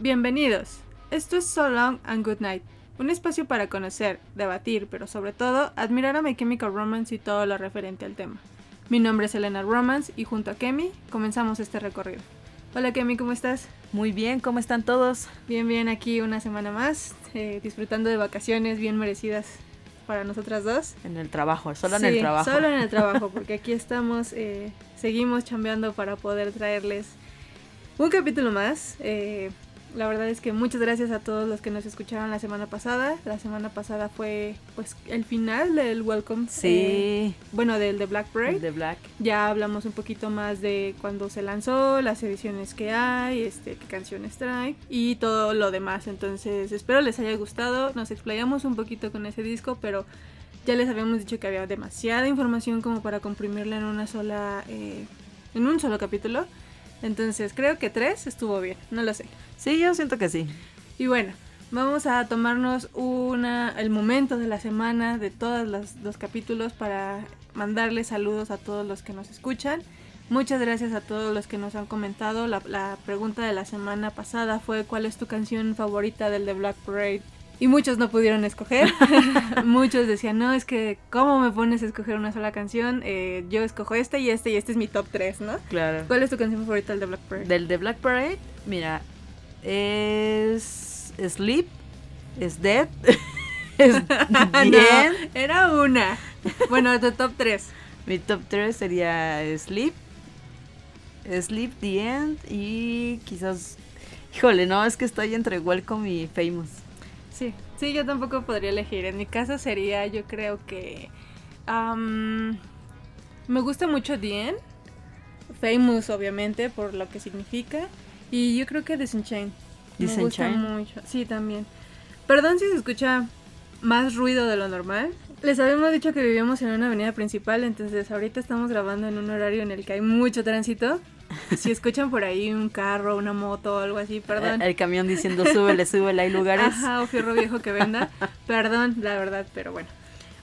Bienvenidos. Esto es So Long and Good Night, un espacio para conocer, debatir, pero sobre todo admirar a My Chemical Romance y todo lo referente al tema. Mi nombre es Elena Romance y junto a Kemi comenzamos este recorrido. Hola Kemi, ¿cómo estás? Muy bien, ¿cómo están todos? Bien, bien, aquí una semana más, eh, disfrutando de vacaciones bien merecidas para nosotras dos. En el trabajo, solo en el trabajo. Solo en el trabajo, porque aquí estamos, eh, seguimos chambeando para poder traerles un capítulo más. Eh, la verdad es que muchas gracias a todos los que nos escucharon la semana pasada. La semana pasada fue pues el final del Welcome. eh, Sí, bueno, del de Black Parade. de Black. Ya hablamos un poquito más de cuándo se lanzó, las ediciones que hay, este, qué canciones trae y todo lo demás. Entonces, espero les haya gustado. Nos explayamos un poquito con ese disco, pero ya les habíamos dicho que había demasiada información como para comprimirla en una sola, eh, en un solo capítulo. Entonces, creo que tres estuvo bien, no lo sé. Sí, yo siento que sí. Y bueno, vamos a tomarnos una, el momento de la semana de todos los, los capítulos para mandarles saludos a todos los que nos escuchan. Muchas gracias a todos los que nos han comentado. La, la pregunta de la semana pasada fue ¿cuál es tu canción favorita del The Black Parade? Y muchos no pudieron escoger. muchos decían, no, es que ¿cómo me pones a escoger una sola canción? Eh, yo escojo esta y esta y este es mi top 3, ¿no? Claro. ¿Cuál es tu canción favorita del The Black Parade? Del de Black Parade, mira, es Sleep, es Dead, es No, Bien. era una. Bueno, tu top 3. Mi top 3 sería Sleep, Sleep, The End y quizás... Híjole, no, es que estoy entre Welcome y Famous. Sí, sí, yo tampoco podría elegir. En mi caso sería, yo creo que... am, me gusta mucho Dien. Famous, obviamente, por lo que significa. Y yo creo que Disenchain. Me gusta mucho. Sí, también. Perdón si se escucha más ruido de lo normal. Les habíamos dicho que vivíamos en una avenida principal, entonces ahorita estamos grabando en un horario en el que hay mucho tránsito. Si escuchan por ahí un carro, una moto o algo así, perdón. El camión diciendo súbele, súbele, hay lugares. Ajá, o fierro viejo que venda. Perdón, la verdad, pero bueno.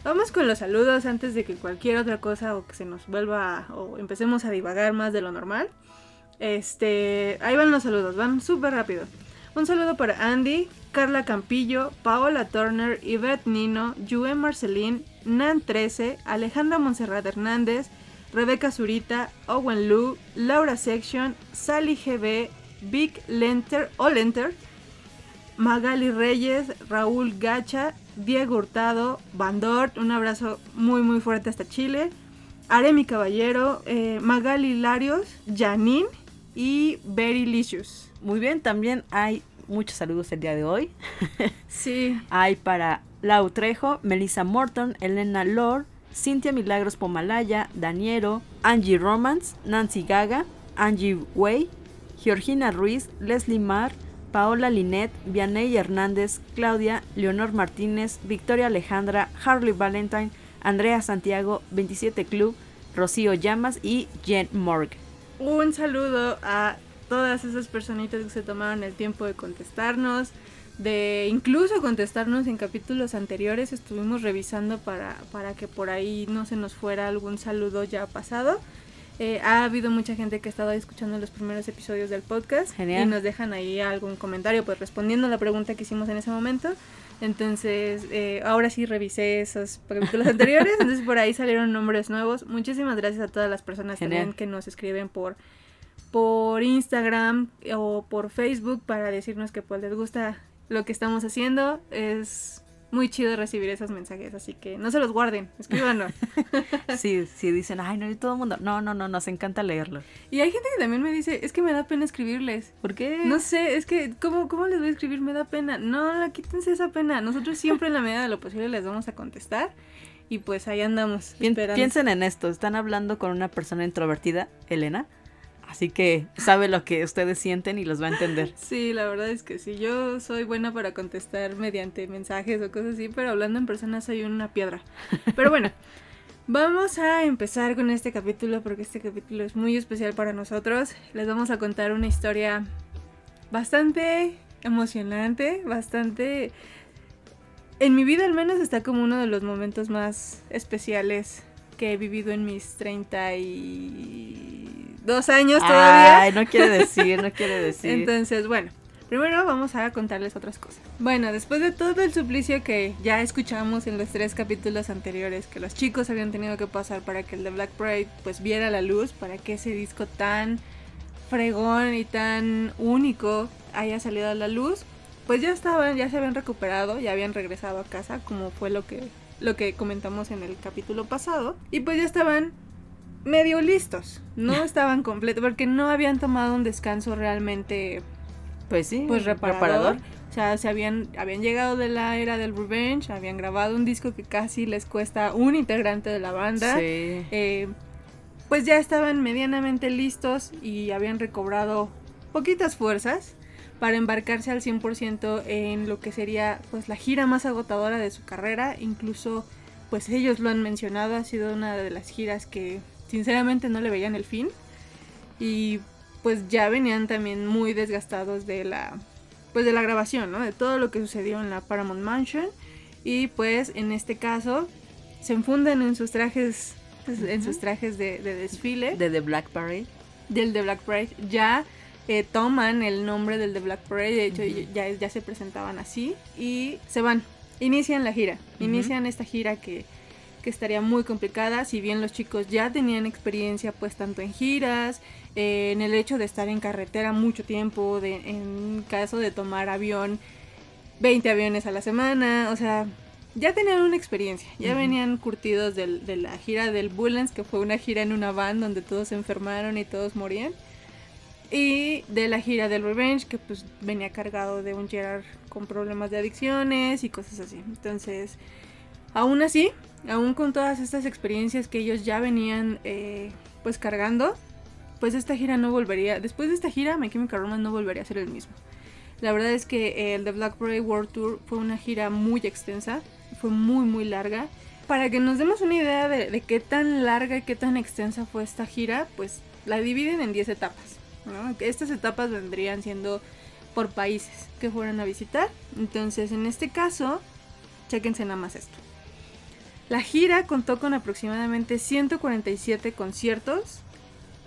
Vamos con los saludos antes de que cualquier otra cosa o que se nos vuelva o empecemos a divagar más de lo normal. Este, ahí van los saludos, van súper rápido. Un saludo para Andy, Carla Campillo, Paola Turner, Yvette Nino, Yue Marcelín, Nan 13, Alejandra Monserrat Hernández, Rebeca Zurita, Owen Lu, Laura Section, Sally GB, Vic Lenter o Lenter, Magali Reyes, Raúl Gacha, Diego Hurtado, Bandort, un abrazo muy muy fuerte hasta Chile, Aremi Caballero, eh, Magali Larios, Janine y Very Licious. Muy bien, también hay muchos saludos el día de hoy. Sí, Hay para Lau Trejo, Melissa Morton, Elena Lor, Cintia Milagros Pomalaya, Daniero, Angie Romance, Nancy Gaga, Angie Way, Georgina Ruiz, Leslie Mar, Paola Linet, Vianey Hernández, Claudia, Leonor Martínez, Victoria Alejandra, Harley Valentine, Andrea Santiago, 27 Club, Rocío Llamas y Jen Morg. un saludo a todas esas personitas que se tomaron el tiempo de contestarnos, de incluso contestarnos en capítulos anteriores. Estuvimos revisando para, para que por ahí no se nos fuera algún saludo ya pasado. Eh, ha habido mucha gente que ha estado escuchando los primeros episodios del podcast Genial. y nos dejan ahí algún comentario, pues respondiendo a la pregunta que hicimos en ese momento. Entonces, eh, ahora sí revisé esos capítulos anteriores, entonces por ahí salieron nombres nuevos. Muchísimas gracias a todas las personas Genial. también que nos escriben por, por Instagram o por Facebook para decirnos que pues les gusta lo que estamos haciendo. Es muy chido recibir esos mensajes, así que no se los guarden, escríbanos. Sí, sí, dicen, ay, no, y todo el mundo. No, no, no, nos encanta leerlo. y hay gente que también me dice, es que me da pena escribirles. ¿Por qué? No sé, es que, ¿cómo, ¿cómo les voy a escribir? Me da pena. No, no, quítense esa pena. Nosotros siempre en la medida de lo posible les vamos a contestar. Y pues ahí andamos. Pien- esperando. piensen en esto, están hablando con una persona introvertida, Elena, así que sabe lo que ustedes sienten y los va a entender. Sí, la verdad es que sí. Yo soy buena para contestar mediante mensajes o cosas así, pero hablando en persona soy una piedra. Pero bueno, vamos a empezar con este capítulo porque este capítulo es muy especial para nosotros. Les vamos a contar una historia bastante emocionante, bastante en mi vida al menos está como uno de los momentos más especiales que he vivido en mis 32 años todavía. Ay, no quiere decir, no quiere decir. Entonces, bueno, primero vamos a contarles otras cosas. Bueno, después de todo el suplicio que ya escuchamos en los tres capítulos anteriores, que los chicos habían tenido que pasar para que el de Black Parade pues viera la luz, para que ese disco tan fregón y tan único haya salido a la luz, pues ya estaban, ya se habían recuperado, ya habían regresado a casa, como fue lo que, lo que comentamos en el capítulo pasado, y pues ya estaban medio listos, no estaban completos, porque no habían tomado un descanso realmente Pues sí, pues reparador. O sea, se habían, habían llegado de la era del Revenge, habían grabado un disco que casi les cuesta un integrante de la banda. Sí. Eh, pues ya estaban medianamente listos y habían recobrado poquitas fuerzas para embarcarse al 100% en lo que sería pues la gira más agotadora de su carrera. Incluso pues ellos lo han mencionado, ha sido una de las giras que sinceramente no le veían el fin. Y pues ya venían también muy desgastados de la pues de la grabación, ¿no? De todo lo que sucedió en la Paramount Mansion y pues en este caso se enfunden en sus trajes pues, en sus trajes de, de desfile De The Black Parade. del The Black Parade ya eh, toman el nombre del The Black Parade de hecho ya, ya se presentaban así y se van. Inician la gira. Inician esta gira que que estaría muy complicada, si bien los chicos ya tenían experiencia pues tanto en giras, eh, en el hecho de estar en carretera mucho tiempo, de, en caso de tomar avión, 20 aviones a la semana, o sea, ya tenían una experiencia, ya venían curtidos del- de la gira del Bullens, que fue una gira en una van donde todos se enfermaron y todos morían. Y de la gira del Revenge, que pues venía cargado de un Gerard con problemas de adicciones y cosas así. Entonces, aún así, aún con todas estas experiencias que ellos ya venían eh, pues cargando, pues esta gira no volvería, después de esta gira My Chemical Romance no volvería a ser el mismo. La verdad es que eh, el The Black Parade World Tour fue una gira muy extensa, fue muy muy larga. Para que nos demos una idea de, de qué tan larga y qué tan extensa fue esta gira, pues la dividen en 10 etapas. Estas etapas vendrían siendo por países que fueran a visitar. Entonces, en este caso, chéquense nada más esto. La gira contó con aproximadamente 147 conciertos.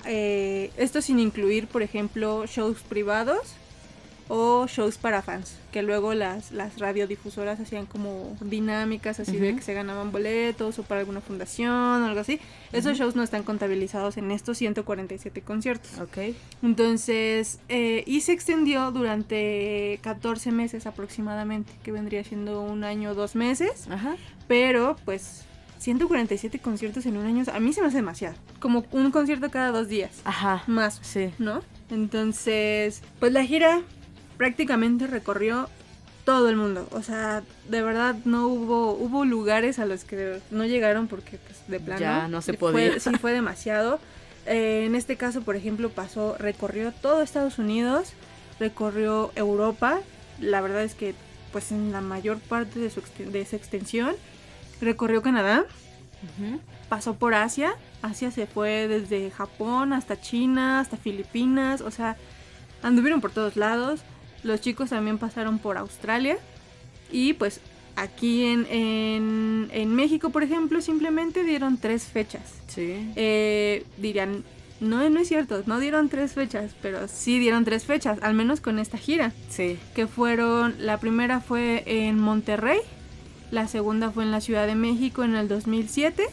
eh, esto sin incluir, por ejemplo, shows privados o shows para fans. Que luego las, las radiodifusoras hacían como dinámicas así de que se ganaban boletos o para alguna fundación o algo así. Esos shows no están contabilizados en estos 147 conciertos. Ok. Entonces, eh, y se extendió durante 14 meses aproximadamente, que vendría siendo un año, dos meses. Ajá. Pero, pues, 147 conciertos en un año, a mí se me hace demasiado. Como un concierto cada dos días, Ajá. más, Sí. ¿no? Entonces, pues la gira prácticamente recorrió todo el mundo. O sea, de verdad no hubo, hubo lugares a los que no llegaron porque, pues, de plano. Ya no se fue- podía. sí, fue demasiado. Eh, en este caso, por ejemplo, pasó, recorrió todo Estados Unidos, recorrió Europa. La verdad es que, pues, en la mayor parte de, su de esa extensión, recorrió Canadá, pasó por Asia. Asia se fue desde Japón hasta China, hasta Filipinas, o sea, anduvieron por todos lados. Los chicos también pasaron por Australia. Y pues aquí en, en, en México, por ejemplo, simplemente dieron tres fechas. Sí. Eh, dirían, no, no es cierto, no dieron tres fechas, pero sí dieron tres fechas, al menos con esta gira. Sí. Que fueron, la primera fue en Monterrey, la segunda fue en la Ciudad de México en el 2007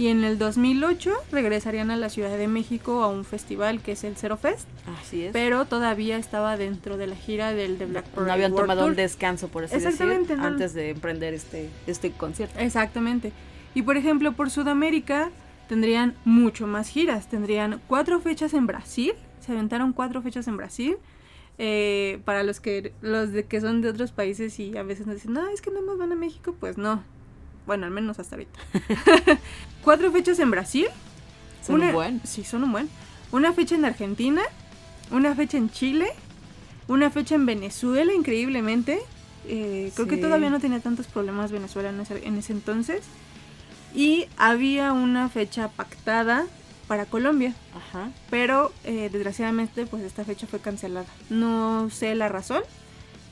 y en el 2008 regresarían a la Ciudad de México a un festival que es el Zero Fest, Así es. pero todavía estaba dentro de la gira del The Black Parade no habían World tomado un Tour. descanso, por así decir, Exactamente, no. antes de emprender este, este concierto. Exactamente. Y por ejemplo, por Sudamérica tendrían mucho más giras. Tendrían cuatro fechas en Brasil. Se aventaron cuatro fechas en Brasil. Eh, para los que los de que son de otros países y a veces nos dicen, no, es que no más van a México, pues no. Bueno, al menos hasta ahorita. cuatro fechas en Brasil. Son una, un buen. Sí, son un buen. Una fecha en Argentina. Una fecha en Chile. Una fecha en Venezuela, increíblemente. Eh, creo que todavía no tenía tantos problemas Venezuela en ese, en ese entonces. Y había una fecha pactada para Colombia. Ajá. Pero eh, desgraciadamente pues esta fecha fue cancelada. No sé la razón.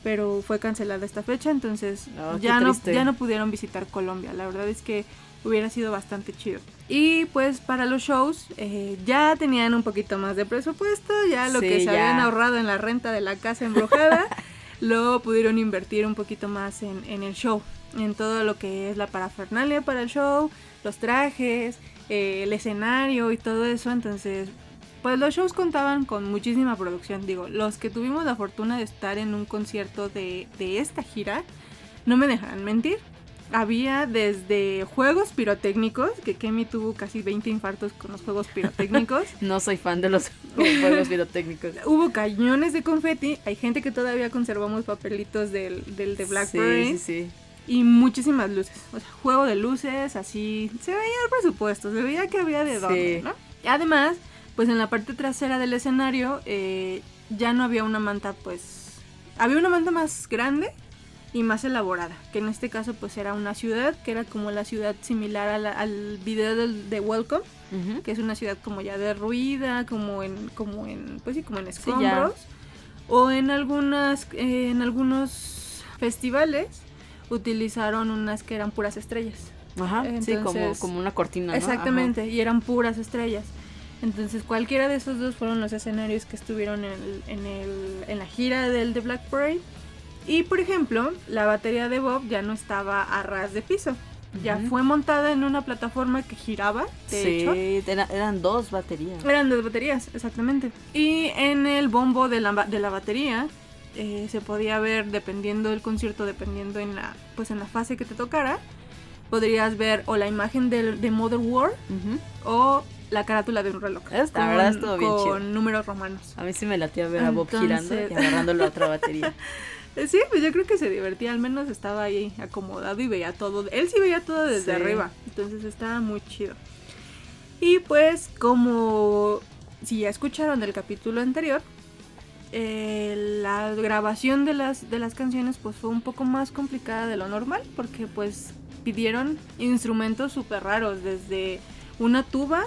Pero fue cancelada esta fecha, entonces Oh, qué ya, no, ya no pudieron visitar Colombia. La verdad es que hubiera sido bastante chido. Y pues para los shows eh, ya tenían un poquito más de presupuesto, ya lo Sí, que se ya. habían ahorrado en la renta de la casa embrujada, lo pudieron invertir un poquito más en, en el show, en todo lo que es la parafernalia para el show, los trajes, eh, el escenario y todo eso. Entonces, pues los shows contaban con muchísima producción. Digo, los que tuvimos la fortuna de estar en un concierto de, de esta gira, no me dejarán mentir. Había desde juegos pirotécnicos, que Kemi tuvo casi 20 infartos con los juegos pirotécnicos. No soy fan de los juegos pirotécnicos. Hubo cañones de confeti. Hay gente que todavía conservamos papelitos del, del de Blackberry. Sí, sí, sí. Y muchísimas luces. O sea, juego de luces, así. Se veía el presupuesto, se veía que había de dónde. ¿no? Y además, pues en la parte trasera del escenario eh, ya no había una manta, pues. Había una manta más grande y más elaborada. Que en este caso, pues era una ciudad, que era como la ciudad similar a la- al video del, de Welcome, que es una ciudad como ya derruida, como en, como en, pues sí, como en escombros. O en algunas, eh, en algunos festivales utilizaron unas que eran puras estrellas. Ajá, sí, como, como una cortina, ¿no? Exactamente, y eran puras estrellas. Entonces cualquiera de esos dos fueron los escenarios que estuvieron en, el- en, el- en la gira del The Black Parade. Y por ejemplo, la batería de Bob ya no estaba a ras de piso. Ya fue montada en una plataforma que giraba, de sí, hecho. era- eran dos baterías. Eran dos baterías, exactamente. Y en el bombo de la, de la batería eh, se podía ver, dependiendo del concierto, dependiendo en la, pues en la fase que te tocara, podrías ver o la imagen del- de Mother War o la carátula de un reloj. La verdad estuvo bien con números romanos. A mí sí me latía ver a Bob girando y Entonces- agarrando la otra batería. Sí, pues yo creo que se divertía, al menos estaba ahí acomodado y veía todo. Él sí veía todo desde Sí. arriba, entonces estaba muy chido. Y pues como si ya escucharon el capítulo anterior, eh, la grabación de las, de las canciones pues fue un poco más complicada de lo normal porque pues pidieron instrumentos súper raros, desde una tuba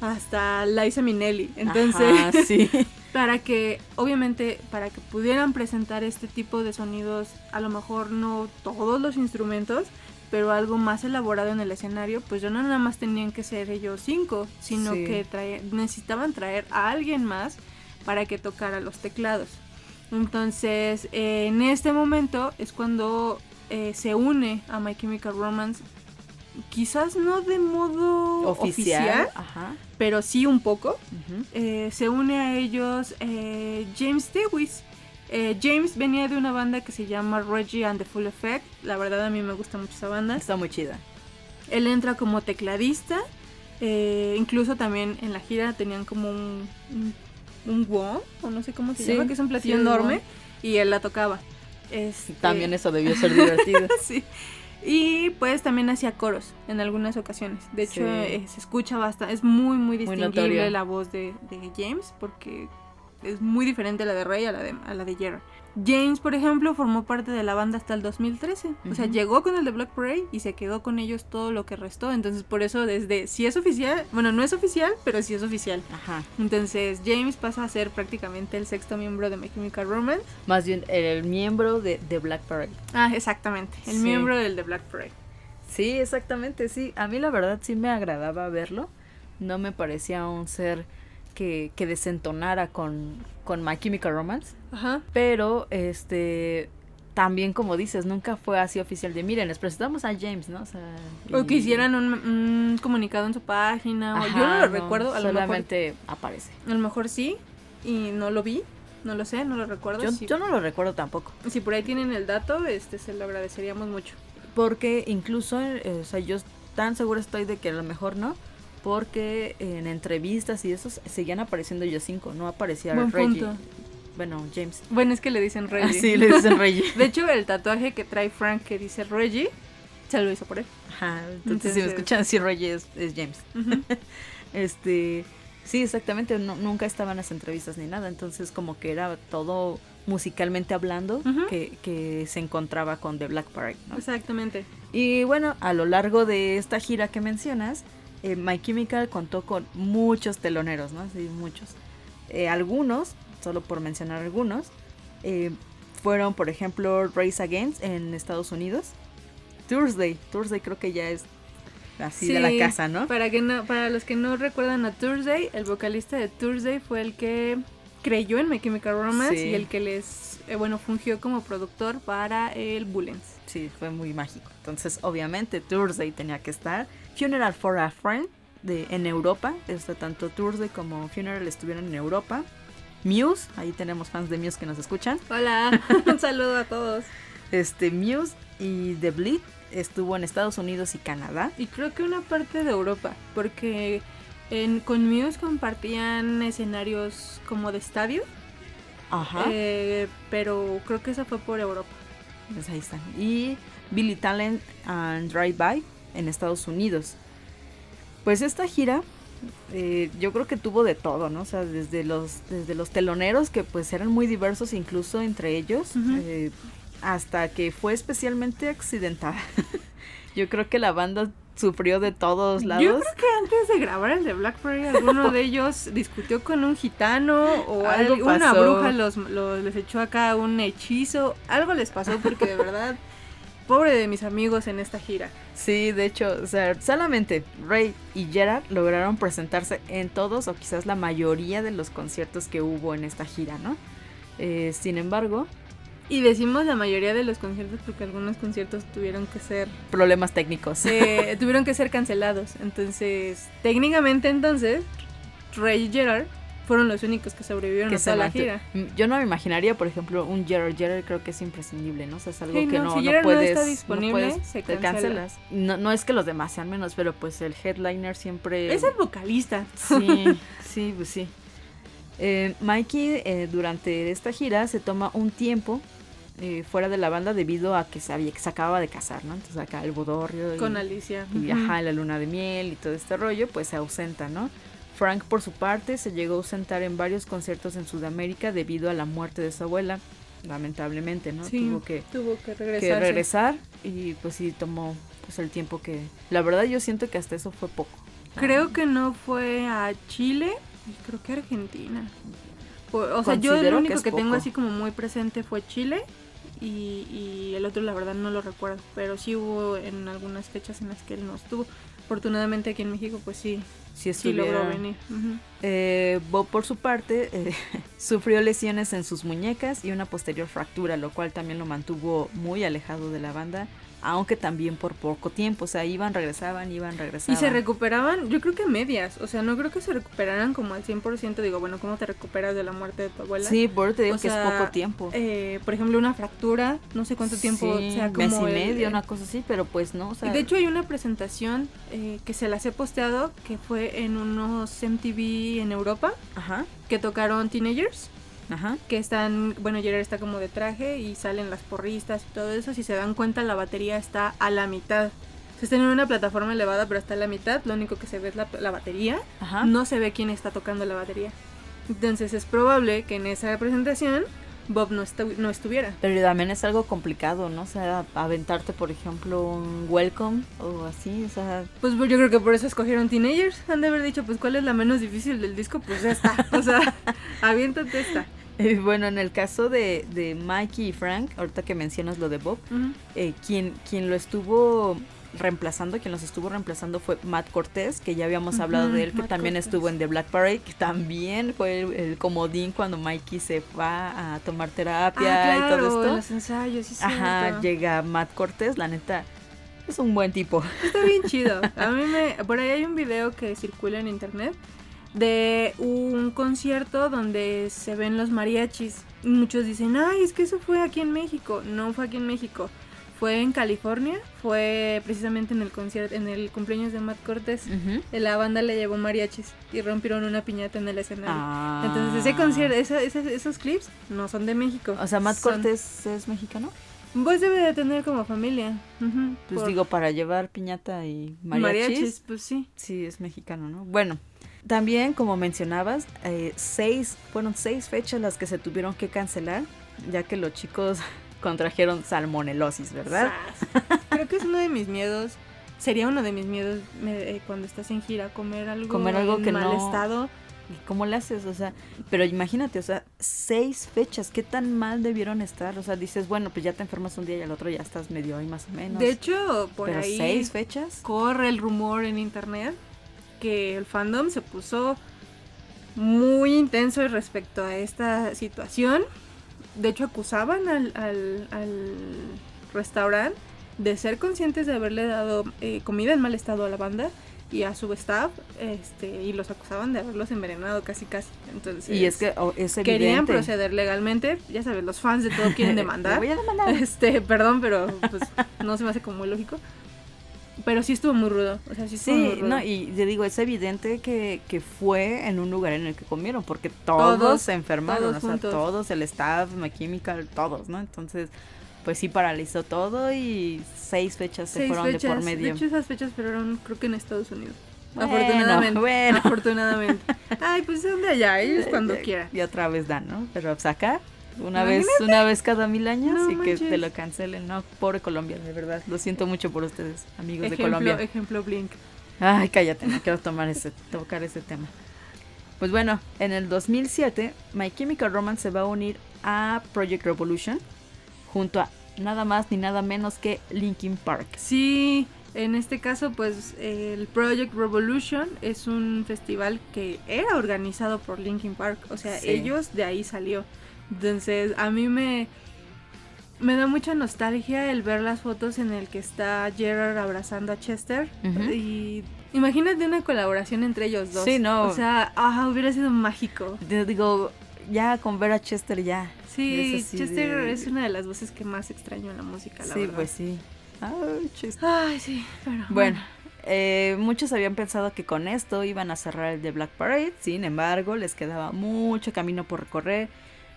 hasta Liza Minnelli. Entonces, Ajá, sí. para que obviamente para que pudieran presentar este tipo de sonidos a lo mejor no todos los instrumentos pero algo más elaborado en el escenario pues ya no nada más tenían que ser ellos cinco sino Sí. que trae- necesitaban traer a alguien más para que tocara los teclados entonces eh, en este momento es cuando eh, se une a My Chemical Romance quizás no de modo Oficial. oficial Ajá. pero sí un poco eh, se une a ellos eh, James Lewis. Eh, James venía de una banda que se llama Reggie and the Full Effect. La verdad a mí me gusta mucho esa banda. Está muy chida. Él entra como tecladista. incluso también en la gira tenían como un, un, un o no sé cómo se Sí, llama, que es un platillo sí, enorme. Y él la tocaba. Este, También eso debió ser divertido. sí. Y pues también hacía coros en algunas ocasiones. De hecho, Sí. eh, se escucha bastante. Es muy, muy distinguible la voz de, de James porque es muy diferente la de Ray a la de, a la de Jerry. James, por ejemplo, formó parte de la banda hasta el 2013. O sea, llegó con el de Black Parade y se quedó con ellos todo lo que restó. Entonces, por eso, desde. Si es oficial. Bueno, no es oficial, pero sí es oficial. Ajá. Entonces, James pasa a ser prácticamente el sexto miembro de My Chemical Romance. Más bien el miembro de, de Black Parade. Ah, exactamente. El Sí. miembro del de Black Parade. Sí, exactamente, sí. A mí la verdad sí me agradaba verlo. No me parecía un ser que, que desentonara con, con My Chemical Romance. Ajá. Pero, este, también como dices, nunca fue así oficial de, miren, les presentamos a James, ¿no? O, sea, O que hicieran un, un comunicado en su página. o yo no Ajá, lo recuerdo. A lo, mejor, solamente aparece. a lo mejor sí. Y no lo vi. No lo sé, no lo recuerdo. Yo, si, yo no lo recuerdo tampoco. si por ahí tienen el dato, este se lo agradeceríamos mucho. Porque incluso, eh, o sea, yo tan segura estoy de que a lo mejor no. Porque en entrevistas y eso seguían apareciendo ellos cinco, no aparecía Buen Reggie. punto. Bueno, James. Bueno, es que le dicen Reggie. Así le dicen Reggie. De hecho, el tatuaje que trae Frank que dice Reggie, se lo hizo por él. Ajá, entonces, si me escuchan decir Reggie es, es James. Este, sí, exactamente, no- nunca estaban las entrevistas ni nada, entonces como que era todo musicalmente hablando que, que se encontraba con The Black Parade, ¿no? Exactamente. Y bueno, a lo largo de esta gira que mencionas, eh, My Chemical contó con muchos teloneros, ¿no? Sí, muchos. Eh, algunos, solo por mencionar algunos, eh, fueron, por ejemplo, Race Against en Estados Unidos. Thursday, Thursday creo que ya es así de la casa, ¿no? Para, que no, para los que no recuerdan a Thursday, el vocalista de Thursday fue el que creyó en My Chemical Romance Sí. y el que les, eh, bueno, fungió como productor para el Bullens. Sí, fue muy mágico. Entonces, obviamente, Thursday tenía que estar. Funeral for a Friend de, en Europa. Este, tanto Thursday como Funeral estuvieron en Europa. Muse, ahí tenemos fans de Muse que nos escuchan. Hola, un saludo a todos. Este, Muse y The Bleed estuvo en Estados Unidos y Canadá. Y creo que una parte de Europa, porque en, con Muse compartían escenarios como de estadio, Ajá. eh, pero creo que esa fue por Europa. Pues ahí están. Y Billy Talent and Drive By en Estados Unidos. Pues esta gira, eh, yo creo que tuvo de todo, ¿no? O sea, desde los, desde los teloneros, que pues eran muy diversos incluso entre ellos, eh, hasta que fue especialmente accidentada. yo creo que la banda sufrió de todos lados. Yo creo que antes de grabar el de Black Friday, alguno de ellos discutió con un gitano o Algo algo, una bruja los, los- les echó acá un hechizo. Algo les pasó porque de verdad, pobre de mis amigos en esta gira. Sí, de hecho, o sea, solamente Ray y Gerard lograron presentarse en todos o quizás la mayoría de los conciertos que hubo en esta gira, ¿no? Eh, sin embargo, Y decimos la mayoría de los conciertos porque algunos conciertos tuvieron que ser problemas técnicos. eh, tuvieron que ser cancelados. Entonces, técnicamente entonces, Ray y Gerard fueron los únicos que sobrevivieron que a toda la gira. Mm, Yo no me imaginaría, por ejemplo, un Gerard. Gerard creo que es imprescindible, ¿no? O sea, es algo Sí, que no, no, si no Gerard no puedes. está no disponible, puedes, se te cancela. cancelas. No, no es que los demás sean menos, pero pues el headliner siempre. Es el vocalista. Sí, sí, pues sí. Eh, Mikey eh, durante esta gira se toma un tiempo eh, fuera de la banda debido a que se, había- que se acababa de casar, ¿no? Entonces acá el bodorrio y, Con Alicia. y ajá, la luna de miel y todo este rollo, pues se ausenta, ¿no? Frank por su parte se llegó a ausentar en varios conciertos en Sudamérica debido a la muerte de su abuela, lamentablemente, ¿no? Sí, Tuvo que, tuvo que que regresar. y pues sí tomó pues el tiempo que... La verdad yo siento que hasta eso fue poco. Creo que no fue a Chile y creo que a Argentina. O, o sea, yo que único es que, tengo así como muy presente fue Chile y, y el otro la verdad no lo recuerdo, pero sí hubo en algunas fechas en las que él no estuvo. Afortunadamente aquí en México pues sí, sí logró venir. Eh, Bob, por su parte, eh, sufrió lesiones en sus muñecas y una posterior fractura, lo cual también lo mantuvo muy alejado de la banda, aunque también por poco tiempo. O sea, iban, regresaban, iban, Y regresaban. se recuperaban, yo creo que medias, o sea, no creo que se recuperaran como al 100%, digo, bueno, ¿cómo te recuperas de la muerte de tu abuela? Sí, por eso te digo O que sea, es poco tiempo. Eh, por ejemplo, una fractura, no sé cuánto tiempo Sí, sea como mes y el- medio, una cosa así, pero pues no, o sea, Y de hecho hay una presentación eh, que se las he posteado que fue en unos MTV en Europa ajá, que tocaron Teenagers ajá. que están, bueno Gerard está como de traje y salen las porristas y todo eso, si se dan cuenta la batería está a la mitad. Se está en una plataforma elevada pero está a la mitad, lo único que se ve es la, la batería, Ajá. no se ve quién está tocando la batería. Entonces es probable que en esa presentación Bob no, estu- no estuviera. Pero también es algo complicado, ¿no? O sea, aventarte, por ejemplo, un welcome o así, o sea, Pues yo creo que por eso escogieron Teenagers. Han de haber dicho, pues, ¿cuál es la menos difícil del disco? Pues esta. O sea, aviéntate esta. Y bueno, en el caso de, de Mikey y Frank, ahorita que mencionas lo de Bob, Ujú. eh, quien, quien lo estuvo reemplazando, quien los estuvo reemplazando fue Matt Cortés, que ya habíamos hablado de él, que Matt también Cortés. estuvo en The Black Parade, que también fue el, el comodín cuando Mikey se va a tomar terapia Ah, y todo en esto. los ensayos, sí, Ajá, llega Matt Cortés, la neta, es un buen tipo. Está bien chido. A mí me... Por ahí hay un video que circula en internet de un concierto donde se ven los mariachis. Y muchos dicen, ay, es que eso fue aquí en México. No fue aquí en México. Fue en California. Fue precisamente en el concierto, en el cumpleaños de Matt Cortés. Ujú. La banda le llevó mariachis y rompieron una piñata en el escenario. Ah. Entonces ese concierto, esa- esa- esos clips no son de México. O sea, Matt Son- Cortés es mexicano. Pues debe de tener como familia. Pues por digo, para llevar piñata y mariachis, pues sí. sí es mexicano, ¿no? Bueno, también como mencionabas, eh, seis, fueron seis fechas las que se tuvieron que cancelar, ya que los chicos contrajeron salmonelosis, ¿verdad? Creo que es uno de mis miedos. Sería uno de mis miedos me- eh, cuando estás en gira, comer algo, Comer algo en que mal no- estado. ¿Y cómo le haces? O sea, pero imagínate, o sea, seis fechas, ¿qué tan mal debieron estar? O sea, dices, bueno, pues ya te enfermas un día y al otro ya estás medio ahí más o menos. De hecho, por pero ahí seis fechas. corre el rumor en internet que el fandom se puso muy intenso respecto a esta situación. De hecho, acusaban al, al, al restaurante de ser conscientes de haberle dado eh, comida en mal estado a la banda y a su staff este y los acusaban de haberlos envenenado casi casi. Entonces Y es que oh, es querían proceder legalmente. Ya sabes los fans de todo quieren demandar. Voy a demandar. este perdón pero pues no se me hace como muy lógico pero sí estuvo muy rudo o sea sí estuvo muy Sí, rudo no, y te digo, es evidente que, que fue en un lugar en el que comieron, porque todos, Todos, se enfermaron, todos o sea, juntos. todos, el staff, My Chemical, todos, ¿no? Entonces, pues sí paralizó todo y seis fechas se fueron de por medio. De hecho, esas fechas fueron, creo que en Estados Unidos. Bueno, afortunadamente. bueno. Afortunadamente. Ay, pues son de allá, ellos cuando quieran. Y otra vez dan, ¿no? Pero pues acá, una Imagínate. vez, una vez cada mil años No y que te lo cancelen, ¿no? Pobre Colombia, de verdad. Lo siento mucho por ustedes, amigos de Colombia. ejemplo Blink. Ay, cállate, no quiero tomar ese, tocar ese tema. Pues bueno, en el 2007, My Chemical Romance se va a unir a Project Revolution junto a nada más ni nada menos que Linkin Park. Sí, en este caso, pues el Project Revolution es un festival que era organizado por Linkin Park. O sea, Sí. ellos de ahí salió. Entonces, a mí me. Me da mucha nostalgia el ver las fotos en el que está Gerard abrazando a Chester. Y imagínate una colaboración entre ellos dos. Sí, no. O sea, ah, hubiera sido mágico. Digo, ya con ver a Chester ya. Sí, Chester de- es una de las voces que más extraño en la música, la Sí, verdad. pues sí. Ay, Chester. Ay, sí, pero Bueno, eh, muchos habían pensado que con esto iban a cerrar el de Black Parade, sin embargo, les quedaba mucho camino por recorrer,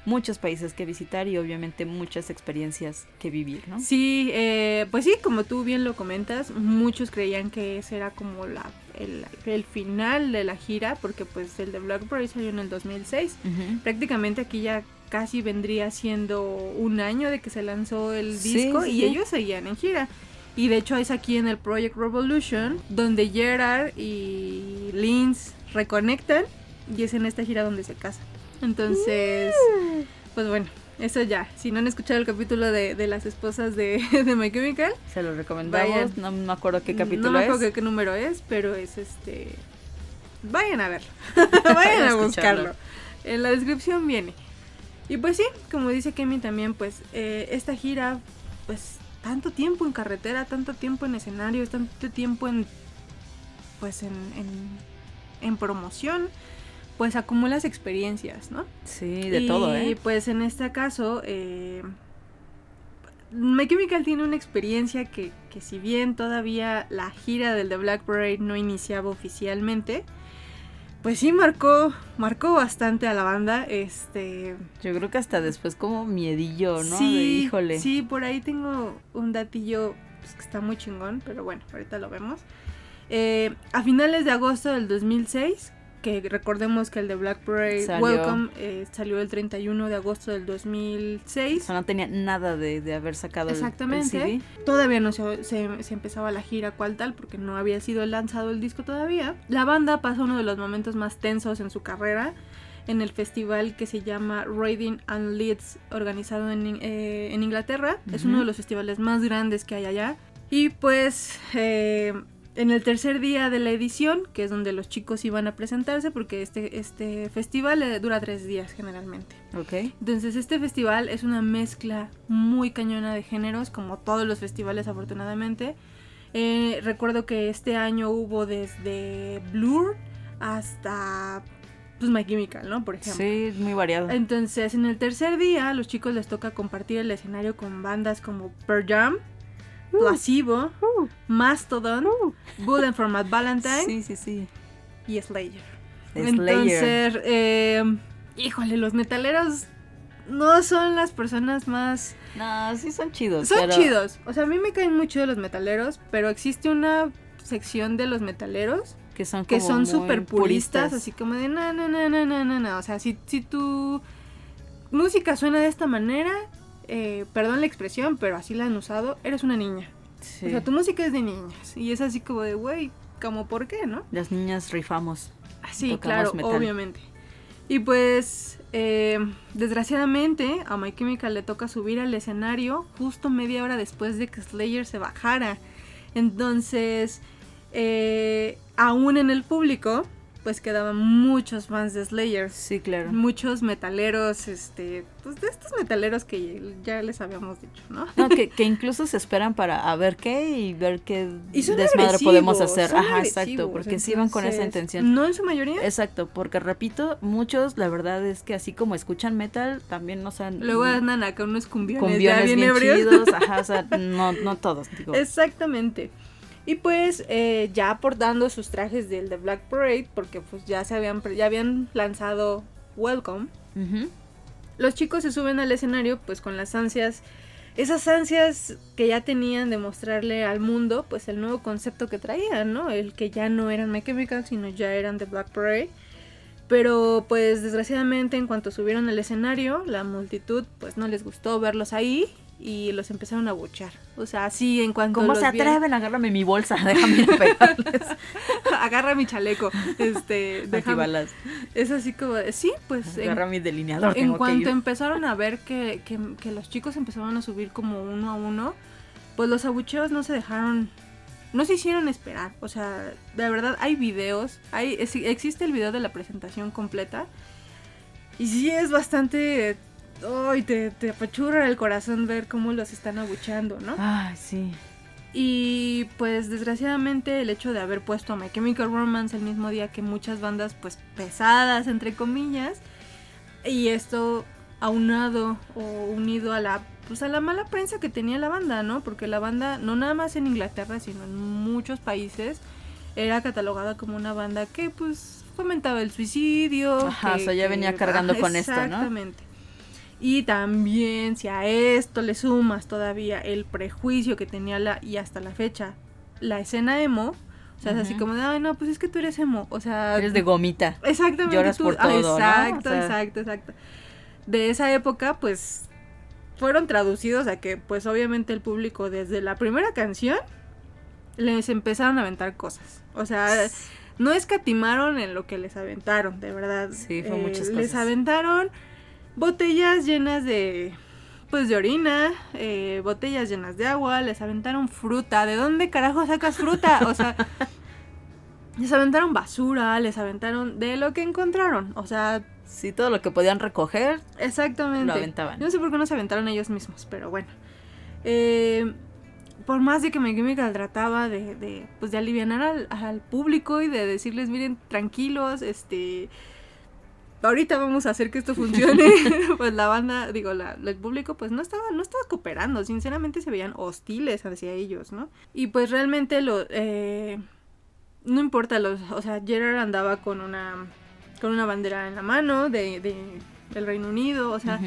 muchos países que visitar y obviamente muchas experiencias que vivir, ¿no? Sí, eh, pues sí, como tú bien lo comentas, muchos creían que ese era como la, el, el final de la gira, porque pues el de Black Parade salió en el 2006. Ujú. Prácticamente aquí ya casi vendría siendo un año de que se lanzó el disco sí, y sí. ellos seguían en gira. Y de hecho es aquí en el Project Revolution donde Gerard y Linz reconectan y es en esta gira donde se casan. Entonces, pues bueno, eso ya. Si no han escuchado el capítulo de, de las esposas de, de My Chemical, Se lo recomendamos, Vayan. no me acuerdo qué no capítulo me es. acuerdo qué, qué número es, pero es este... Vayan a verlo. Vayan a buscarlo. En la descripción viene. Y pues sí, como dice Kemi también, pues eh, esta gira, pues tanto tiempo en carretera, tanto tiempo en escenarios, tanto tiempo en, pues en, en, en promoción, pues acumulas experiencias, ¿no? Sí, de y, todo, ¿eh? pues en este caso, eh, My Chemical tiene una experiencia que, que si bien todavía la gira del The Black Parade no iniciaba oficialmente, pues sí marcó, marcó bastante a la banda. Este. Yo creo que hasta después como miedillo, ¿no? Sí, De, híjole. sí, por ahí tengo un datillo pues, que está muy chingón, pero bueno, ahorita lo vemos. Eh, a finales de agosto del 2006, que recordemos que el de Black Parade Salió. Welcome eh, salió el 31 de agosto del O 2006. sea, no tenía nada de, de haber sacado el- el. CD. Todavía no se, se- se empezaba la gira cual tal porque no había sido lanzado el disco todavía. La banda pasa uno de los momentos más tensos en su carrera en el festival que se llama Reading and Leeds organizado en, In- eh, en Inglaterra. Es Ujú. uno de los festivales más grandes que hay allá. Y pues eh, en el tercer día de la edición, que es donde los chicos iban a presentarse porque este, este festival eh, dura tres días generalmente. Ok. Entonces este festival es una mezcla muy cañona de géneros, como todos los festivales afortunadamente. Eh, recuerdo que este año hubo desde Blur hasta pues My Chemical, ¿no? Por ejemplo. Sí, muy variado. Entonces en el tercer día a los chicos les toca compartir el escenario con bandas como Pearl Jam, Placebo, Uh, Mastodon, uh. Bullet for Mad Valentine Sí, sí, sí. y Slayer. Slayer. Entonces, eh, híjole, los metaleros no son las personas más... No, sí son chidos. Son pero- chidos. O sea, a mí me caen mucho los metaleros, pero existe una sección de los metaleros Que son que son súper puristas, así como de no, no, no, no, no, no, no. O sea, si, si tu música suena de esta manera, eh, perdón la expresión, pero así la han usado, eres una niña. Sí. O sea, tu música es de niñas. Y es así como de, güey, como por qué, ¿no? Las niñas rifamos. Sí, tocamos claro, metal. obviamente. Y pues, eh, desgraciadamente, a My Chemical le toca subir al escenario justo media hora después de que Slayer se bajara. Entonces, eh, aún en el público, pues quedaban muchos fans de Slayer. Sí, claro. Muchos metaleros, este, pues de estos metaleros que ya les habíamos dicho, ¿no? No, que, que incluso se esperan para a ver qué y ver qué Y desmadre podemos hacer. Ajá, exacto, porque sí van con esa entonces, intención. No en su mayoría. Exacto, porque repito, muchos, la verdad es que así como escuchan metal, también no saben. Luego andan acá unos cumbiones, ya cumbiones bien bien ebrios. chidos, ajá, o sea, no, no todos, digo. Exactamente. Y pues eh, ya aportando sus trajes del The Black Parade, porque pues ya se habían, ya habían lanzado Welcome, los chicos se suben al escenario pues con las ansias, esas ansias que ya tenían de mostrarle al mundo pues el nuevo concepto que traían, ¿no? El que ya no eran My Chemical, sino ya eran The Black Parade. Pero pues desgraciadamente en cuanto subieron al escenario, la multitud pues no les gustó verlos ahí y los empezaron a buchar. O sea, así en cuanto ¿Cómo los se vieron- atreven? Agárrame mi bolsa, déjame ir a pegarles. agarra mi chaleco. Este, déjame. Es así como, sí, pues en, Agarra mi delineador, en tengo cuanto empezaron a ver que, que, que los chicos empezaban a subir como uno a uno, pues los abucheos no se dejaron, no se hicieron esperar. O sea, de verdad hay videos, hay, es- existe el video de la presentación completa. Y sí es bastante... Ay, te, te apachurra el corazón ver cómo los están abucheando, ¿no? Ay, sí. Y pues desgraciadamente el hecho de haber puesto a My Chemical Romance el mismo día que muchas bandas pues pesadas entre comillas y esto aunado o unido a la pues a la mala prensa que tenía la banda, ¿no? Porque la banda no nada más en Inglaterra, sino en muchos países era catalogada como una banda que pues fomentaba el suicidio, Ajá, que- o sea, ya que- venía cargando con esto, ¿no? Exactamente. Y también si a esto le sumas todavía el prejuicio que tenía la y hasta la fecha la escena emo, o sea, es así como de, ay, no, pues es que tú eres emo, o sea, Eres de gomita. exactamente lloras tú- por ah, todo, ¿no? exacto, O sea- exacto, exacto. De esa época, pues fueron traducidos a que pues obviamente el público desde la primera canción les empezaron a aventar cosas. O sea, no escatimaron en lo que les aventaron, de verdad. Sí, fue Eh, muchas Les cosas. aventaron botellas llenas de pues de orina, eh, botellas llenas de agua, les aventaron fruta. ¿De dónde carajo sacas fruta? O sea, les aventaron basura, les aventaron de lo que encontraron. O sea, Sí, todo lo que podían recoger, exactamente. lo aventaban. Yo no sé por qué no se aventaron ellos mismos, pero bueno. Eh, por más de que My Chemical trataba de, de, pues de aliviar al, al público y de decirles, miren, tranquilos, este... Ahorita vamos a hacer que esto funcione. pues la banda, digo, la, el público, pues no estaba, no estaba cooperando. Sinceramente se veían hostiles hacia ellos, ¿no? Y pues realmente lo, eh, no importa los, o sea, Gerard andaba con una, con una bandera en la mano de, de del Reino Unido, o sea,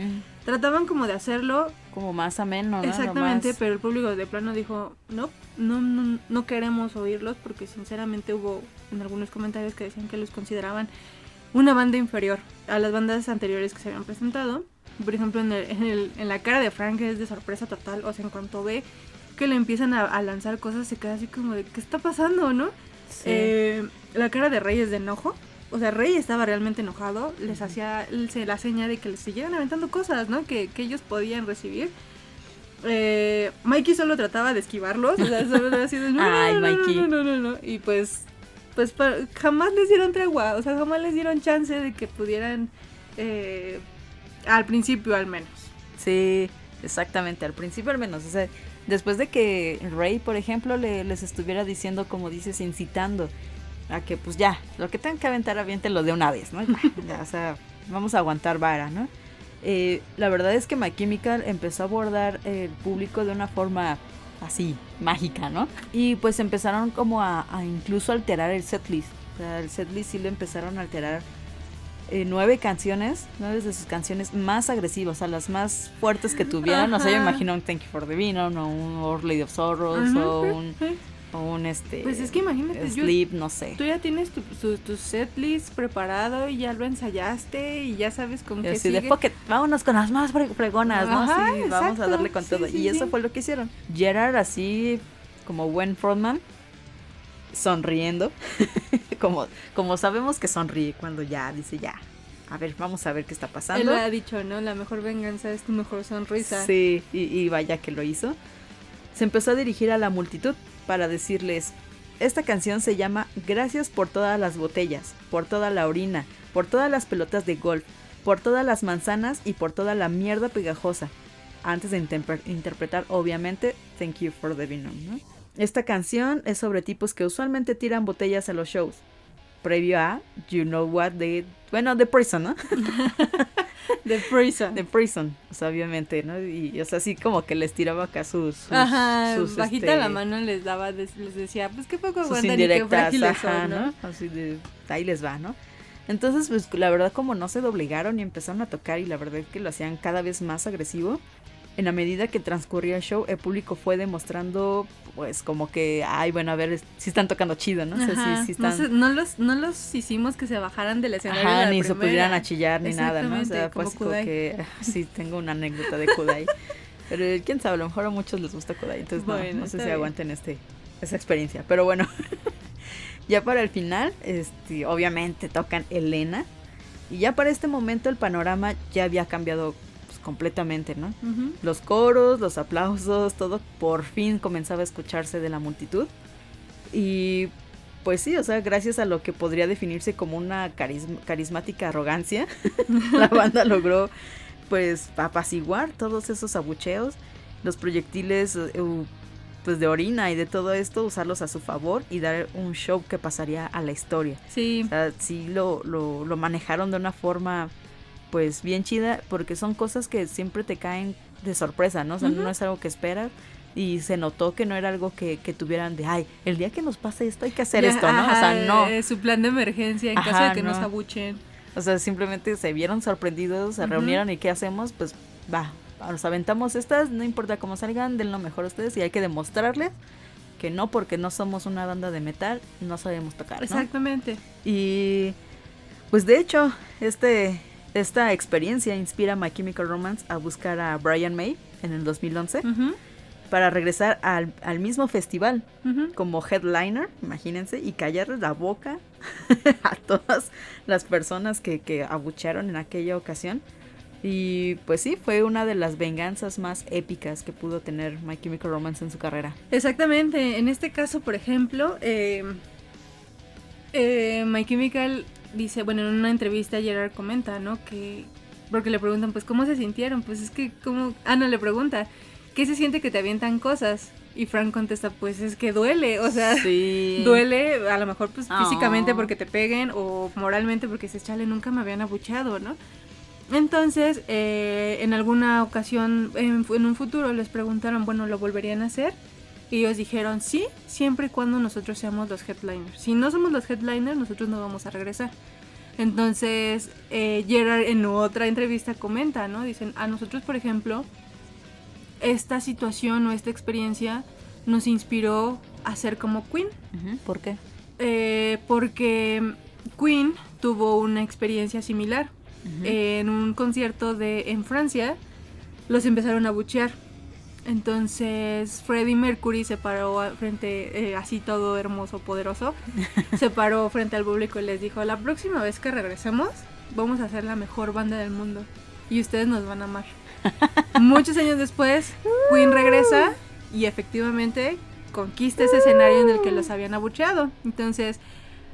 trataban como de hacerlo como más ameno, ¿no? exactamente, pero el público de plano dijo, no, no, no, no queremos oírlos porque sinceramente hubo en algunos comentarios que decían que los consideraban una banda inferior a las bandas anteriores que se habían presentado. Por ejemplo, en, el- en, el- en la cara de Frank es de sorpresa total, o sea, en cuanto ve que le empiezan a, a lanzar cosas, se queda así como de, ¿qué está pasando, no? Sí. Eh, la cara de Rey es de enojo. O sea, Rey estaba realmente enojado. Les hacía la seña de que les siguieran aventando cosas, ¿no? Que, que ellos podían recibir. Eh, Mikey solo trataba de esquivarlos. O sea, solo así de, no, no, Ay, no, no, Mikey. no, no, no, no. Y pues, pues jamás les dieron tregua. O sea, jamás les dieron chance de que pudieran, eh, al principio al menos. Sí, exactamente, al principio al menos. O sea, después de que Rey, por ejemplo, le- les estuviera diciendo, como dices, incitando a que pues ya, lo que tengan que aventar, aviéntelo de una vez, ¿no? O sea, vamos a aguantar vara, ¿no? Eh, la verdad es que My Chemical empezó a abordar el público de una forma así, mágica, ¿no? Y pues empezaron como a, a incluso alterar el setlist. O sea, el setlist sí lo empezaron a alterar eh, nueve canciones, nueve de sus canciones más agresivas, o sea, las más fuertes que tuvieron. O sea, yo imagino un Thank You for the Venom, o un Our Lady of Sorrows, Ajá, o un. O un este. Pues es que imagínate, yo- Sleep, no sé. Tú ya tienes tu, su- tu setlist preparado y ya lo ensayaste y ya sabes con Y qué así de sigue. pocket, vámonos con las más fregonas, ¿no? Ajá, sí, vamos a darle con sí, todo. sí, y eso fue lo que hicieron. Gerard, así como buen frontman, sonriendo, como, como sabemos que sonríe cuando ya dice ya, a ver, vamos a ver qué está pasando. Él lo ha dicho, ¿no? La mejor venganza es tu mejor sonrisa. Sí, y, y vaya que lo hizo. Se empezó a dirigir a la multitud para decirles, esta canción se llama Gracias por todas las botellas, por toda la orina, por todas las pelotas de golf, por todas las manzanas y por toda la mierda pegajosa. Antes de interpre- interpretar, obviamente, Thank You for the Venom, ¿no? Esta canción es sobre tipos que usualmente tiran botellas a los shows. Previo a You Know What de... Bueno, de Prison, ¿no? The Prison. De Prison, o sea, obviamente, ¿no? Y, o sea, así como que les tiraba acá sus... sus Ajá, sus, bajita este, la mano les daba, des- les decía, pues qué poco aguantan y qué frágiles ajá, son, ¿no? ¿no? Así de, ahí les va, ¿no? Entonces, pues la verdad como no se doblegaron y empezaron a tocar y la verdad es que lo hacían cada vez más agresivo. En la medida que transcurría el show, el público fue demostrando, pues como que, ay, bueno, a ver, si están tocando chido, ¿no? O sea, Ajá, sí, sí no, los, no los hicimos que se bajaran del escenario. Ajá, la ni se pudieran a chillar ni nada, ¿no? O sea, como así como que, ah, sí, tengo una anécdota de Kudai. Pero quién sabe, a lo mejor a muchos les gusta Kudai, entonces no, Bueno, no sé si bien. aguanten este, esa experiencia. Pero bueno, ya para el final, este, obviamente tocan Elena. Y ya para este momento el panorama ya había cambiado pues, completamente, ¿no? Los coros, los aplausos, todo por fin comenzaba a escucharse de la multitud. Y pues sí, o sea, gracias a lo que podría definirse como una carism- carismática arrogancia, la banda logró pues apaciguar todos esos abucheos, los proyectiles eh, pues de orina y de todo esto, usarlos a su favor y dar un show que pasaría a la historia. Sí, O sea, sí lo, lo, lo manejaron de una forma pues bien chida porque son cosas que siempre te caen de sorpresa, ¿no? O sea, no es algo que esperas y se notó que no era algo que, que tuvieran de, ay, el día que nos pase esto hay que hacer ya, esto, ¿no? O sea, no. eh, su plan de emergencia en caso de que nos no. abuchen. O sea, simplemente se vieron sorprendidos, se reunieron y ¿qué hacemos? Pues va, nos aventamos estas, no importa cómo salgan, den lo mejor ustedes y hay que demostrarles que no porque no somos una banda de metal, no sabemos tocar, ¿no? Exactamente. Y pues de hecho, este, esta experiencia inspira a My Chemical Romance a buscar a Brian May en el 2011 Ujú, para regresar al, al mismo festival como headliner, imagínense, y callarles la boca a todas las personas que, que abuchearon en aquella ocasión. Y pues sí, fue una de las venganzas más épicas que pudo tener My Chemical Romance en su carrera. Exactamente. En este caso, por ejemplo, eh, eh, My Chemical dice, bueno, en una entrevista Gerard comenta, ¿no? Que, porque le preguntan, pues, ¿cómo se sintieron? Pues es que, ¿cómo? Ah, no, le pregunta, ¿qué se siente que te avientan cosas? Y Frank contesta, pues es que duele, o sea, Sí. duele a lo mejor pues Ah. físicamente porque te peguen o moralmente porque se chale, nunca me habían abucheado, ¿no? Entonces, eh, en alguna ocasión, en, en un futuro, les preguntaron, bueno, ¿lo volverían a hacer? Y ellos dijeron, sí, siempre y cuando nosotros seamos los headliners. Si no somos los headliners, nosotros no vamos a regresar. Entonces, eh, Gerard en otra entrevista comenta, ¿no? Dicen, a nosotros, por ejemplo, esta situación o esta experiencia nos inspiró a ser como Queen. ¿Por qué? Eh, porque Queen tuvo una experiencia similar. Ujú. En un concierto de en Francia los empezaron a buchear. Entonces Freddie Mercury se paró frente, eh, así todo hermoso, poderoso, se paró frente al público y les dijo, la próxima vez que regresemos vamos a ser la mejor banda del mundo y ustedes nos van a amar. Muchos años después, Queen regresa y efectivamente conquista ese escenario en el que los habían abucheado. Entonces,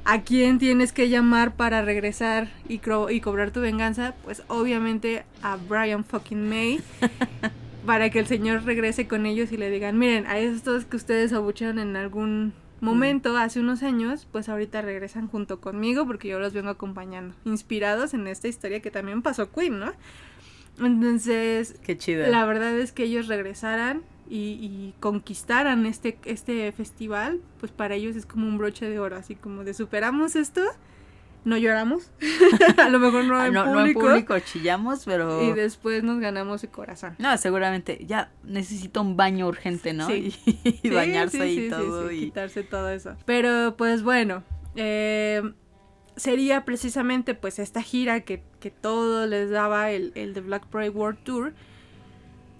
¿a quién tienes que llamar para regresar y, y cobrar tu venganza? Pues obviamente a Brian fucking May. para que el señor regrese con ellos y le digan, miren, a estos que ustedes abuchearon en algún momento, hace unos años, pues ahorita regresan junto conmigo porque yo los vengo acompañando, inspirados en esta historia que también pasó Queen, ¿no? Entonces, Qué chido. la verdad es que ellos regresaran y, y conquistaran este, este festival, pues para ellos es como un broche de oro, así como de superamos esto, no lloramos, a lo mejor no Ah, en no, no en público, público chillamos, pero... y después nos ganamos el corazón. No, seguramente ya necesita un baño urgente, ¿no? Sí. Y, Sí, bañarse sí, y todo. sí, y... quitarse todo eso. Pero pues bueno, eh, sería precisamente pues esta gira que, que todo les daba el, el The Black Parade World Tour.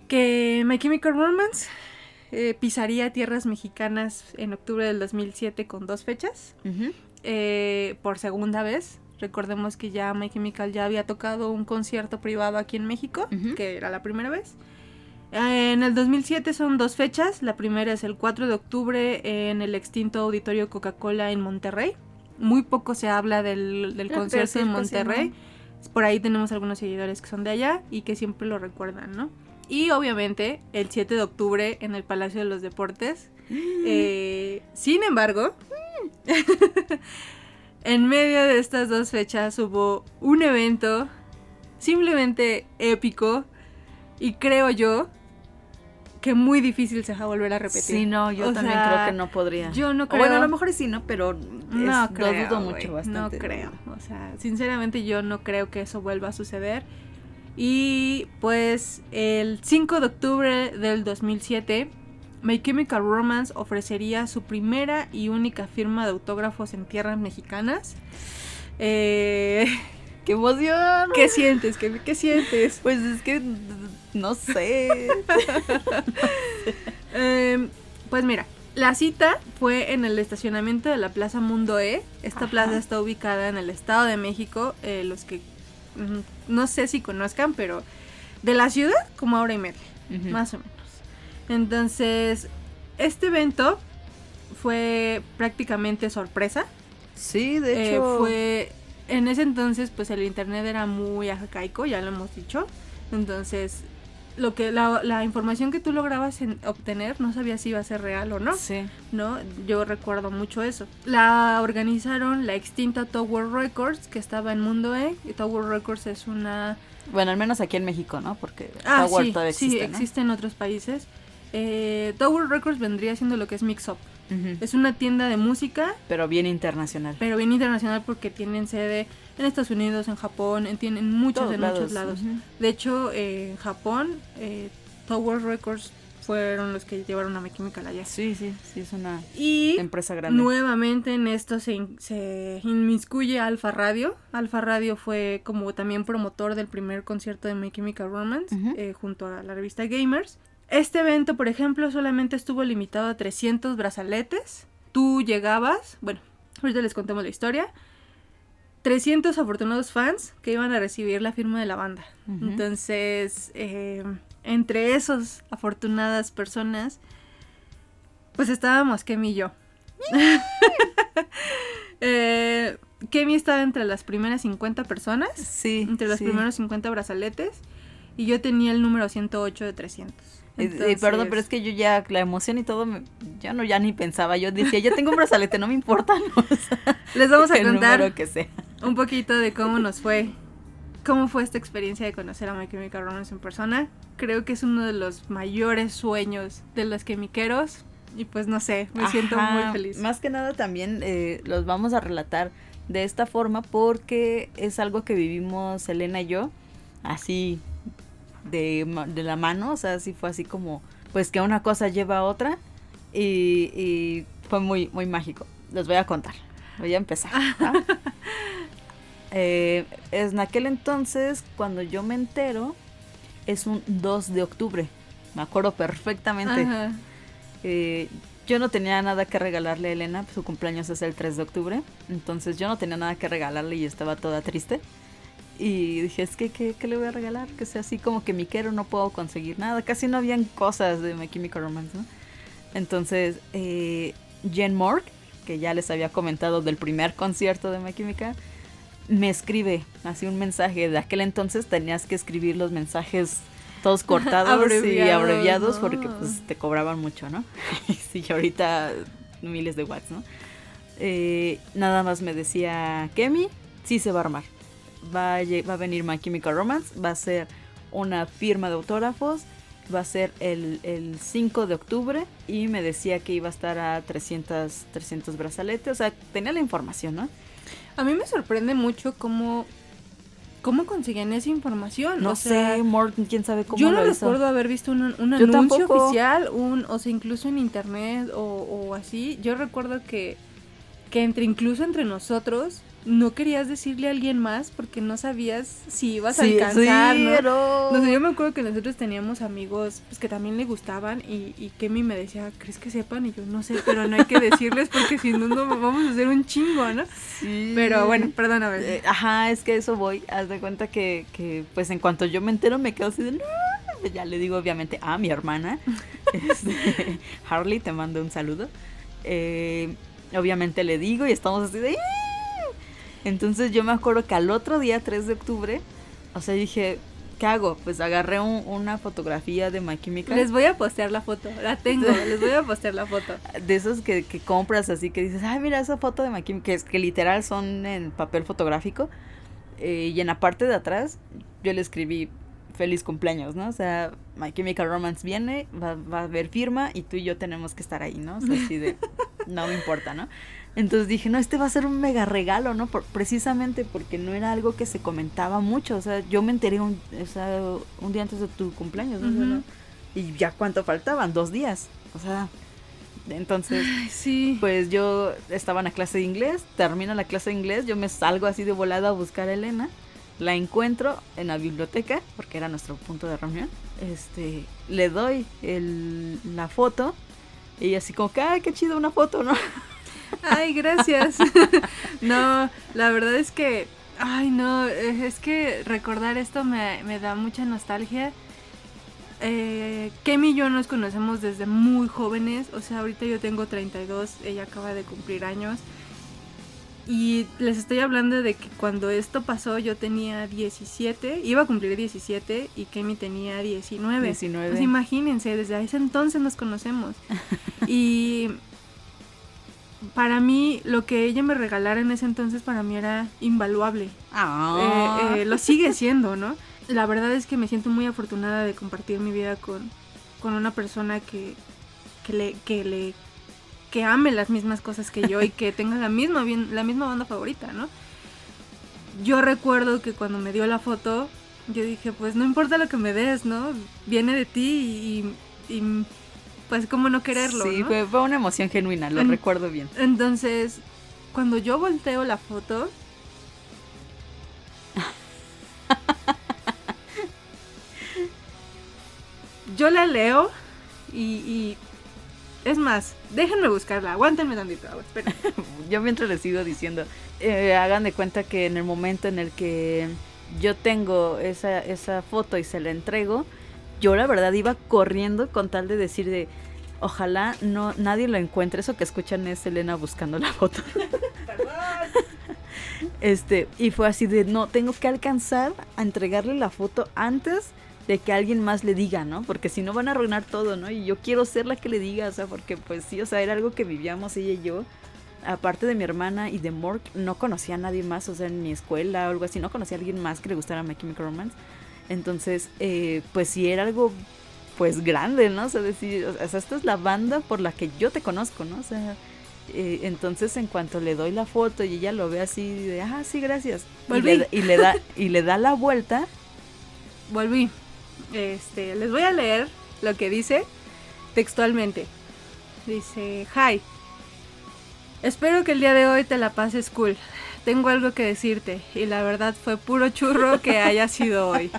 Que My Chemical Romance eh, pisaría tierras mexicanas en octubre del 2007 con dos fechas. Eh, por segunda vez. Recordemos que ya My Chemical ya había tocado un concierto privado aquí en México, Ujú. que era la primera vez. En el 2007 son dos fechas. La primera es el 4 de octubre en el extinto Auditorio Coca-Cola en Monterrey. Muy poco se habla del, del Ah, concierto en pues sí, Monterrey. Por ahí tenemos algunos seguidores que son de allá y que siempre lo recuerdan, ¿no? Y obviamente el 7 de octubre en el Palacio de los Deportes. Eh, sin embargo, en medio de estas dos fechas hubo un evento simplemente épico y creo yo que muy difícil se va a volver a repetir. Sí, no, yo O también sea, creo que no podría. Yo no O creo. bueno, a lo mejor sí, ¿no? Pero es- No lo creo. dudo güey, mucho No bastante. creo. O sea, sinceramente yo no creo que eso vuelva a suceder. Y pues el 5 de octubre del 2007, My Chemical Romance ofrecería su primera y única firma de autógrafos en tierras mexicanas. Eh, ¡Qué emoción! ¿Qué sientes? ¿Qué, qué sientes? Pues es que no sé. Eh, pues mira, la cita fue en el estacionamiento de la Plaza Mundo E. Esta Ajá. plaza está ubicada en el Estado de México. eh, los que mm, no sé si conozcan, pero de la ciudad como a hora y media, más o menos. Entonces, este evento fue prácticamente sorpresa. Sí, de Eh, hecho. fue en ese entonces pues el internet era muy arcaico ya lo hemos dicho entonces lo que la, la información que tú lograbas en- obtener no sabías si iba a ser real o no Sí. no yo recuerdo mucho eso la organizaron la extinta Tower Records que estaba en Mundo E y Tower Records es una Bueno, al menos aquí en México, ¿no? Porque ah Tower sí todavía existe, sí ¿no? existe en otros países Eh, Tower Records vendría siendo lo que es Mix Up es una tienda de música Pero bien internacional. pero bien internacional porque tienen sede en Estados Unidos, en Japón, en, tienen muchos, Todos en muchos lados. De hecho, eh, en Japón, eh, Tower Records fueron los que llevaron a My Chemical allá. Sí, sí, sí, es una Y empresa grande. nuevamente en esto se, in- se inmiscuye Alfa Radio. Alfa Radio fue como también promotor del primer concierto de My Chemical Romance eh, junto a la revista Gamers. Este evento, por ejemplo, solamente estuvo limitado a 300 brazaletes. Tú llegabas, bueno, ahorita les contamos la historia. 300 afortunados fans que iban a recibir la firma de la banda. Entonces, eh, entre esos afortunadas personas, pues estábamos Kemi y yo. eh, Kemi estaba entre las primeras 50 personas, Sí. entre los sí. primeros 50 brazaletes, y yo tenía el número 108 de 300. Eh, eh, perdón, pero es que yo ya, la emoción y todo, me- ya no, ya ni pensaba. Yo decía, ya tengo un brazalete, no me importa. ¿no? O sea, Les vamos a contar que sea. un poquito de cómo nos fue, cómo fue esta experiencia de conocer a My Chemical Romance en persona. Creo que es uno de los mayores sueños de los quemiqueros y pues no sé, me siento Ajá, muy feliz. Más que nada también eh, los vamos a relatar de esta forma porque es algo que vivimos Elena y yo, así de, de la mano, o sea, así fue así como, pues que una cosa lleva a otra y, y fue muy, muy mágico. Les voy a contar, voy a empezar. ¿va? Eh, es en aquel entonces, cuando yo me entero, es un 2 de octubre, me acuerdo perfectamente. Eh, yo no tenía nada que regalarle a Elena, su cumpleaños es el 3 de octubre, entonces yo no tenía nada que regalarle y estaba toda triste. Y dije, es que, ¿qué, qué le voy a regalar? Que sea así como que mi quiero, no puedo conseguir nada. Casi no habían cosas de My Chemical Romance, ¿no? Entonces, eh, Jen Morg, que ya les había comentado del primer concierto de My Chemical, me escribe así un mensaje. De aquel entonces tenías que escribir los mensajes todos cortados y Abreviados, abreviados ¿no? porque pues te cobraban mucho, ¿no? sí, ahorita miles de watts, ¿no? Eh, nada más me decía, Kemi, sí se va a armar. Va a, va a venir My Chemical Romance, va a ser una firma de autógrafos, va a ser el, el 5 de octubre y me decía que iba a estar a 300, 300 brazaletes, o sea, tenía la información, ¿no? A mí me sorprende mucho cómo, cómo conseguían esa información. No o sea, sé, Morgan, quién sabe cómo yo no lo hizo. recuerdo haber visto un, un anuncio tampoco. oficial, un, o sea, incluso en internet o, o así. Yo recuerdo que que entre incluso entre nosotros no querías decirle a alguien más porque no sabías si ibas a alcanzar, ¿no? No sé, yo me acuerdo que nosotros teníamos amigos pues, que también le gustaban y, y Kemi me decía, ¿crees que sepan? Y yo, no sé, pero no hay que decirles porque si no, no vamos a hacer un chingo, ¿no? Sí. Pero bueno, perdóname. Eh, ajá, es que eso voy. Haz de cuenta que, que, pues en cuanto yo me entero me quedo así de, no. Ya le digo obviamente a mi hermana. Este, Harley, te mando un saludo. Eh, obviamente le digo y estamos así de... Entonces yo me acuerdo que al otro día, 3 de octubre, o sea, dije, ¿qué hago? Pues agarré una fotografía de My Chemical. Les voy a postear la foto, la tengo, les voy a postear la foto. De esos que, que compras así, que dices, ay, mira esa foto de My Chemical, que, es, que literal son en papel fotográfico. Eh, y en la parte de atrás yo le escribí feliz cumpleaños, ¿no? O sea, My Chemical Romance viene, va, va a haber firma y tú y yo tenemos que estar ahí, ¿no? O sea, así de, no me importa, ¿no? Entonces dije, no, este va a ser un mega regalo, ¿no? Por, precisamente porque no era algo que se comentaba mucho. O sea, yo me enteré un, o sea, un día antes de tu cumpleaños, ¿no? Y ya cuánto faltaban, dos días. O sea, entonces, sí. pues yo estaba en la clase de inglés, termino la clase de inglés, yo me salgo así de volada a buscar a Elena, la encuentro en la biblioteca, porque era nuestro punto de reunión, este, le doy el, la foto, y así como que, ay, qué chido una foto, ¿no? Ay, gracias. no, la verdad es que, ay, no, es que recordar esto me, da mucha nostalgia. Eh, Kemi y yo nos conocemos desde muy jóvenes, o sea, ahorita yo tengo 32, ella acaba de cumplir años. Y les estoy hablando de que cuando esto pasó yo tenía 17, iba a cumplir 17 y Kemi tenía 19. 19. Pues imagínense, desde ese entonces nos conocemos. y para mí lo que ella me regalara en ese entonces para mí era invaluable. Eh, eh, lo sigue siendo, ¿no? La verdad es que me siento muy afortunada de compartir mi vida con, con una persona que, que, le, que le que ame las mismas cosas que yo y que tenga la misma la misma banda favorita, ¿no? Yo recuerdo que cuando me dio la foto, yo dije, pues no importa lo que me des, ¿no? Viene de ti y pues como no quererlo. Sí, Fue, una emoción genuina, lo recuerdo bien. Entonces, cuando yo volteo la foto, yo la leo y, es más, déjenme buscarla, aguántenme tantito, espera. yo mientras les sigo diciendo, eh, hagan de cuenta que en el momento en el que yo tengo esa, esa foto y se la entrego, yo la verdad iba corriendo con tal de decir de ojalá no nadie lo encuentre. Eso que escuchan es Elena buscando la foto. este, y fue así de no, tengo que alcanzar a entregarle la foto antes de que alguien más le diga, ¿no? Porque si no van a arruinar todo, ¿no? Y yo quiero ser la que le diga, o sea, porque pues sí, o sea, era algo que vivíamos ella y yo. Aparte de mi hermana y de Mork, no conocía a nadie más, o sea, en mi escuela o algo así, no conocía a alguien más que le gustara My Chemical Romance. Entonces, eh, pues sí era algo pues grande, ¿no? O sea, decir, o sea, esta es la banda por la que yo te conozco, ¿no? O sea, eh, entonces en cuanto le doy la foto y ella lo ve así de, ah, sí, gracias. Y le, y le, da y le da la vuelta. Volví. Este, les voy a leer lo que dice textualmente. Dice, hi. Espero que el día de hoy te la pases cool tengo algo que decirte y la verdad fue puro churro que haya sido hoy.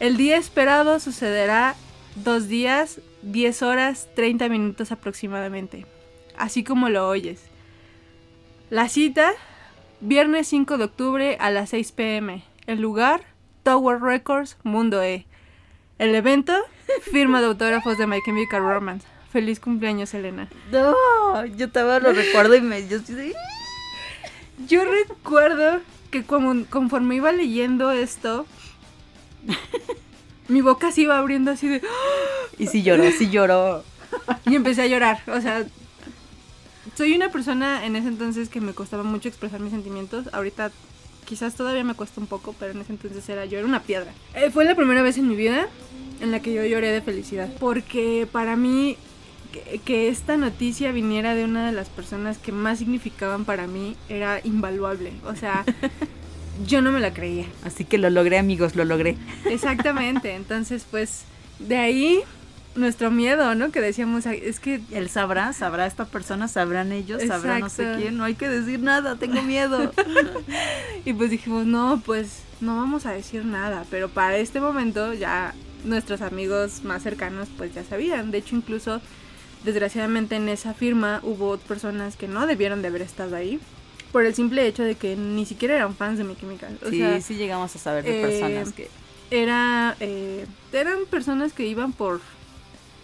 El día esperado sucederá dos días, 10 horas, 30 minutos aproximadamente, así como lo oyes. La cita, viernes 5 de octubre a las 6 pm. El lugar, Tower Records, Mundo E. El evento, firma de autógrafos de My Chemical Romance. Feliz cumpleaños, Elena. No, yo estaba lo recuerdo y me... yo recuerdo que como, conforme iba leyendo esto, mi boca se iba abriendo así de... Y sí lloró, sí lloró. Y empecé a llorar, o sea, soy una persona en ese entonces que me costaba mucho expresar mis sentimientos. Ahorita quizás todavía me cuesta un poco, pero en ese entonces era yo era una piedra. Eh, fue la primera vez en mi vida en la que yo lloré de felicidad, porque para mí que, esta noticia viniera de una de las personas que más significaban para mí era invaluable. O sea, yo no me la creía. Así que lo logré, amigos, lo logré. Exactamente. Entonces, pues, de ahí nuestro miedo, ¿no? Que decíamos, "Ay, es que Él sabrá, sabrá esta persona, sabrán ellos, sabrá no sé Exacto. quién, no hay que decir nada, tengo miedo. Y pues dijimos, no, pues no vamos a decir nada. Pero para este momento ya nuestros amigos más cercanos pues ya sabían. De hecho, incluso desgraciadamente en esa firma hubo personas que no debieron de haber estado ahí. Por el simple hecho de que ni siquiera eran fans de Mi Chemical. O sí, sea, sí llegamos a saber de eh, personas que... era, eh, eran personas que iban por,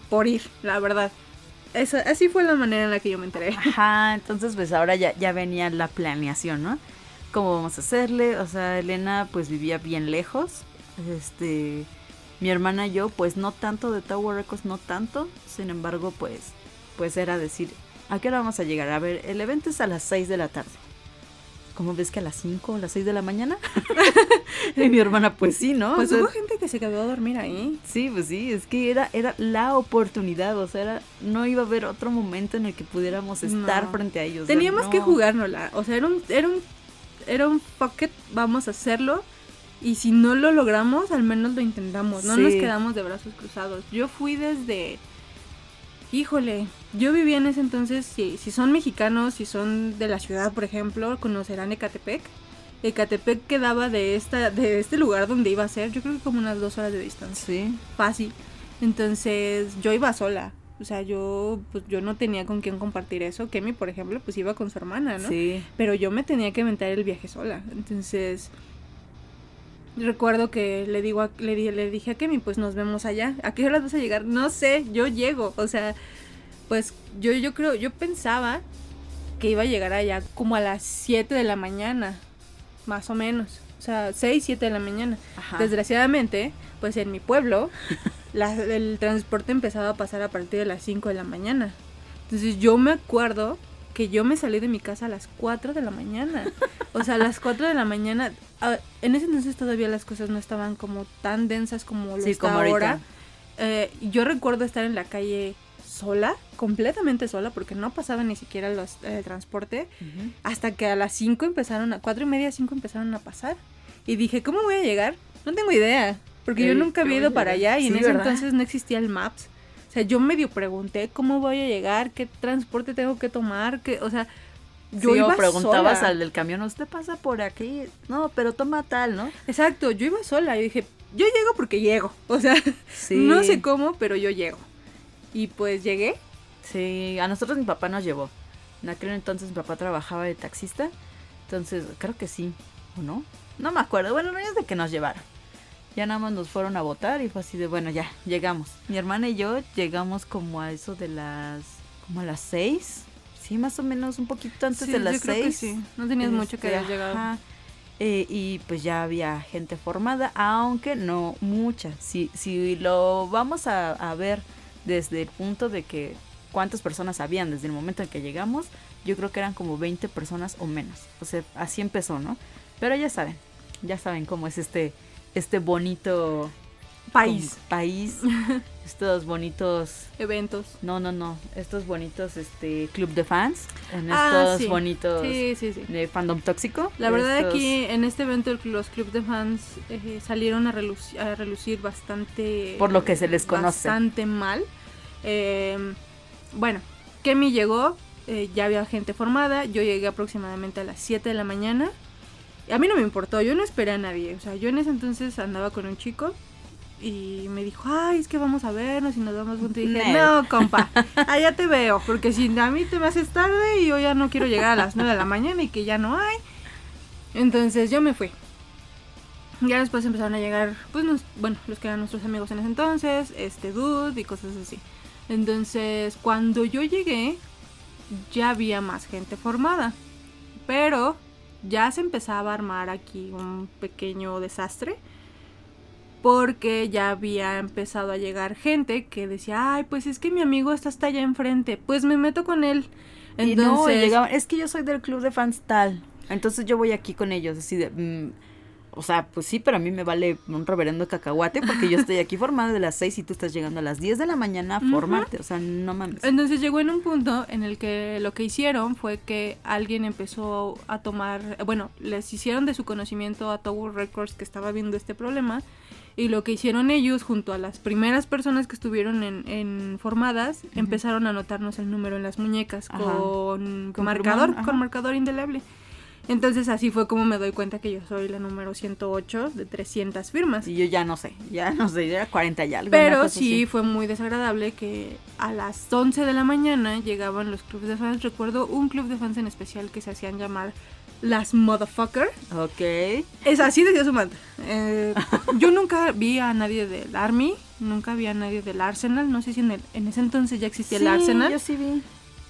por ir, la verdad. Esa, así fue la manera en la que yo me enteré. Ajá, entonces pues ahora ya, ya venía la planeación, ¿no? ¿Cómo vamos a hacerle? O sea, Elena pues vivía bien lejos. Este, mi hermana y yo pues no tanto de Tower Records, no tanto. Sin embargo, pues, pues era decir, ¿a qué hora vamos a llegar? A ver, el evento es a las 6 de la tarde. ¿Cómo ves que a las 5 o las 6 de la mañana? y mi hermana, pues sí, ¿no? Pues O sea, hubo gente que se quedó a dormir ahí. Sí, pues sí, es que era, era la oportunidad, o sea, era, no iba a haber otro momento en el que pudiéramos estar No. frente a ellos. o sea, Teníamos que no. jugárnosla. O sea, era un, era un, era un pocket, vamos a hacerlo. Y si no lo logramos, al menos lo intentamos. No Sí. nos quedamos de brazos cruzados. Yo fui desde. Híjole, yo vivía en ese entonces, si, si son mexicanos, si son de la ciudad, por ejemplo, conocerán Ecatepec. Ecatepec quedaba de esta, de este lugar donde iba a ser, yo creo que como unas dos horas de distancia Sí, fácil. Entonces yo iba sola. O sea, yo pues yo no tenía con quién compartir eso. Kemi, por ejemplo, pues iba con su hermana, ¿no? sí. Pero yo me tenía que aventar el viaje sola. Entonces recuerdo que le digo a- le, di- le dije a Kemi, pues nos vemos allá. ¿A qué horas vas a llegar? No sé, yo llego. O sea, pues yo yo creo, yo pensaba que iba a llegar allá como a las 7 de la mañana, más o menos. O sea, 6, 7 de la mañana. Ajá. Desgraciadamente, pues en mi pueblo, la- el transporte empezaba a pasar a partir de las 5 de la mañana. Entonces yo me acuerdo que yo me salí de mi casa a las 4 de la mañana. O sea, a las 4 de la mañana. en ese entonces todavía las cosas no estaban como tan densas como lo Sí, está como ahora. Eh, yo recuerdo estar en la calle sola, completamente sola, porque no pasaba ni siquiera los, el transporte. Ujú. Hasta que a las 5 empezaron a, cuatro y media, 5 empezaron a pasar. Y dije, ¿cómo voy a llegar? No tengo idea. Porque yo nunca había ¿qué ido para allá y en ese ¿verdad? entonces no existía el Maps. O sea, yo medio pregunté cómo voy a llegar, qué transporte tengo que tomar, qué, o sea, yo Sí, iba o preguntabas sola. al del camión, ¿usted pasa por aquí? No, pero toma tal, ¿no? Exacto, yo iba sola y dije, yo llego porque llego. O sea, Sí. no sé cómo, pero yo llego. Y pues llegué. Sí, a nosotros mi papá nos llevó. En aquel entonces mi papá trabajaba de taxista. Entonces, creo que sí, ¿o no? No me acuerdo. Bueno, no es de que nos llevaron. Ya nada más nos fueron a votar y fue así de, bueno, ya, llegamos. Mi hermana y yo llegamos como a eso de las, como a las seis. Sí, más o menos un poquito antes Sí, de las yo creo que seis. sí. No tenías mucho que Este, haber llegado. ajá. Eh, y pues ya había gente formada, aunque no mucha. Si, si lo vamos a, a ver desde el punto de que cuántas personas habían desde el momento en que llegamos, yo creo que eran como 20 personas o menos. O sea, así empezó, ¿no? Pero ya saben, ya saben cómo es este, este bonito País, como país, estos bonitos eventos. no, no, no. Estos bonitos este club de fans. En Ah, estos sí. bonitos Sí, sí, sí. de fandom tóxico. La verdad estos- aquí en este evento los clubs de fans eh, salieron a, reluc- a relucir bastante... Por lo que se les conoce. Bastante mal. Eh, bueno, Kemi llegó, eh, ya había gente formada, yo llegué aproximadamente a las 7 de la mañana. A mí no me importó, yo no esperé a nadie. O sea, yo en ese entonces andaba con un chico y me dijo, ay, es que vamos a vernos y nos vamos juntos. Y dije, Nel. no, compa, allá te veo, porque si a mí te me haces tarde y yo ya no quiero llegar a las 9 de la mañana y que ya no hay. Entonces yo me fui. Ya después empezaron a llegar, pues, nos- bueno, los que eran nuestros amigos en ese entonces, este dude y cosas así. Entonces, cuando yo llegué, ya había más gente formada. Pero ya se empezaba a armar aquí un pequeño desastre. Porque ya había empezado a llegar gente que decía, ay, pues es que mi amigo está hasta allá enfrente. Pues me meto con él. Y no, y Entonces, llegaban, es que yo soy del club de fans tal. Entonces yo voy aquí con ellos, así de... mm, O sea, pues sí, pero a mí me vale un reverendo cacahuate porque yo estoy aquí formada de las 6 y tú estás llegando a las 10 de la mañana a formarte. O sea, no mames. Entonces llegó en un punto en el que lo que hicieron fue que alguien empezó a tomar, bueno, les hicieron de su conocimiento a Tower Records que estaba viendo este problema y lo que hicieron ellos junto a las primeras personas que estuvieron en, en formadas empezaron a anotarnos el número en las muñecas con, Con marcador, plumón, con marcador indeleble. Entonces así fue como me doy cuenta que yo soy la número 108 de 300 firmas. Y yo ya no sé, ya no sé, ya era 40 y algo. una Pero sí así. fue muy desagradable que a las 11 de la mañana llegaban los clubes de fans. Recuerdo un club de fans en especial que se hacían llamar las Motherfucker. Ok. Es así decía su mantra. Eh, yo nunca vi a nadie del Army, nunca vi a nadie del Arsenal. No sé si en, el- en ese entonces ya existía el Sí, Arsenal. Yo sí vi.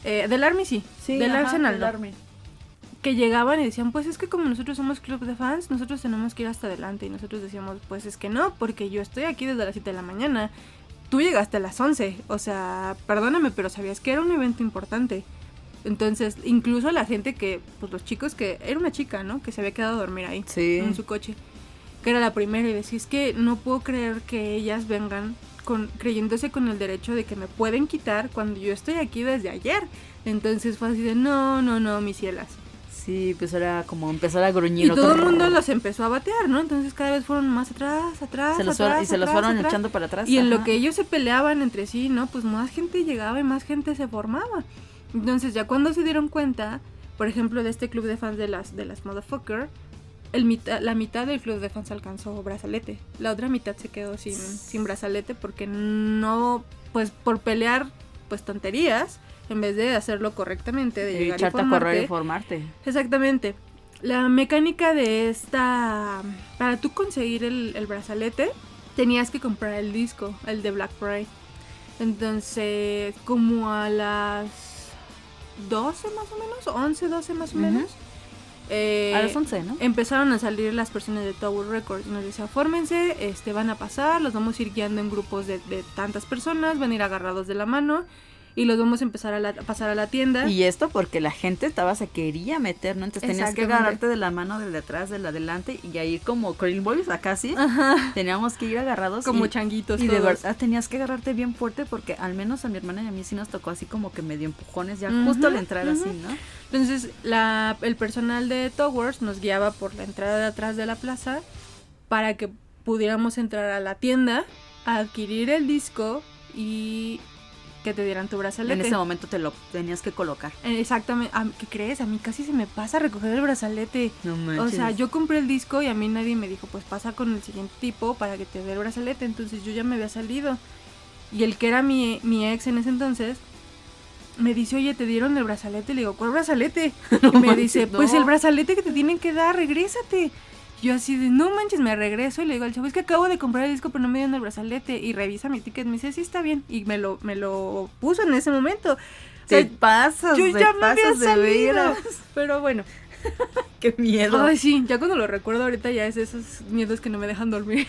Eh, del Army sí, del ajá, Arsenal del no. Army. Que llegaban y decían, pues es que como nosotros somos club de fans, nosotros tenemos que ir hasta adelante. Y nosotros decíamos, pues es que no, porque yo estoy aquí desde las 7 de la mañana. Tú llegaste a las 11. O sea, perdóname, pero sabías que era un evento importante. Entonces, incluso la gente que, pues los chicos que, era una chica, ¿no? Que se había quedado a dormir ahí, Sí. en su coche. Que era la primera y decía, es que no puedo creer que ellas vengan con, creyéndose con el derecho de que me pueden quitar cuando yo estoy aquí desde ayer. Entonces fue así de, no, no, no, mis cielas. Sí, pues era como empezar a gruñir. Y todo el mundo los empezó a batear, ¿no? Entonces cada vez fueron más atrás, atrás, se los atrás, y se los fueron atrás. echando para atrás. Y en lo que ellos se peleaban entre sí, ¿no? Pues más gente llegaba y más gente se formaba. Entonces ya cuando se dieron cuenta, por ejemplo, de este club de fans de las de las motherfucker, el mitad, la mitad del club de fans alcanzó brazalete. La otra mitad se quedó sin, sin brazalete porque no, pues por pelear, pues tonterías, en vez de hacerlo correctamente, de Y llegar y echarte a correr y formarte. Exactamente. La mecánica de esta... Para tú conseguir el, el brazalete, tenías que comprar el disco, el de Black Pride. Entonces, como a las 12 más o menos, 11, 12 más o Ujú. menos. eh, a las 11, ¿no? Empezaron a salir las personas de Tower Records. Nos decía, fórmense, este, van a pasar, los vamos a ir guiando en grupos de, de tantas personas, van a ir agarrados de la mano y los vamos a empezar a, la- a pasar a la tienda. Y esto porque la gente estaba, se quería meter, ¿no? Entonces tenías que agarrarte de la mano del de atrás, del adelante y ahí como Crane Boys acá sí. Ajá. Teníamos que ir agarrados. Como y, changuitos y de verdad tenías que agarrarte bien fuerte porque al menos a mi hermana y a mí sí nos tocó así como que medio empujones ya justo al entrar así, ¿no? Entonces, la, el personal de Towers nos guiaba por la entrada de atrás de la plaza para que pudiéramos entrar a la tienda, a adquirir el disco y que te dieran tu brazalete. En ese momento te lo tenías que colocar. Eh, Exactamente. ¿Qué crees? A mí casi se me pasa recoger el brazalete. No O sea, yo compré el disco y a mí nadie me dijo, pues pasa con el siguiente tipo para que te dé el brazalete. Entonces yo ya me había salido. Y el que era mi, mi ex en ese entonces me dice, oye, te dieron el brazalete. Le digo, ¿cuál brazalete? y me dice, manches, pues no. el brazalete que te tienen que dar, regrésate. Yo así de, no manches, me regreso y le digo al chavo, es que acabo de comprar el disco pero no me dieron el brazalete. Y revisa mi ticket, me dice, sí, está bien. Y me lo, me lo puso en ese momento. O sea, Te pasas, yo te ya me había salido. Pero bueno. Qué miedo. Ay, sí, ya cuando lo recuerdo ahorita ya es esos miedos que no me dejan dormir.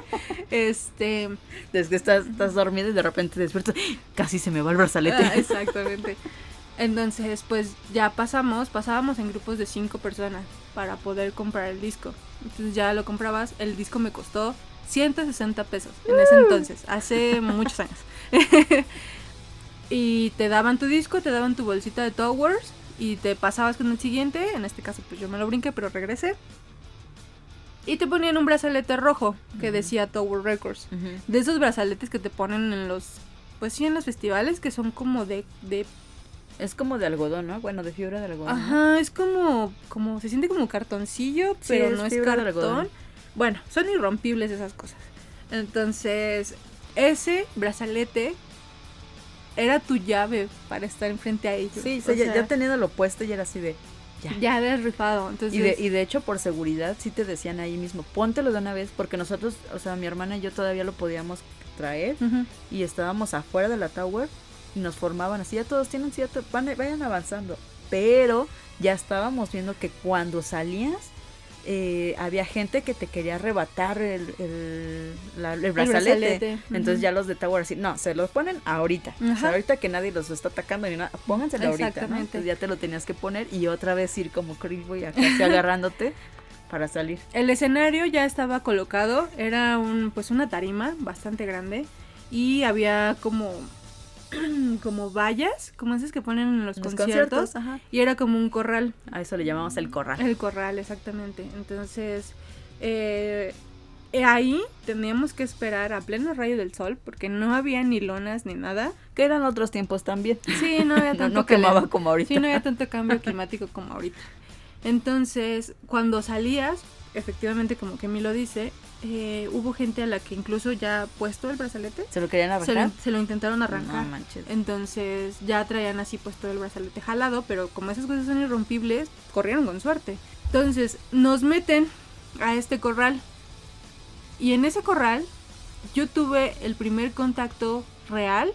este, Desde que estás, estás dormida y de repente te despiertas, casi se me va el brazalete. ah, exactamente. Entonces, pues ya pasamos, pasábamos en grupos de cinco personas para poder comprar el disco. Entonces ya lo comprabas, el disco me costó 160 pesos en ese entonces, hace muchos años. y te daban tu disco, te daban tu bolsita de Towers y te pasabas con el siguiente, en este caso pues yo me lo brinqué, pero regresé. Y te ponían un brazalete rojo que decía Tower Records. De esos brazaletes que te ponen en los, pues sí, en los festivales que son como de, de Es como de algodón, ¿no? Bueno, de fibra de algodón. ¿no? Ajá, es como, como, se siente como cartoncillo, pero es no es fibra de algodón. cartón. Bueno, son irrompibles esas cosas. Entonces, ese brazalete era tu llave para estar enfrente a ellos. Sí, O sí, ya, sea, ya teniendo lo puesto y era así de... Ya. ya habías rifado. Entonces, Y de, y de hecho, por seguridad, sí te decían ahí mismo, póntelo de una vez, porque nosotros, o sea, mi hermana y yo todavía lo podíamos traer y estábamos afuera de la tower y nos formaban así, ya todos tienen, sí, ya to- van- vayan avanzando. Pero ya estábamos viendo que cuando salías, eh, había gente que te quería arrebatar el, el, la- el brazalete. brazalete, Entonces ya los de Tower así, no, se los ponen ahorita. O Ajá. sea, ahorita que nadie los está atacando ni nada, pónganselo ahorita, ¿no? Entonces ya te lo tenías que poner y otra vez ir como Boy acá agarrándote para salir. El escenario ya estaba colocado, era un pues una tarima bastante grande y había como como vallas, como esas que ponen en los, Los conciertos, y era como un corral. A eso le llamamos el corral. El corral, exactamente. Entonces, eh, ahí teníamos que esperar a pleno rayo del sol porque no había ni lonas ni nada. Que eran otros tiempos también. Sí, no había No, tanto no quemaba calor. como ahorita. Sí, no había tanto cambio climático como ahorita. Entonces, cuando salías, efectivamente, como que lo dice, eh, hubo gente a la que incluso ya puesto el brazalete, ¿Se lo querían se lo, arrancar? se lo intentaron arrancar. No manches. Entonces ya traían así puesto el brazalete jalado, pero como esas cosas son irrompibles, corrieron con suerte. Entonces nos meten a este corral. Y en ese corral yo tuve el primer contacto real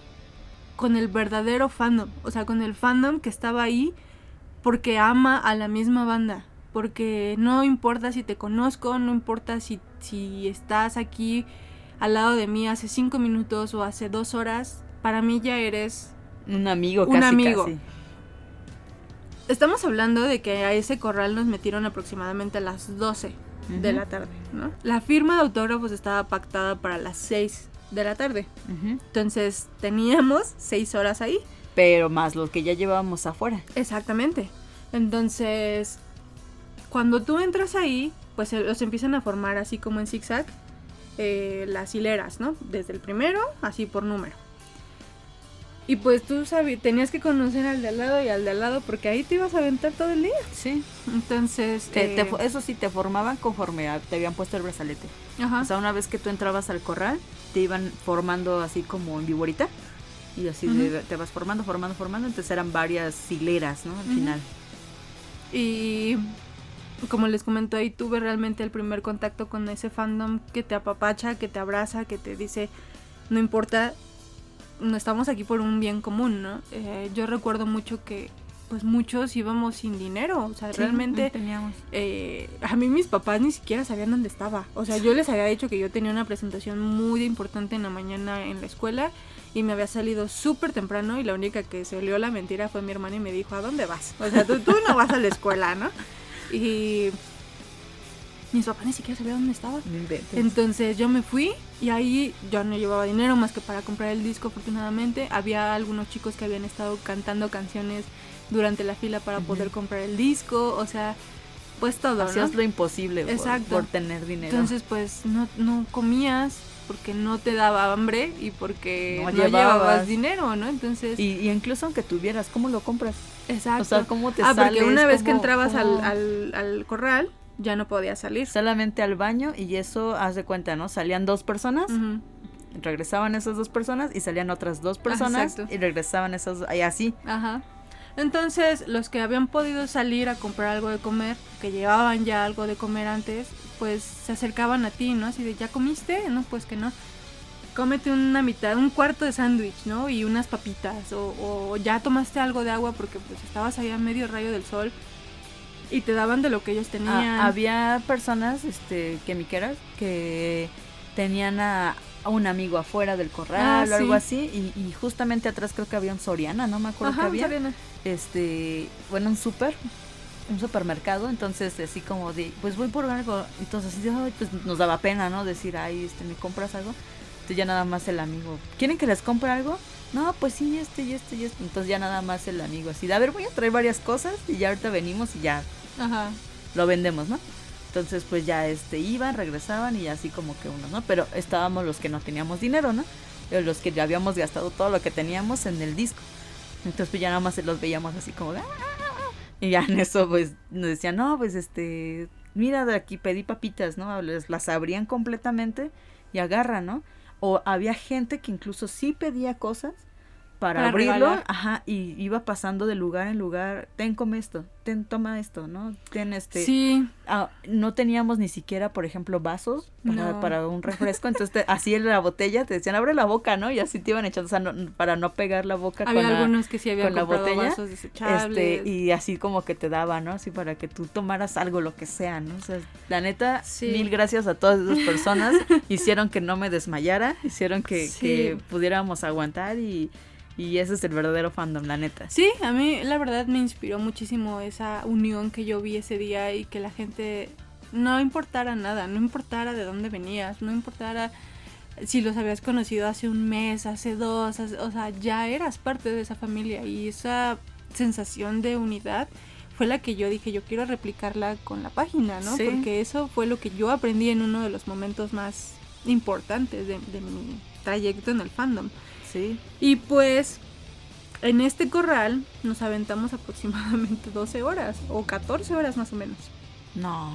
con el verdadero fandom. O sea, con el fandom que estaba ahí porque ama a la misma banda. Porque no importa si te conozco, no importa si, si estás aquí al lado de mí hace cinco minutos o hace dos horas, para mí ya eres... Un amigo Un casi, amigo. casi. Estamos hablando de que a ese corral nos metieron aproximadamente a las 12 de la tarde, ¿no? La firma de autógrafos estaba pactada para las 6 de la tarde. Entonces teníamos 6 horas ahí. Pero más los que ya llevábamos afuera. Exactamente. Entonces, cuando tú entras ahí, pues se- los empiezan a formar así como en zigzag eh, las hileras, ¿no? Desde el primero, así por número. Y pues tú sabías, tenías que conocer al de al lado y al de al lado porque ahí te ibas a aventar todo el día. Sí. Entonces, Te- te eh, fo- eso sí, te formaban conforme a- te habían puesto el brazalete. ajá. O sea, una vez que tú entrabas al corral, te iban formando así como en viborita. Y así de- te vas formando, formando, formando. Entonces eran varias hileras, ¿no? Al Ujú. final. Y como les comento ahí, tuve realmente el primer contacto con ese fandom que te apapacha, que te abraza, que te dice, no importa, no estamos aquí por un bien común, ¿no? Eh, yo recuerdo mucho que pues muchos íbamos sin dinero, o sea, Sí, realmente teníamos. eh, a mí mis papás ni siquiera sabían dónde estaba. O sea, yo les había dicho que yo tenía una presentación muy importante en la mañana en la escuela y me había salido súper temprano y la única que se olió la mentira fue mi hermana y me dijo, ¿a dónde vas? O sea, tú, tú no vas a la escuela, ¿no? Y mis papás ni siquiera sabían dónde estaba. Entonces yo me fui y ahí yo no llevaba dinero más que para comprar el disco afortunadamente. Había algunos chicos que habían estado cantando canciones durante la fila para poder comprar el disco, o sea, pues todo, ¿no? Hacías lo imposible por- tener dinero. Entonces pues no, no comías porque no te daba hambre y porque No no, llevabas. llevabas. dinero, ¿no? Entonces, y, y incluso aunque tuvieras, ¿cómo lo compras? Exacto. O sea, ¿cómo te ah, porque una vez que ¿Cómo- entrabas al, al, al corral, ya no podías salir. Solamente al baño y eso, haz de cuenta, ¿no? Salían dos personas, regresaban esas dos personas y salían otras dos personas exacto. y regresaban esas y así. Ajá. Entonces, los que habían podido salir a comprar algo de comer, que llevaban ya algo de comer antes, pues se acercaban a ti, ¿no? Así de, ¿ya comiste? No, pues que no. Cómete una mitad, un cuarto de sándwich, ¿no? Y unas papitas. O, o ya tomaste algo de agua porque pues estabas ahí a medio rayo del sol. Y te daban de lo que ellos tenían. Ah, había personas, este, quemiqueras, que tenían a, a un amigo afuera del corral Ah, o algo sí. así y, y justamente atrás creo que había un Soriana, no me acuerdo Ajá, que había. Soriana. este, bueno, un súper, un supermercado, entonces así como de, pues voy por algo, entonces así pues nos daba pena, ¿no? Decir, ay, este, ¿me compras algo? Entonces ya nada más el amigo, ¿quieren que les compre algo? No, pues sí, este y este y este, entonces ya nada más el amigo, así de, a ver, voy a traer varias cosas y ya ahorita venimos y ya Ajá. lo vendemos, ¿no? Entonces pues ya este iban, regresaban y así como que uno, ¿no? Pero estábamos los que no teníamos dinero, ¿no? Eh, Los que ya habíamos gastado todo lo que teníamos en el disco. Entonces pues ya nada más los veíamos así como de, "Ah, ah, ah". y ya en eso pues nos decían, no, pues este, mira de aquí pedí papitas, ¿no? Les, las abrían completamente y agarran, ¿no? O había gente que incluso sí pedía cosas para, Para abrirlo, regalar. ajá, y iba pasando de lugar en lugar, ten, come esto, ten, toma esto, ¿no? Ten este, Sí, ah, no teníamos ni siquiera, por ejemplo, vasos para, No. para un refresco, entonces te- así en la botella te decían, abre la boca, ¿no? Y así te iban echando, o sea, no- para no pegar la boca había con la, algunos que sí habían con la botella, vasos este, y así como que te daba, ¿no? Así para que tú tomaras algo, lo que sea, ¿no? O sea, la neta, Sí. mil gracias a todas esas personas, hicieron que no me desmayara, hicieron que, Sí. que pudiéramos aguantar y, y ese es el verdadero fandom, la neta. Sí, a mí la verdad me inspiró muchísimo esa unión que yo vi ese día y que la gente no importara nada, no importara de dónde venías, no importara si los habías conocido hace un mes, hace dos, hace- o sea, ya eras parte de esa familia y esa sensación de unidad fue la que yo dije, yo quiero replicarla con la página, ¿no? Sí. Porque eso fue lo que yo aprendí en uno de los momentos más importantes de, de mi trayecto en el fandom. Sí. Y pues en este corral nos aventamos aproximadamente 12 horas o 14 horas más o menos. No.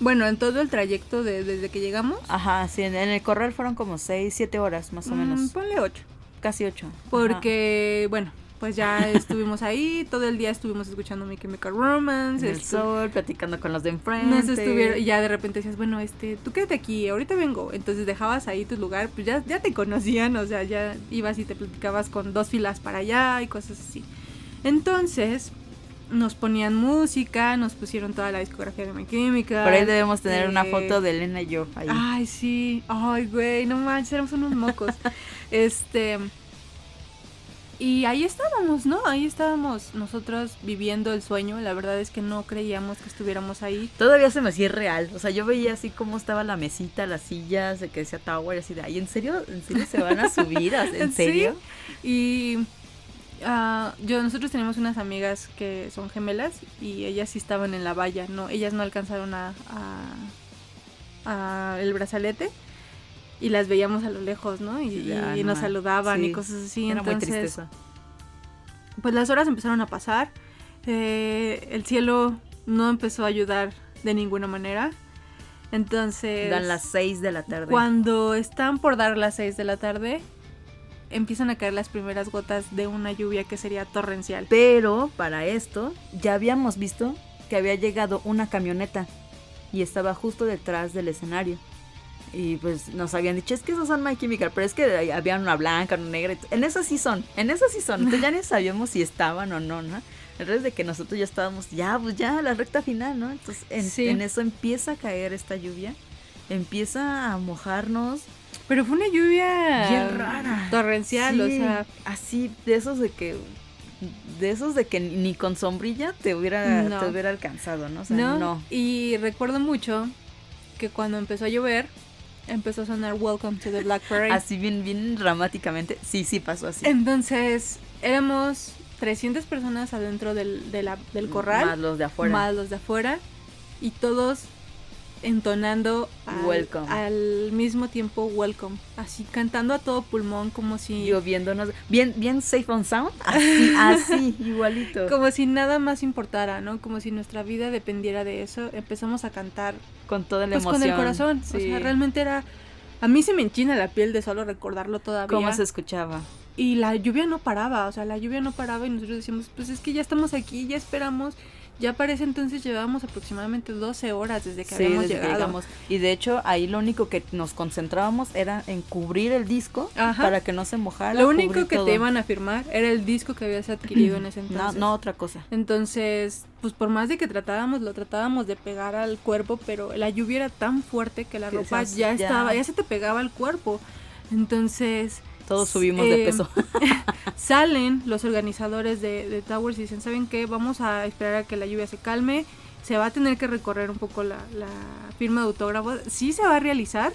Bueno, en todo el trayecto de, desde que llegamos, Ajá, sí, en, en el corral fueron como 6, 7 horas más o mm, menos. ponle 8. Casi 8. Porque, bueno, pues ya estuvimos ahí, todo el día estuvimos escuchando Mi Chemical Romance. En el sol, platicando con los de enfrente. Nos estuvieron, y ya de repente decías, bueno, este, tú quédate aquí, ahorita vengo. Entonces dejabas ahí tu lugar, pues ya, ya te conocían, o sea, ya ibas y te platicabas con dos filas para allá y cosas así. Entonces, nos ponían música, nos pusieron toda la discografía de My Chemical. Por ahí debemos tener una eh, foto de Elena y yo ahí. Ay, sí. Ay, güey, no manches, éramos unos mocos. este. Y ahí estábamos, ¿no? Ahí estábamos nosotros viviendo el sueño. La verdad es que no creíamos que estuviéramos ahí. Todavía se me hacía real. O sea, yo veía así cómo estaba la mesita, las sillas, de que decía Tower, así de, ay, ¿en serio? ¿En serio se van a subir? ¿En Sí. serio? Y ah, yo, nosotros tenemos unas amigas que son gemelas y ellas sí estaban en la valla, no, ellas no alcanzaron a, a- a el brazalete y las veíamos a lo lejos, ¿no? Y, Sí, ya, y no nos saludaban y cosas así. Era muy entonces, tristeza. pues las horas empezaron a pasar, eh, el cielo no empezó a ayudar de ninguna manera. Entonces, Dan las 6 de la tarde. cuando están por dar las 6 de la tarde, empiezan a caer las primeras gotas de una lluvia que sería torrencial. Pero para esto ya habíamos visto que había llegado una camioneta y estaba justo detrás del escenario. Y pues nos habían dicho, es que esos son My Chemical, pero es que había una blanca, una negra. En esas sí son, en esas sí son. Entonces ya ni sabíamos si estaban o no, ¿no? Resto de que nosotros ya estábamos, ya, pues ya, la recta final, ¿no? Entonces en, Sí. en eso empieza a caer esta lluvia, empieza a mojarnos. Pero fue una lluvia Bien rara. torrencial, o sea, así de esos de que de esos de que ni con sombrilla te hubiera No. te hubiera alcanzado, ¿no? O sea, ¿no? no. Y recuerdo mucho que cuando empezó a llover, empezó a sonar Welcome to the Black Parade. Así bien bien dramáticamente. Sí, sí pasó así. Entonces, éramos 300 personas adentro del, de la- del corral, Más los de afuera. más los de afuera, y todos entonando al, Welcome. al mismo tiempo Welcome, así cantando a todo pulmón como si lloviéndonos. Bien bien safe on sound. Así, así, igualito. como si nada más importara, ¿no? Como si nuestra vida dependiera de eso. Empezamos a cantar Con toda la pues emoción. con el corazón, o Sí. sea, realmente era a mí se me enchina la piel de solo recordarlo todavía. ¿Cómo se escuchaba? Y la lluvia no paraba, o sea, la lluvia no paraba y nosotros decíamos, pues es que ya estamos aquí, ya esperamos. Ya para ese entonces llevábamos aproximadamente 12 horas desde que Sí, habíamos desde que llegado. llegamos. Y de hecho, ahí lo único que nos concentrábamos era en cubrir el disco Ajá. para que no se mojara. Lo único que todo. te iban a firmar era el disco que habías adquirido en ese No, entonces. no otra cosa. Entonces, pues por más de que tratábamos, lo tratábamos de pegar al cuerpo, pero la lluvia era tan fuerte que la Que ropa ya ya- estaba, ya se te pegaba al cuerpo. Entonces, Todos subimos de Eh, peso. salen los organizadores de, de Towers y dicen, ¿saben qué? Vamos a esperar a que la lluvia se calme. Se va a tener que recorrer un poco la, la firma de autógrafos. Sí se va a realizar,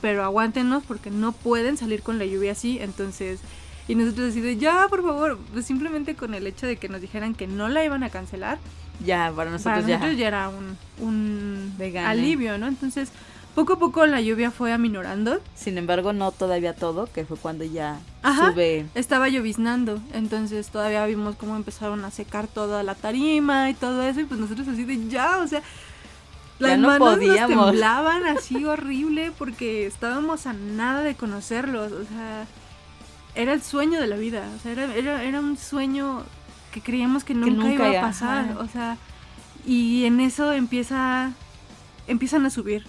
pero aguántenos porque no pueden salir con la lluvia así. Entonces, y nosotros así de, ya, por favor, pues simplemente con el hecho de que nos dijeran que no la iban a cancelar, Ya, para nosotros para nosotros ya era un, un alivio, ¿no? Entonces, poco a poco la lluvia fue aminorando. Sin embargo, no todavía todo, que fue cuando ya Ajá. sube. Estaba lloviznando, entonces todavía vimos cómo empezaron a secar toda la tarima y todo eso, y pues nosotros así de ya, o sea, Ya las no manos podíamos. nos temblaban así horrible porque estábamos a nada de conocerlos, o sea, era el sueño de la vida, o sea, era, era, era un sueño que creíamos que nunca, nunca iba a pasar, ajá. o sea, y en eso empieza, empiezan a subir.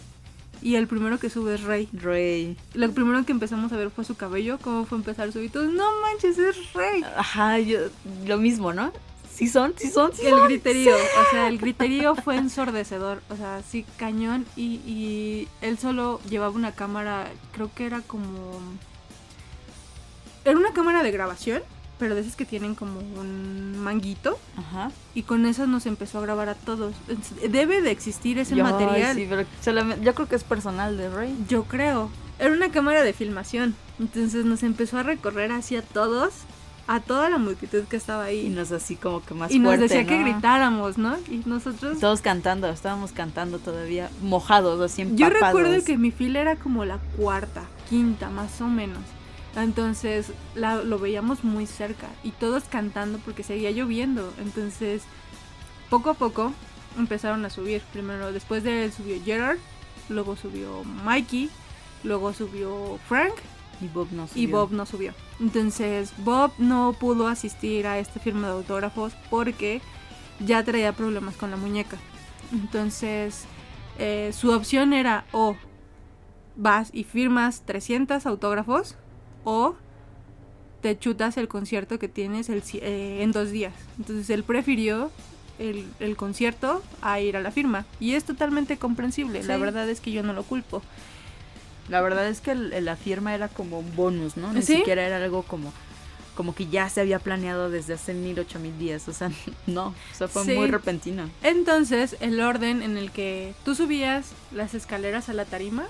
Y el primero que sube es Rey. Rey. Lo primero que empezamos a ver fue su cabello, cómo fue empezar a subir. Todos, no manches, es Rey. Ajá, yo, lo mismo, ¿no? Sí son, sí son, sí El son. griterío, o sea, el griterío fue ensordecedor, o sea, sí, cañón. Y, y él solo llevaba una cámara, creo que era como. Era una cámara de grabación, pero de esas que tienen como un manguito. Ajá. Y con esas nos empezó a grabar a todos. Debe de existir ese Yo- material. sí, pero solamente- yo creo que es personal de Rey. Yo creo. Era una cámara de filmación. Entonces nos empezó a recorrer hacia todos, a toda la multitud que estaba Y ahí. nos así como que más Y nos decía que gritáramos, ¿no? Y nosotros... Todos cantando, estábamos cantando todavía, mojados, así Yo empapados. recuerdo que mi fila era como la cuarta, quinta, más o menos. Entonces la- lo veíamos muy cerca y todos cantando porque seguía lloviendo. Entonces, poco a poco empezaron a subir. Primero, después de él subió Gerard, luego subió Mikey, luego subió Frank Y Bob no y subió. Bob no subió. Entonces, Bob no pudo asistir a esta firma de autógrafos porque ya traía problemas con la muñeca. Entonces, eh, su opción era o vas y firmas 300 autógrafos o te chutas el concierto que tienes el eh, en dos días. Entonces, él prefirió el, el concierto a ir a la firma. Y es totalmente comprensible. La verdad es que yo no lo culpo. La verdad es que el- la firma era como un bonus, ¿no? Ni ¿Sí? siquiera era algo como como que ya se había planeado desde hace mil, ocho mil días. O sea, no, o sea, fue Sí. muy repentino. Entonces, el orden en el que tú subías las escaleras a la tarima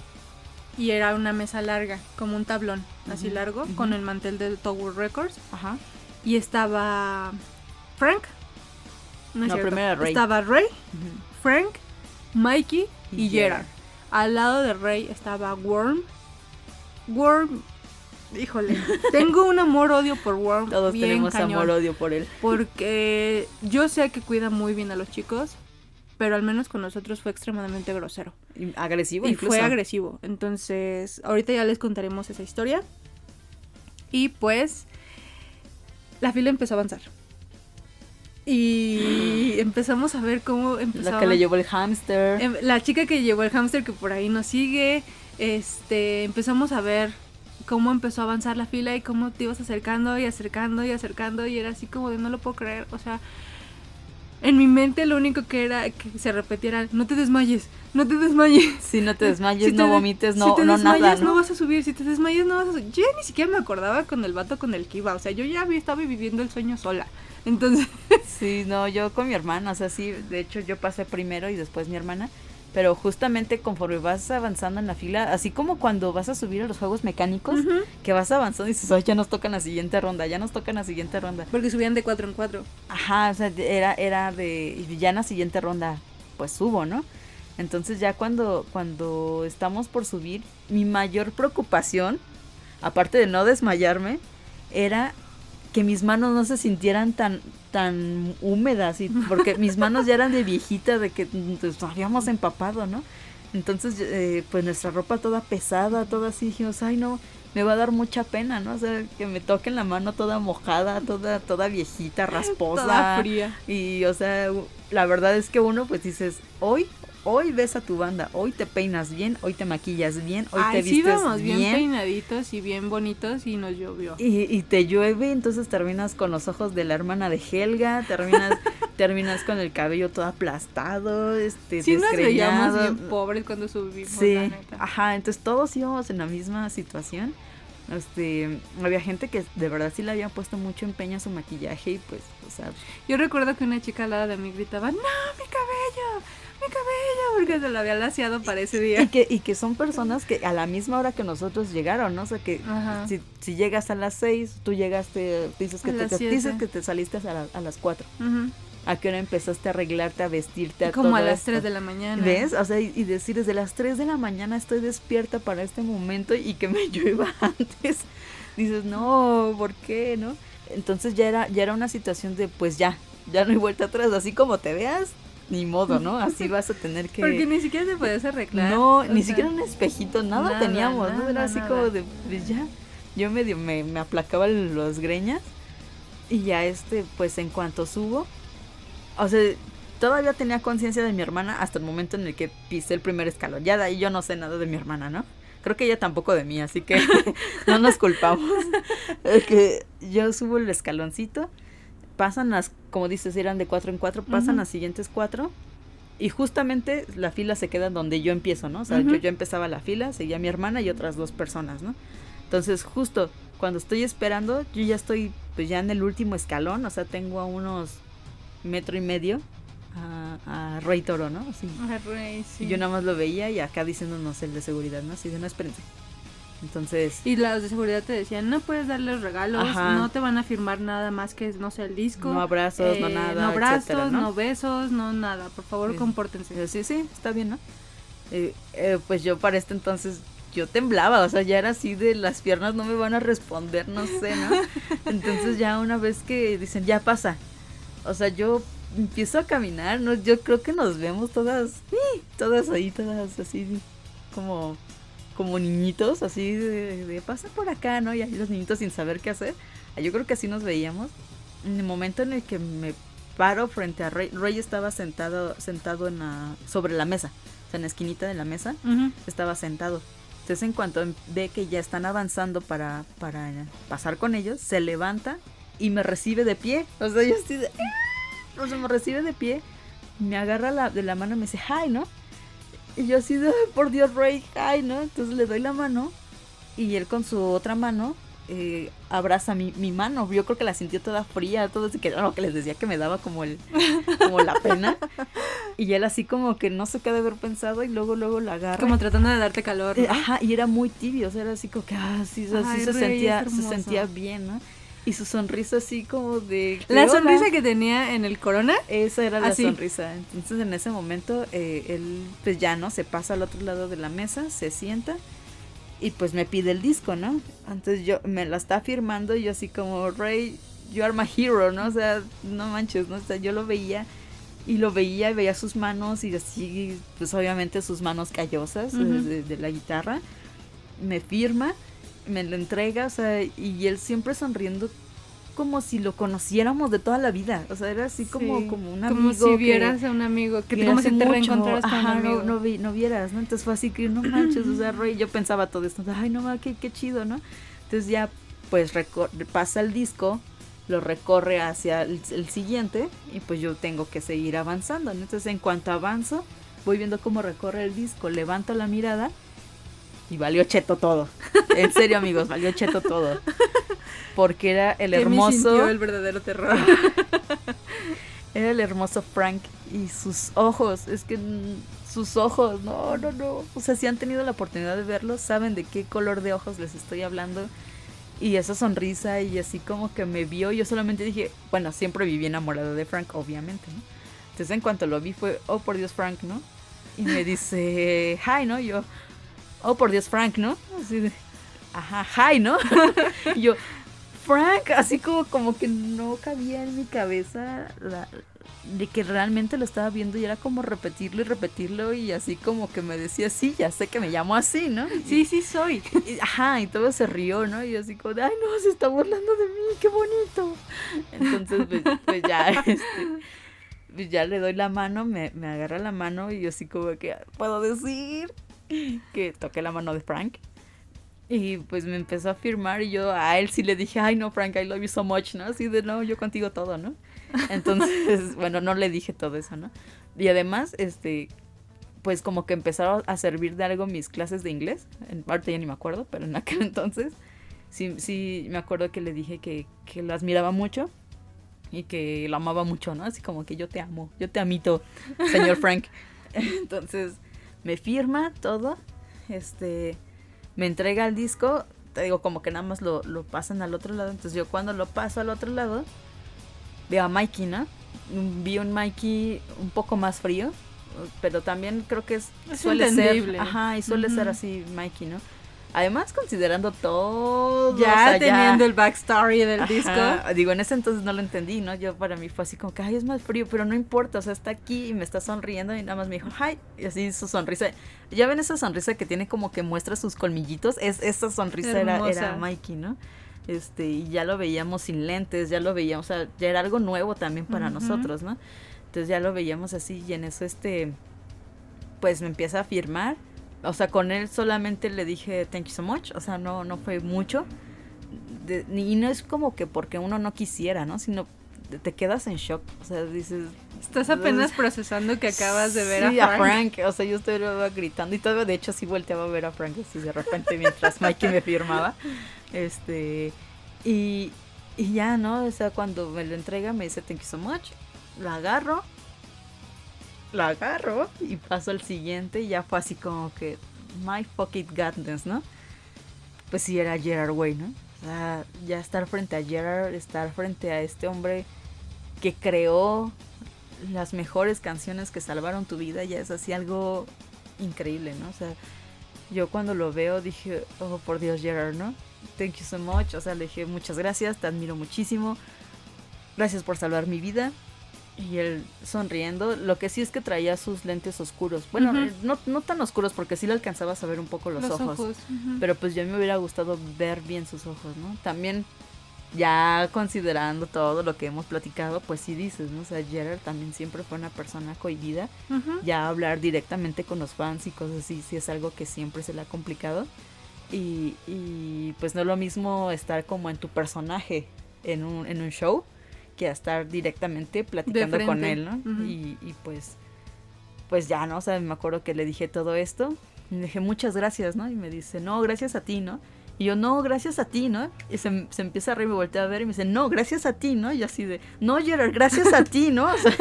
y era una mesa larga, como un tablón así largo, con el mantel de Tower Records. Ajá. Y estaba Frank. No, es No, primero Ray. Estaba Ray. Frank, Mikey y, Y Gerard. Gerard. Al lado de Ray estaba Worm. Worm, híjole, tengo un amor-odio por Worm. Todos bien tenemos amor-odio por él. Porque yo sé que cuida muy bien a los chicos, pero al menos con nosotros fue extremadamente grosero. Y Agresivo y incluso. fue agresivo. Entonces, ahorita ya les contaremos esa historia. Y pues, la fila empezó a avanzar. Y empezamos a ver cómo La empezaba. que le llevó el hámster. Em, La chica que llevó el hámster que por ahí nos sigue. Este, empezamos a ver cómo empezó a avanzar la fila y cómo te ibas acercando y acercando y acercando y era así como de no lo puedo creer, o sea, en mi mente lo único que era que se repetía era no te desmayes, no te desmayes. Si no te desmayes, Si te no vomites, si no, te no nada, no ¿no? vas a subir, si te desmayas no vas a subir. Yo ya ni siquiera me acordaba con el vato con el que iba, o sea, yo ya había estaba viviendo el sueño sola. Entonces, Sí, no, yo con mi hermana, o sea, sí, de hecho yo pasé primero y después mi hermana, pero justamente conforme vas avanzando en la fila, así como cuando vas a subir a los juegos mecánicos, que vas avanzando y dices, ay, ya nos tocan la siguiente ronda, ya nos tocan la siguiente ronda. porque subían de cuatro en cuatro. Ajá, o sea, era, era de, ya en la siguiente ronda, pues subo, ¿no? Entonces ya cuando, cuando estamos por subir, mi mayor preocupación, aparte de no desmayarme, era que mis manos no se sintieran tan, tan húmedas, y, porque mis manos ya eran de viejita, de que nos habíamos empapado, ¿no? Entonces, eh, pues nuestra ropa toda pesada, toda así, dijimos, ay no, me va a dar mucha pena, ¿no? O sea, que me toquen la mano toda mojada, toda, toda viejita, rasposa. Toda fría. Y, o sea, la verdad es que uno, pues dices, hoy, hoy ves a tu banda, hoy te peinas bien, hoy te maquillas bien, hoy te Ay, sí vistes íbamos bien, bien. peinaditos y bien bonitos y nos llovió. y, y te llueve, entonces terminas con los ojos de la hermana de Helga, terminas, terminas con el cabello todo aplastado, este, Sí nos veíamos bien pobres cuando subimos, la Sí, neta. ajá, entonces todos íbamos en la misma situación. Este, había gente que de verdad sí le había puesto mucho empeño a su maquillaje y pues, o sea, Yo recuerdo que una chica al lado de mí gritaba, no, mi cabello, mi cabello, porque se lo había laseado para ese y día. que, y que son personas que a la misma hora que nosotros llegaron, ¿no? O sea que si, si llegas a las seis, tú llegaste, dices que, A te, siete. dices que te saliste a, la- a las cuatro. Ujú. ¿A qué hora empezaste a arreglarte, a vestirte, a Como a todo las esto? 3 de la mañana. ¿Ves? O sea, y, y decir desde las 3 de la mañana estoy despierta para este momento y que me llueva antes. Dices, no, ¿por qué? ¿No? Entonces ya era, ya era una situación de pues ya, ya no hay vuelta atrás, así como te veas, ni modo, ¿no? Así vas a tener que. Porque ni siquiera te podías arreglar. no, ni sea, siquiera un espejito, nada, nada, teníamos, ¿no? Era así nada. como de, pues ya. Yo medio me, me aplacaba los greñas y ya este, pues en cuanto subo, o sea, todavía tenía conciencia de mi hermana hasta el momento en el que pisé el primer escalón. Ya de ahí yo no sé nada de mi hermana, ¿no? Creo que ella tampoco de mí, así que no nos culpamos. Es que yo subo el escaloncito, pasan las, como dices, eran de cuatro en cuatro, pasan las siguientes cuatro y justamente la fila se queda donde yo empiezo, ¿no? O sea, yo, yo empezaba la fila, seguía mi hermana y otras dos personas, ¿no? Entonces, justo cuando estoy esperando, yo ya estoy pues ya en el último escalón, o sea, tengo a unos metro y medio a, a Rey Toro, ¿no? Así. A Rey, sí. Y yo nada más lo veía y acá diciéndonos el de seguridad, ¿no? Así de, no, espérense. Entonces, Y los de seguridad te decían, no puedes darles regalos, Ajá. no te van a firmar nada más que, no sé, el disco. no abrazos, no eh, nada, No abrazos, etcétera, no besos, no nada. Por favor, Sí. compórtense. Sí, sí, está bien, ¿no? Eh, eh, pues yo para este entonces, yo temblaba, o sea, ya era así de las piernas no me van a responder, no sé, ¿no? Entonces ya una vez que dicen, ya pasa, o sea, yo empiezo a caminar, ¿no? Yo creo que nos vemos todas, todas ahí, todas así, como, como niñitos, así de, de pasa por acá, ¿no? Y ahí los niñitos sin saber qué hacer. Ah, Yo creo que así nos veíamos. En el momento en el que me paro frente a Rey, Rey estaba sentado, sentado en la, sobre la mesa, o sea, en la esquinita de la mesa, estaba sentado. Entonces en cuanto ve que ya están avanzando para, para pasar con ellos, se levanta y me recibe de pie. O sea, yo estoy de... "Ah", O sea, me recibe de pie, me agarra la, de la mano y me dice, hi, ¿no? Y yo así de, "Ay, por Dios, Rey, hi, ¿no? Entonces le doy la mano y él con su otra mano eh, abraza mi, mi mano. Yo creo que la sintió toda fría, todo así que era lo que les decía que me daba como el como la pena. Y él así como que no sé qué de haber pensado y luego luego la agarra. Como tratando de darte calor. Eh, ajá, y era muy tibio, o sea, era así como que, ah, sí, o sea, sí Ay, se, Rey, sentía, se sentía bien, ¿no? Y su sonrisa así como de... La "¿Qué sonrisa onda?". que tenía en el corona. Esa era la Así. sonrisa. Entonces en ese momento eh, él pues ya no, se pasa al otro lado de la mesa, se sienta y pues me pide el disco, ¿no? Entonces yo me la está firmando y yo así como, Ray, you are my hero, ¿no? O sea, no manches, ¿no? O sea, yo lo veía y lo veía y veía sus manos y así, pues obviamente sus manos callosas eh, Ujú. de, de la guitarra. Me firma, me lo entrega, o sea, y él siempre sonriendo como si lo conociéramos de toda la vida. O sea, era así como, Sí, como un Como amigo. si que- vieras a un amigo. Que, que como si te mucho, reencontraras con un ajá, amigo. No, no, vi- no vieras, ¿no? Entonces fue así que no manches, o sea, Rey, yo pensaba todo esto, ay, no, ma, qué, qué chido, ¿no? Entonces ya, pues, pasa el disco, lo recorre hacia el, el siguiente y pues yo tengo que seguir avanzando, ¿no? Entonces en cuanto avanzo, voy viendo cómo recorre el disco, levanto la mirada y valió cheto todo. En serio, amigos, valió cheto todo. Porque era el hermoso... el verdadero terror. Era el hermoso Frank y sus ojos, es que mm, sus ojos, no, no, no. O sea, si han tenido la oportunidad de verlos, saben de qué color de ojos les estoy hablando. Y esa sonrisa y así como que me vio, yo solamente dije, bueno, siempre viví enamorado de Frank, obviamente, ¿no? Entonces en cuanto lo vi fue, oh por Dios Frank, ¿no? Y me dice, hi, ¿no? Yo, oh por Dios Frank, ¿no? Así de, ajá, hi, ¿no? y yo, Frank, así como, como que no cabía en mi cabeza la- de que realmente lo estaba viendo y era como repetirlo y repetirlo y así como que me decía, sí, ya sé que me llamo así, ¿no? Y- sí, sí soy. y- ajá, y todo se rió, ¿no? Y yo así como, de, ay, no, se está burlando de mí, qué bonito. Entonces, pues, pues ya, este, pues ya le doy la mano, me, me agarra la mano y yo así como que, ¿puedo decir? Que toqué la mano de Frank. Y pues me empezó a firmar y yo a él sí le dije, ay no, Frank, I love you so much, ¿no? Así de, no, yo contigo todo, ¿no? Entonces, bueno, no le dije todo eso, ¿no? Y además, este, pues como que empezaron a servir de algo mis clases de inglés. En parte ya ni me acuerdo, pero en aquel entonces sí, sí me acuerdo que le dije que, que lo admiraba mucho y que lo amaba mucho, ¿no? Así como que yo te amo, yo te amito, señor Frank. Entonces me firma todo, este, me entrega el disco, te digo como que nada más lo, lo pasan al otro lado, entonces yo cuando lo paso al otro lado, veo a Mikey, ¿no? Vi un Mikey un poco más frío, pero también creo que es, Es suele ser, ajá, y suele ser así Mikey, ¿no? Además, considerando todo, o Ya sea, teniendo el backstory del Ajá, disco. Digo, en ese entonces no lo entendí, ¿no? Yo para mí fue así como que, ay, es más frío, pero no importa, o sea, está aquí y me está sonriendo y nada más me dijo, ay, y así su sonrisa. Ya ven esa sonrisa que tiene como que muestra sus colmillitos, es, esa sonrisa era, era Mikey, ¿no? Este, y ya lo veíamos sin lentes, ya lo veíamos, o sea, ya era algo nuevo también para Ujú. nosotros, ¿no? Entonces ya lo veíamos así y en eso este, pues me empieza a firmar. O sea, con él solamente le dije thank you so much, o sea, no, no fue mucho. De- y no es como que porque uno no quisiera, ¿no? Sino te quedas en shock. O sea, dices. Estás apenas procesando que acabas de ver a Frank. O sea, yo estoy gritando y todo. De hecho, sí volteaba a ver a Frank así de repente mientras Mikey me firmaba. Este. Y, y ya, ¿no? O sea, cuando me lo entrega, me dice thank you so much. Lo agarro. Lo agarro y paso al siguiente. Y ya fue así como que. My fucking godness, ¿no? Pues sí, era Gerard Way, ¿no? O sea, ya estar frente a Gerard, estar frente a este hombre que creó las mejores canciones que salvaron tu vida, ya es así algo increíble, ¿no? O sea, yo cuando lo veo dije, oh por Dios, Gerard, ¿no? Thank you so much. O sea, le dije muchas gracias, te admiro muchísimo. Gracias por salvar mi vida. Y él sonriendo, lo que sí es que traía sus lentes oscuros. Bueno, no, no, tan oscuros porque sí le alcanzabas a ver un poco los, ojos. Pero pues ya me hubiera gustado ver bien sus ojos, ¿no? También ya considerando todo lo que hemos platicado, pues sí dices, ¿no? O sea, Gerard también siempre fue una persona cohibida. Ya hablar directamente con los fans y cosas así, sí es algo que siempre se le ha complicado. Y, y pues no es lo mismo estar como en tu personaje en un, en un show que a estar directamente platicando con él, ¿no? y, y, pues, pues ya, ¿no? O sea, me acuerdo que le dije todo esto. Le dije, muchas gracias, ¿no? Y me dice, no, gracias a ti, ¿no? Y yo, no, gracias a ti, ¿no? Y se, se empieza a reír, me voltea a ver y me dice, no, gracias a ti, ¿no? Y así de, no, Gerard, gracias a ti, ¿no? O sea,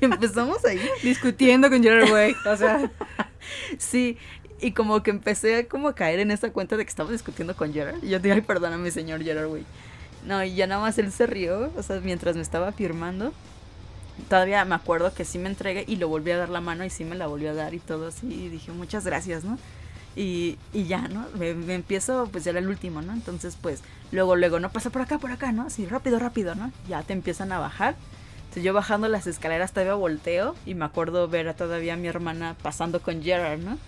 empezamos ahí. Discutiendo con Gerard Way, o sea. sí, y como que empecé a como a caer en esa cuenta de que estaba discutiendo con Gerard. Y yo dije, ay, perdóname, señor Gerard Way. No, y ya nada más él se rió, o sea, mientras me estaba firmando. Todavía me acuerdo que sí me entregué y lo volví a dar la mano y sí me la volvió a dar y todo así. Y dije, muchas gracias, ¿no? Y, y ya, ¿no? Me, empiezo, pues ya era el último, ¿no? Entonces, pues, luego, luego, no pasa por acá, por acá, ¿no? Así, rápido, rápido, ¿no? Ya te empiezan a bajar. Entonces yo bajando las escaleras todavía volteo y me acuerdo ver a todavía a mi hermana pasando con Gerard, ¿no?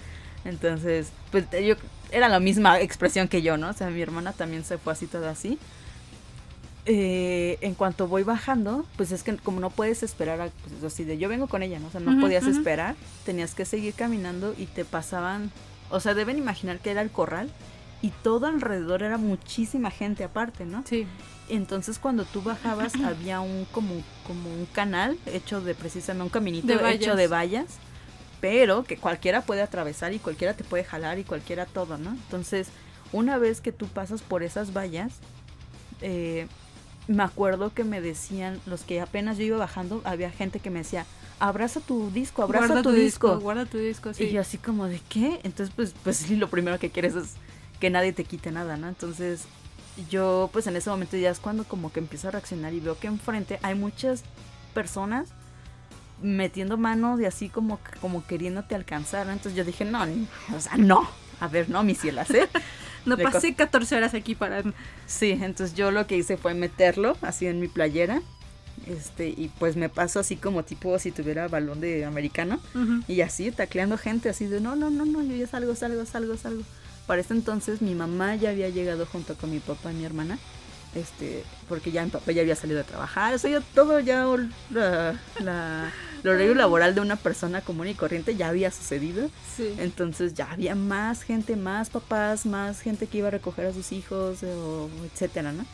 Entonces, pues yo, era la misma expresión que yo, ¿no? O sea, mi hermana también se fue así toda así. Eh, en cuanto voy bajando, pues es que como no puedes esperar, a, pues así de yo vengo con ella, ¿no? O sea, no podías esperar, tenías que seguir caminando y te pasaban, o sea, deben imaginar que era el corral y todo alrededor era muchísima gente aparte, ¿no? Sí. Entonces cuando tú bajabas había un como, como un canal hecho de precisamente un caminito hecho de vallas, pero que cualquiera puede atravesar y cualquiera te puede jalar y cualquiera todo, ¿no? Entonces, una vez que tú pasas por esas vallas, eh, me acuerdo que me decían, los que apenas yo iba bajando, había gente que me decía, abraza tu disco, abraza tu, disco. Guarda tu disco, sí. Y yo así como, ¿de qué? Entonces, pues, pues sí, lo primero que quieres es que nadie te quite nada, ¿no? Entonces, yo, pues en ese momento ya es cuando como que empiezo a reaccionar y veo que enfrente hay muchas personas metiendo manos y así como, como queriéndote alcanzar, ¿no? Entonces yo dije, no, o sea, no. A ver, no, mi cielo, ¿eh? No pasé 14 horas aquí para... Sí, entonces yo lo que hice fue meterlo así en mi playera. Este, y pues me paso así como tipo si tuviera balón de americano. Y así, tacleando gente, así de no, no, no, no, yo ya salgo, salgo, salgo, salgo. Para ese entonces mi mamá ya había llegado junto con mi papá y mi hermana este porque ya mi papá ya había salido a trabajar, o sea, todo ya la, la, el horario laboral de una persona común y corriente ya había sucedido. Entonces ya había más gente, más papás, más gente que iba a recoger a sus hijos, o etcétera, ¿no?